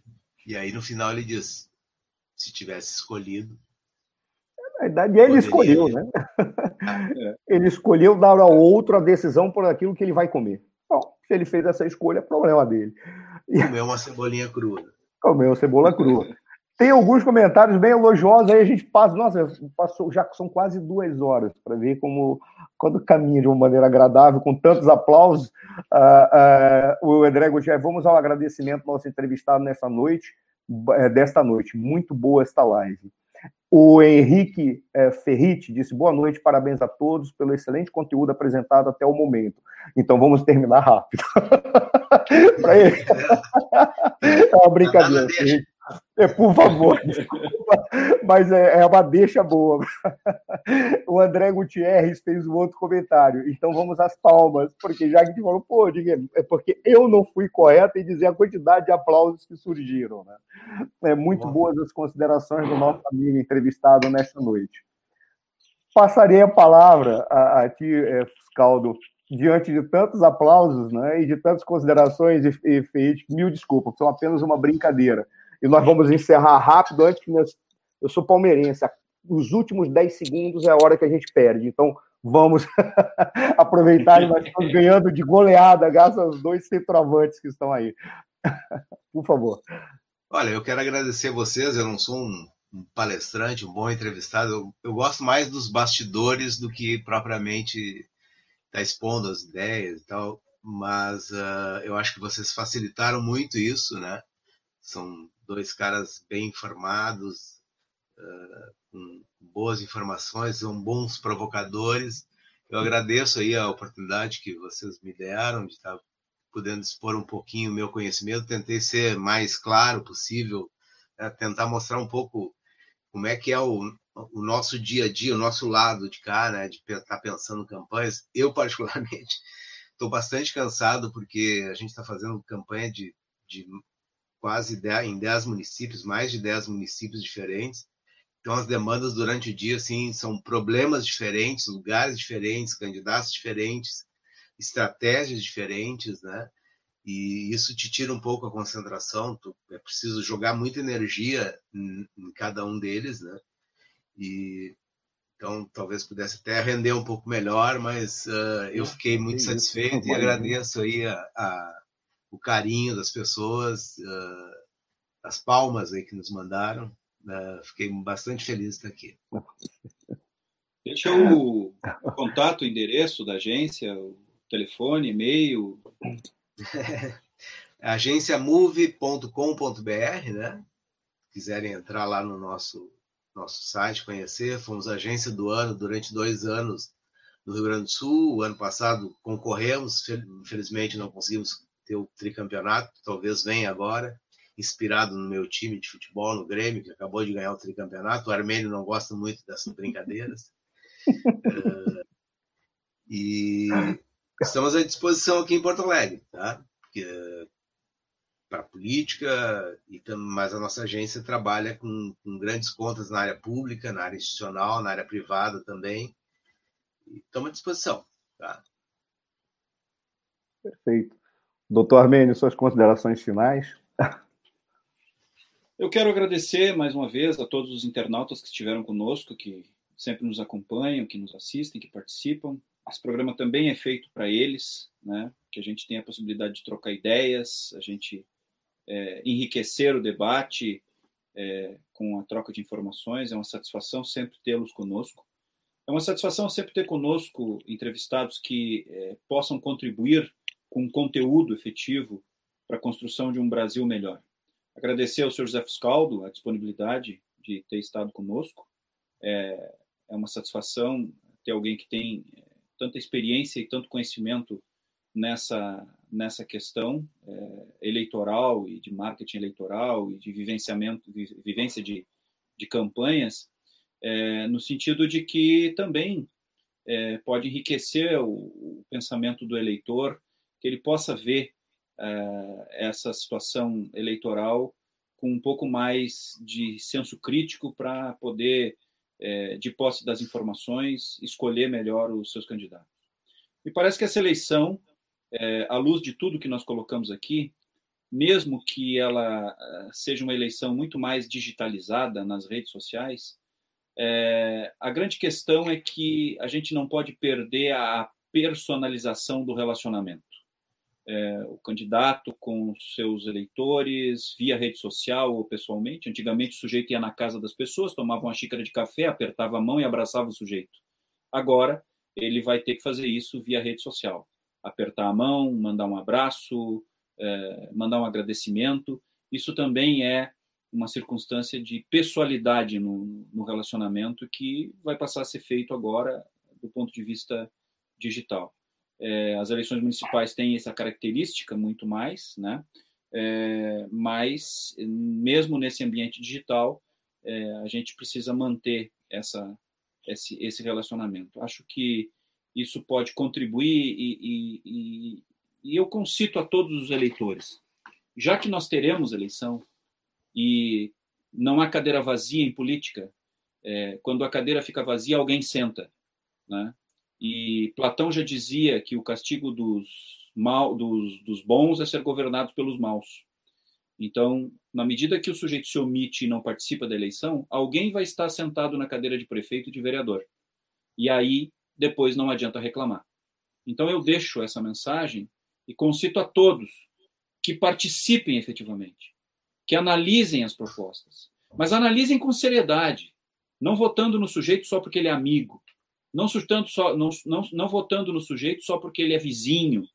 S2: E aí no final ele diz: se tivesse escolhido.
S1: Na verdade, ele poderia... escolheu, né? É. Ele escolheu dar ao outro a decisão por aquilo que ele vai comer. Bom, se ele fez essa escolha, é problema dele.
S2: Comer uma cebolinha crua.
S1: Comeu cebola crua. Tem alguns comentários bem elogiosos, aí a gente passa, nossa, passou, já são quase duas horas para ver como quando caminha de uma maneira agradável, com tantos aplausos. Uh, uh, o André Gutierrez, vamos ao agradecimento ao nosso entrevistado nessa noite, eh, desta noite. Muito boa esta live. O Henrique é, Ferriti disse: boa noite, parabéns a todos pelo excelente conteúdo apresentado até o momento. Então vamos terminar rápido. É uma brincadeira. É, por favor, mas é, é, uma deixa boa. O André Gutierrez fez um outro comentário. Então vamos às palmas, porque já que falou, pô, é porque eu não fui correto em dizer a quantidade de aplausos que surgiram. Né? É muito boas as considerações do nosso amigo entrevistado nesta noite. Passarei a palavra a, a ti, é, Fiscaldo, diante de tantos aplausos né, e de tantas considerações e, e, mil desculpas, são apenas uma brincadeira e nós vamos encerrar rápido antes que nós... eu sou palmeirense. Os últimos 10 segundos é a hora que a gente perde. Então, vamos aproveitar e nós estamos ganhando de goleada, graças aos dois centroavantes que estão aí. Por favor.
S2: Olha, eu quero agradecer a vocês. Eu não sou um, um palestrante, um bom entrevistado. Eu, eu, gosto mais dos bastidores do que propriamente estar tá expondo as ideias e tal. Mas uh, eu acho que vocês facilitaram muito isso, né? São dois caras bem informados, uh, com boas informações, são bons provocadores. Eu agradeço aí a oportunidade que vocês me deram de estar podendo expor um pouquinho o meu conhecimento. Tentei ser mais claro possível, né? tentar mostrar um pouco como é que é o, o nosso dia a dia, o nosso lado de cá, né? de estar tá pensando campanhas. Eu, particularmente, estou bastante cansado porque a gente está fazendo campanha de, de quase 10, em 10 municípios, mais de 10 municípios diferentes. Então, as demandas durante o dia, assim, são problemas diferentes, lugares diferentes, candidatos diferentes, estratégias diferentes, né? E isso te tira um pouco a concentração, tu, é preciso jogar muita energia em, em cada um deles, né? E então talvez pudesse até render um pouco melhor, mas uh, eu fiquei muito satisfeito e agradeço aí a, a o carinho das pessoas, uh, as palmas aí que nos mandaram. Uh, fiquei bastante feliz de estar aqui.
S3: Deixa o contato, o endereço da agência, o telefone, e-mail.
S2: agenciamove.com.br, né? Quiserem entrar lá no nosso nosso site, conhecer, fomos agência do ano durante dois anos no Rio Grande do Sul. O ano passado concorremos, infelizmente não conseguimos ter o tricampeonato, talvez venha agora, inspirado no meu time de futebol, no Grêmio, que acabou de ganhar o tricampeonato. O Armênio não gosta muito dessas brincadeiras. uh, e estamos à disposição aqui em Porto Alegre, tá? para política, e mas a nossa agência trabalha com, com, grandes contas na área pública, na área institucional, na área privada também. Estamos à disposição. Tá?
S1: Perfeito. Doutor Armênio, suas considerações finais.
S3: Eu quero agradecer mais uma vez a todos os internautas que estiveram conosco, que sempre nos acompanham, que nos assistem, que participam. Esse programa também é feito para eles, né? que a gente tenha a possibilidade de trocar ideias, a gente é, enriquecer o debate é, com a troca de informações. É uma satisfação sempre tê-los conosco. É uma satisfação sempre ter conosco entrevistados que é, possam contribuir com conteúdo efetivo para a construção de um Brasil melhor. Agradecer ao senhor José Fiscaldo a disponibilidade de ter estado conosco. É, é uma satisfação ter alguém que tem é, tanta experiência e tanto conhecimento nessa, nessa questão é, eleitoral e de marketing eleitoral e de vivenciamento, vivência de, de campanhas, é, no sentido de que também é, pode enriquecer o, o pensamento do eleitor que ele possa ver uh, essa situação eleitoral com um pouco mais de senso crítico para poder, uh, de posse das informações, escolher melhor os seus candidatos. Me parece que essa eleição, uh, à luz de tudo que nós colocamos aqui, mesmo que ela seja uma eleição muito mais digitalizada nas redes sociais, a grande questão é que a gente não pode perder a personalização do relacionamento é, o candidato com seus eleitores via rede social ou pessoalmente. Antigamente, o sujeito ia na casa das pessoas, tomava uma xícara de café, apertava a mão e abraçava o sujeito. Agora, ele vai ter que fazer isso via rede social. Apertar a mão, mandar um abraço, é, mandar um agradecimento. Isso também é uma circunstância de pessoalidade no, no relacionamento que vai passar a ser feito agora do ponto de vista digital. É, as eleições municipais têm essa característica muito mais, né? É, mas mesmo nesse ambiente digital, é, a gente precisa manter essa, esse, esse relacionamento. Acho que isso pode contribuir e, e, e, e eu concito a todos os eleitores, já que nós teremos eleição e não há cadeira vazia em política, é, quando a cadeira fica vazia, alguém senta, né? E Platão já dizia que o castigo dos, mal, dos, dos bons é ser governado pelos maus. Então, na medida que o sujeito se omite e não participa da eleição, alguém vai estar sentado na cadeira de prefeito e de vereador. E aí, depois não adianta reclamar. Então, eu deixo essa mensagem e concito a todos que participem efetivamente, que analisem as propostas, mas analisem com seriedade, não votando no sujeito só porque ele é amigo, não, só, não, não, não votando no sujeito só porque ele é vizinho,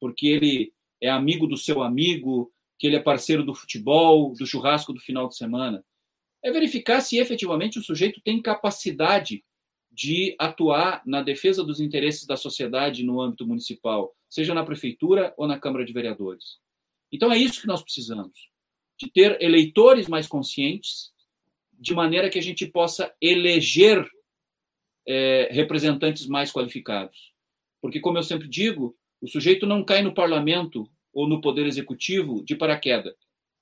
S3: porque ele é amigo do seu amigo, que ele é parceiro do futebol, do churrasco do final de semana. É verificar se efetivamente o sujeito tem capacidade de atuar na defesa dos interesses da sociedade no âmbito municipal, seja na prefeitura ou na Câmara de Vereadores. Então é isso que nós precisamos, de ter eleitores mais conscientes, de maneira que a gente possa eleger é, representantes mais qualificados. Porque, como eu sempre digo, o sujeito não cai no parlamento ou no poder executivo de paraquedas.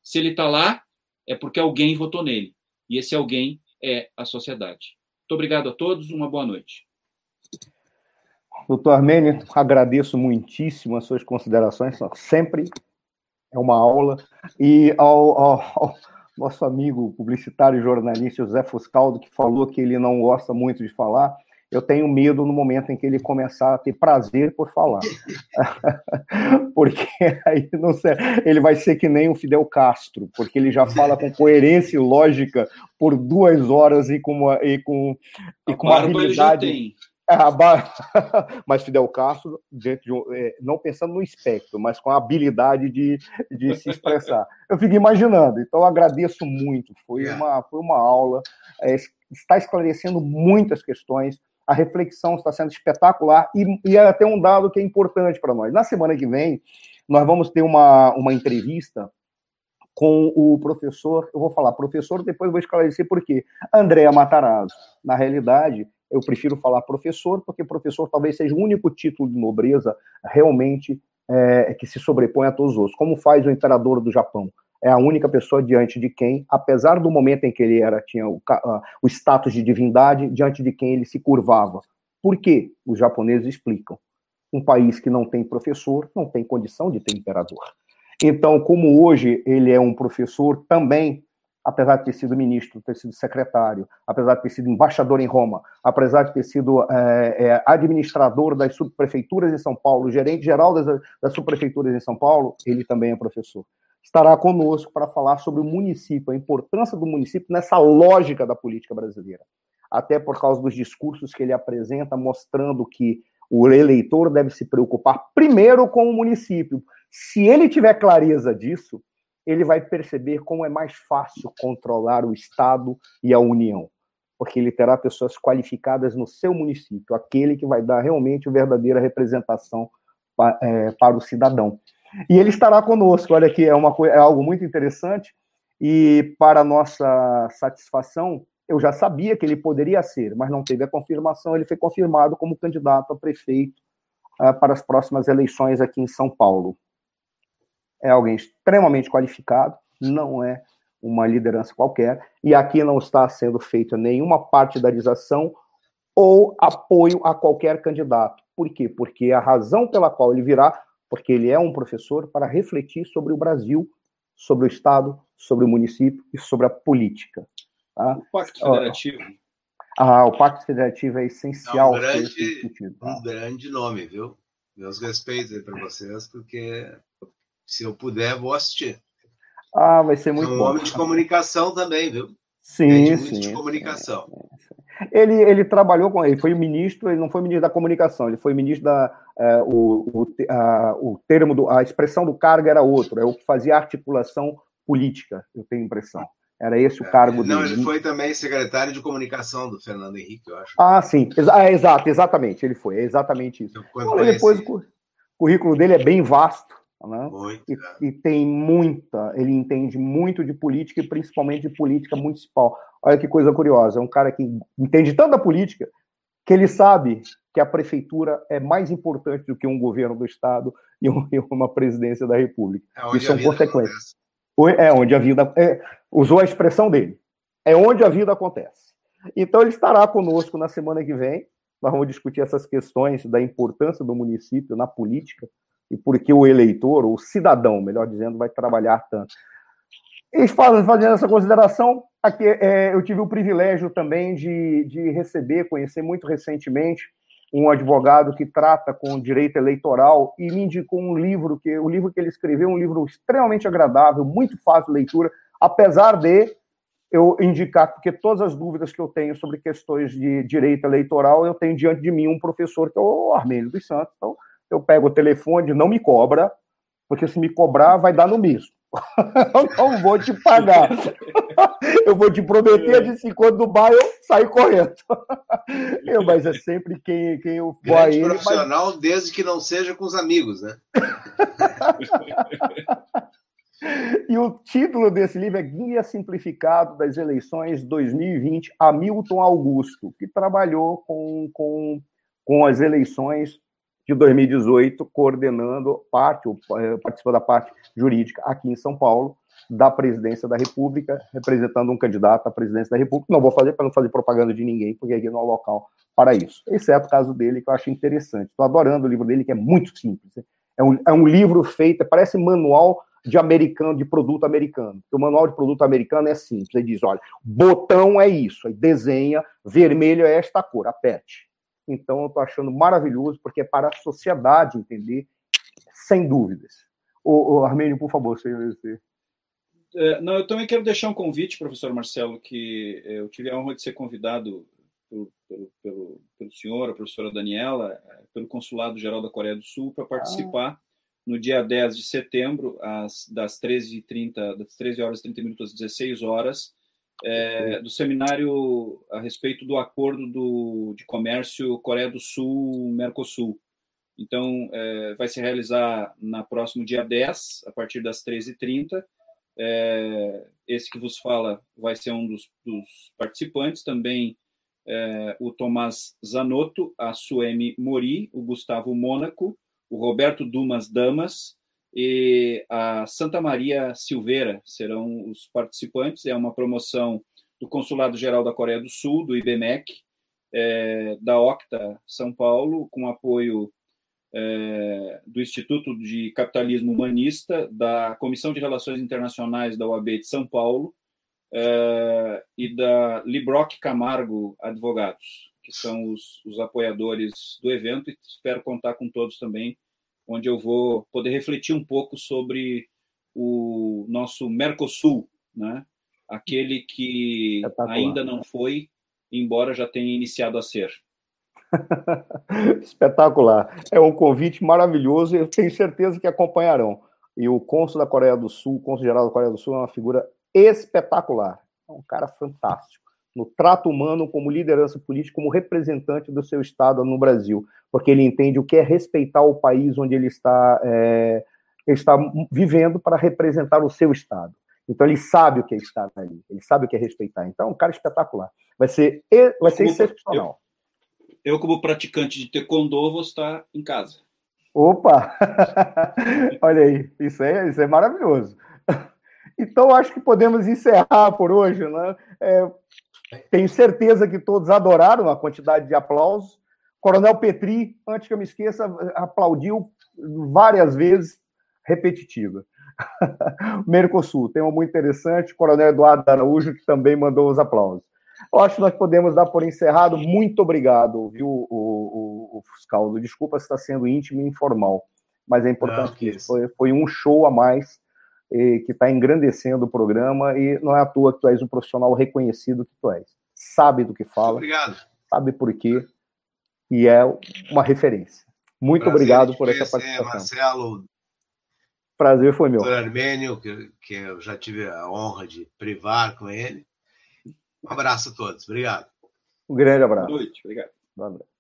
S3: Se ele está lá, é porque alguém votou nele. E esse alguém é a sociedade. Muito obrigado a todos, uma boa noite.
S1: Doutor Armênio, agradeço muitíssimo as suas considerações, sempre é uma aula. E ao, ao, ao nosso amigo publicitário e jornalista José Fuscaldo, que falou que ele não gosta muito de falar, eu tenho medo no momento em que ele começar a ter prazer por falar. porque aí não sei, ele vai ser que nem o Fidel Castro, porque ele já fala com coerência e lógica por duas horas e com uma, e com, e com uma habilidade. É, mas Fidel Castro, de um, é, não pensando no espectro, mas com a habilidade de, de se expressar. Eu fico imaginando, então agradeço muito, foi, é. uma, foi uma aula, é, está esclarecendo muitas questões, a reflexão está sendo espetacular e, e é até um dado que é importante para nós. Na semana que vem, nós vamos ter uma, uma entrevista com o professor, eu vou falar professor, depois vou esclarecer por quê. Andréa Matarazzo. Na realidade, eu prefiro falar professor, porque professor talvez seja o único título de nobreza realmente é, que se sobrepõe a todos os outros, como faz o imperador do Japão. É a única pessoa diante de quem, apesar do momento em que ele era tinha o, o status de divindade, diante de quem ele se curvava. Por quê? Os japoneses explicam. Um país que não tem professor não tem condição de ter imperador. Então, como hoje ele é um professor também apesar de ter sido ministro, ter sido secretário, apesar de ter sido embaixador em Roma, apesar de ter sido é, é, administrador das subprefeituras em São Paulo, gerente geral das, das subprefeituras em São Paulo, ele também é professor. Estará conosco para falar sobre o município, a importância do município nessa lógica da política brasileira. Até por causa dos discursos que ele apresenta, mostrando que o eleitor deve se preocupar primeiro com o município. Se ele tiver clareza disso, ele vai perceber como é mais fácil controlar o Estado e a União, porque ele terá pessoas qualificadas no seu município, aquele que vai dar realmente a verdadeira representação para, é, para o cidadão. E ele estará conosco, olha aqui, é, uma, é algo muito interessante, e para nossa satisfação, eu já sabia que ele poderia ser, mas não teve a confirmação, ele foi confirmado como candidato a prefeito uh, para as próximas eleições aqui em São Paulo é alguém extremamente qualificado, não é uma liderança qualquer, e aqui não está sendo feita nenhuma partidarização ou apoio a qualquer candidato. Por quê? Porque a razão pela qual ele virá, porque ele é um professor para refletir sobre o Brasil, sobre o Estado, sobre o município e sobre a política.
S3: Tá? O Pacto Federativo.
S1: Ah, o Pacto Federativo é essencial.
S2: É um grande, um grande nome, viu? Meus respeitos aí para vocês, porque se eu puder, vou assistir.
S1: Ah, vai ser muito
S2: é um
S1: bom.
S2: homem de comunicação também, viu?
S1: Sim,
S2: muito
S1: sim.
S2: de comunicação.
S1: Sim, sim. Ele, ele trabalhou com. Ele foi ministro, ele não foi ministro da comunicação, ele foi ministro da. É, o, o, a, o termo, do, a expressão do cargo era outro, é o que fazia articulação política, eu tenho a impressão. Era esse o
S2: É,
S1: cargo
S2: Não,
S1: dele.
S2: ele foi também secretário de comunicação do Fernando Henrique, eu acho.
S1: Ah, sim. É, exato, exatamente. Ele foi. É exatamente isso.
S2: Eu, quando
S1: Olha, depois o currículo dele é bem vasto. Né? E, e tem muita, ele entende muito de política e principalmente de política municipal. Olha que coisa curiosa, é um cara que entende tanto da política que ele sabe que a prefeitura é mais importante do que um governo do estado e um- e uma presidência da república.
S2: É
S1: e são
S2: vida
S1: consequências.
S2: acontece.
S1: É onde a vida. é, usou a expressão dele. É onde a vida acontece. Então, ele estará conosco na semana que vem. Nós vamos discutir essas questões da importância do município na política e por que o eleitor, ou o cidadão, melhor dizendo, vai trabalhar tanto. E faz- fazendo essa consideração, aqui, é, eu tive o privilégio também de, de receber, conhecer muito recentemente, um advogado que trata com direito eleitoral e me indicou um livro que o livro que ele escreveu um livro extremamente agradável, muito fácil de leitura, apesar de eu indicar porque todas as dúvidas que eu tenho sobre questões de direito eleitoral eu tenho diante de mim um professor que é o Armênio dos Santos, então eu pego o telefone, não me cobra, porque se me cobrar vai dar no mesmo. eu não vou te pagar. Eu vou te prometer de se quando do bar eu saio correndo. Eu, mas é sempre quem, quem eu vou a ele. Mas...
S2: profissional, desde que não seja com os amigos, né?
S1: E o título desse livro é Guia Simplificado das Eleições 2020, Hamilton Augusto, que trabalhou com, com, com as eleições de 2018, coordenando parte, ou, eh, participou da parte jurídica aqui em São Paulo, da presidência da República, representando um candidato à presidência da República. Não vou fazer para não fazer propaganda de ninguém, porque aqui não é o local para isso. Exceto o caso dele, que eu acho interessante. Estou adorando o livro dele, que é muito simples. É um, é um livro feito, parece manual de americano, de produto americano. O manual de produto americano é simples. Ele diz: olha, botão é isso, aí desenha, vermelho é esta cor, aperte. Então, eu estou achando maravilhoso, porque é para a sociedade entender, sem dúvidas. O, o Armênio, por favor, você. você...
S3: É, não, eu também quero deixar um convite, professor Marcelo, que eu tive a honra de ser convidado pelo, pelo, pelo, pelo senhor, a professora Daniela, pelo Consulado Geral da Coreia do Sul, para participar ah. no dia 10 de setembro, às, das 13h30, das 13 horas e 30 minutos às 16 horas, é, do seminário a respeito do acordo do, de comércio Coreia do Sul-Mercosul. Então, é, vai se realizar na próximo dia 10, a partir das 13h30. É, esse que vos fala vai ser um dos, dos participantes, também é, o Tomás Zanotto, a Suemi Mori, o Gustavo Mônaco, o Roberto Dumas Damas e a Santa Maria Silveira serão os participantes. É uma promoção do Consulado Geral da Coreia do Sul, do IBMEC, é, da Octa São Paulo, com apoio é, do Instituto de Capitalismo Humanista, da Comissão de Relações Internacionais da OAB de São Paulo é, e da Libroc Camargo Advogados, que são os, os apoiadores do evento, e espero contar com todos também, onde eu vou poder refletir um pouco sobre o nosso Mercosul, né? aquele que ainda não foi, embora já tenha iniciado a ser.
S1: Espetacular. É um convite maravilhoso e eu tenho certeza que acompanharão. E o cônsul da Coreia do Sul, o cônsul geral da Coreia do Sul, é uma figura espetacular. É um cara fantástico. No trato humano, como liderança política, como representante do seu Estado no Brasil. Porque ele entende o que é respeitar o país onde ele está, é, ele está vivendo para representar o seu Estado. Então ele sabe o que é estar ali, ele sabe o que é respeitar. Então, é um cara espetacular. Vai ser, vai ser excepcional.
S3: Eu, eu, como praticante de taekwondo, vou estar em casa.
S1: Opa! Olha aí, isso é, isso é maravilhoso. Então, acho que podemos encerrar por hoje. Né? É, tenho certeza que todos adoraram a quantidade de aplausos. Coronel Petri, antes que eu me esqueça, aplaudiu várias vezes, repetitiva. Mercosul, tema muito interessante. Coronel Eduardo Araújo, que também mandou os aplausos. Eu acho que nós podemos dar por encerrado. Muito obrigado, viu, o, o o, Fuscaldo. Desculpa se está sendo íntimo e informal, mas é importante não, que isso. Foi, foi um show a mais que está engrandecendo o programa e não é à toa que tu és um profissional reconhecido que tu és. Sabe do que fala.
S2: Obrigado.
S1: Sabe por quê e é uma referência. Muito Prazer obrigado por essa participação.
S2: Marcelo.
S1: Prazer foi meu.
S2: Armênio, que, que eu já tive a honra de privar com ele. Um abraço a todos. Obrigado.
S1: Um grande abraço.
S3: Boa noite. Obrigado.
S1: Boa noite.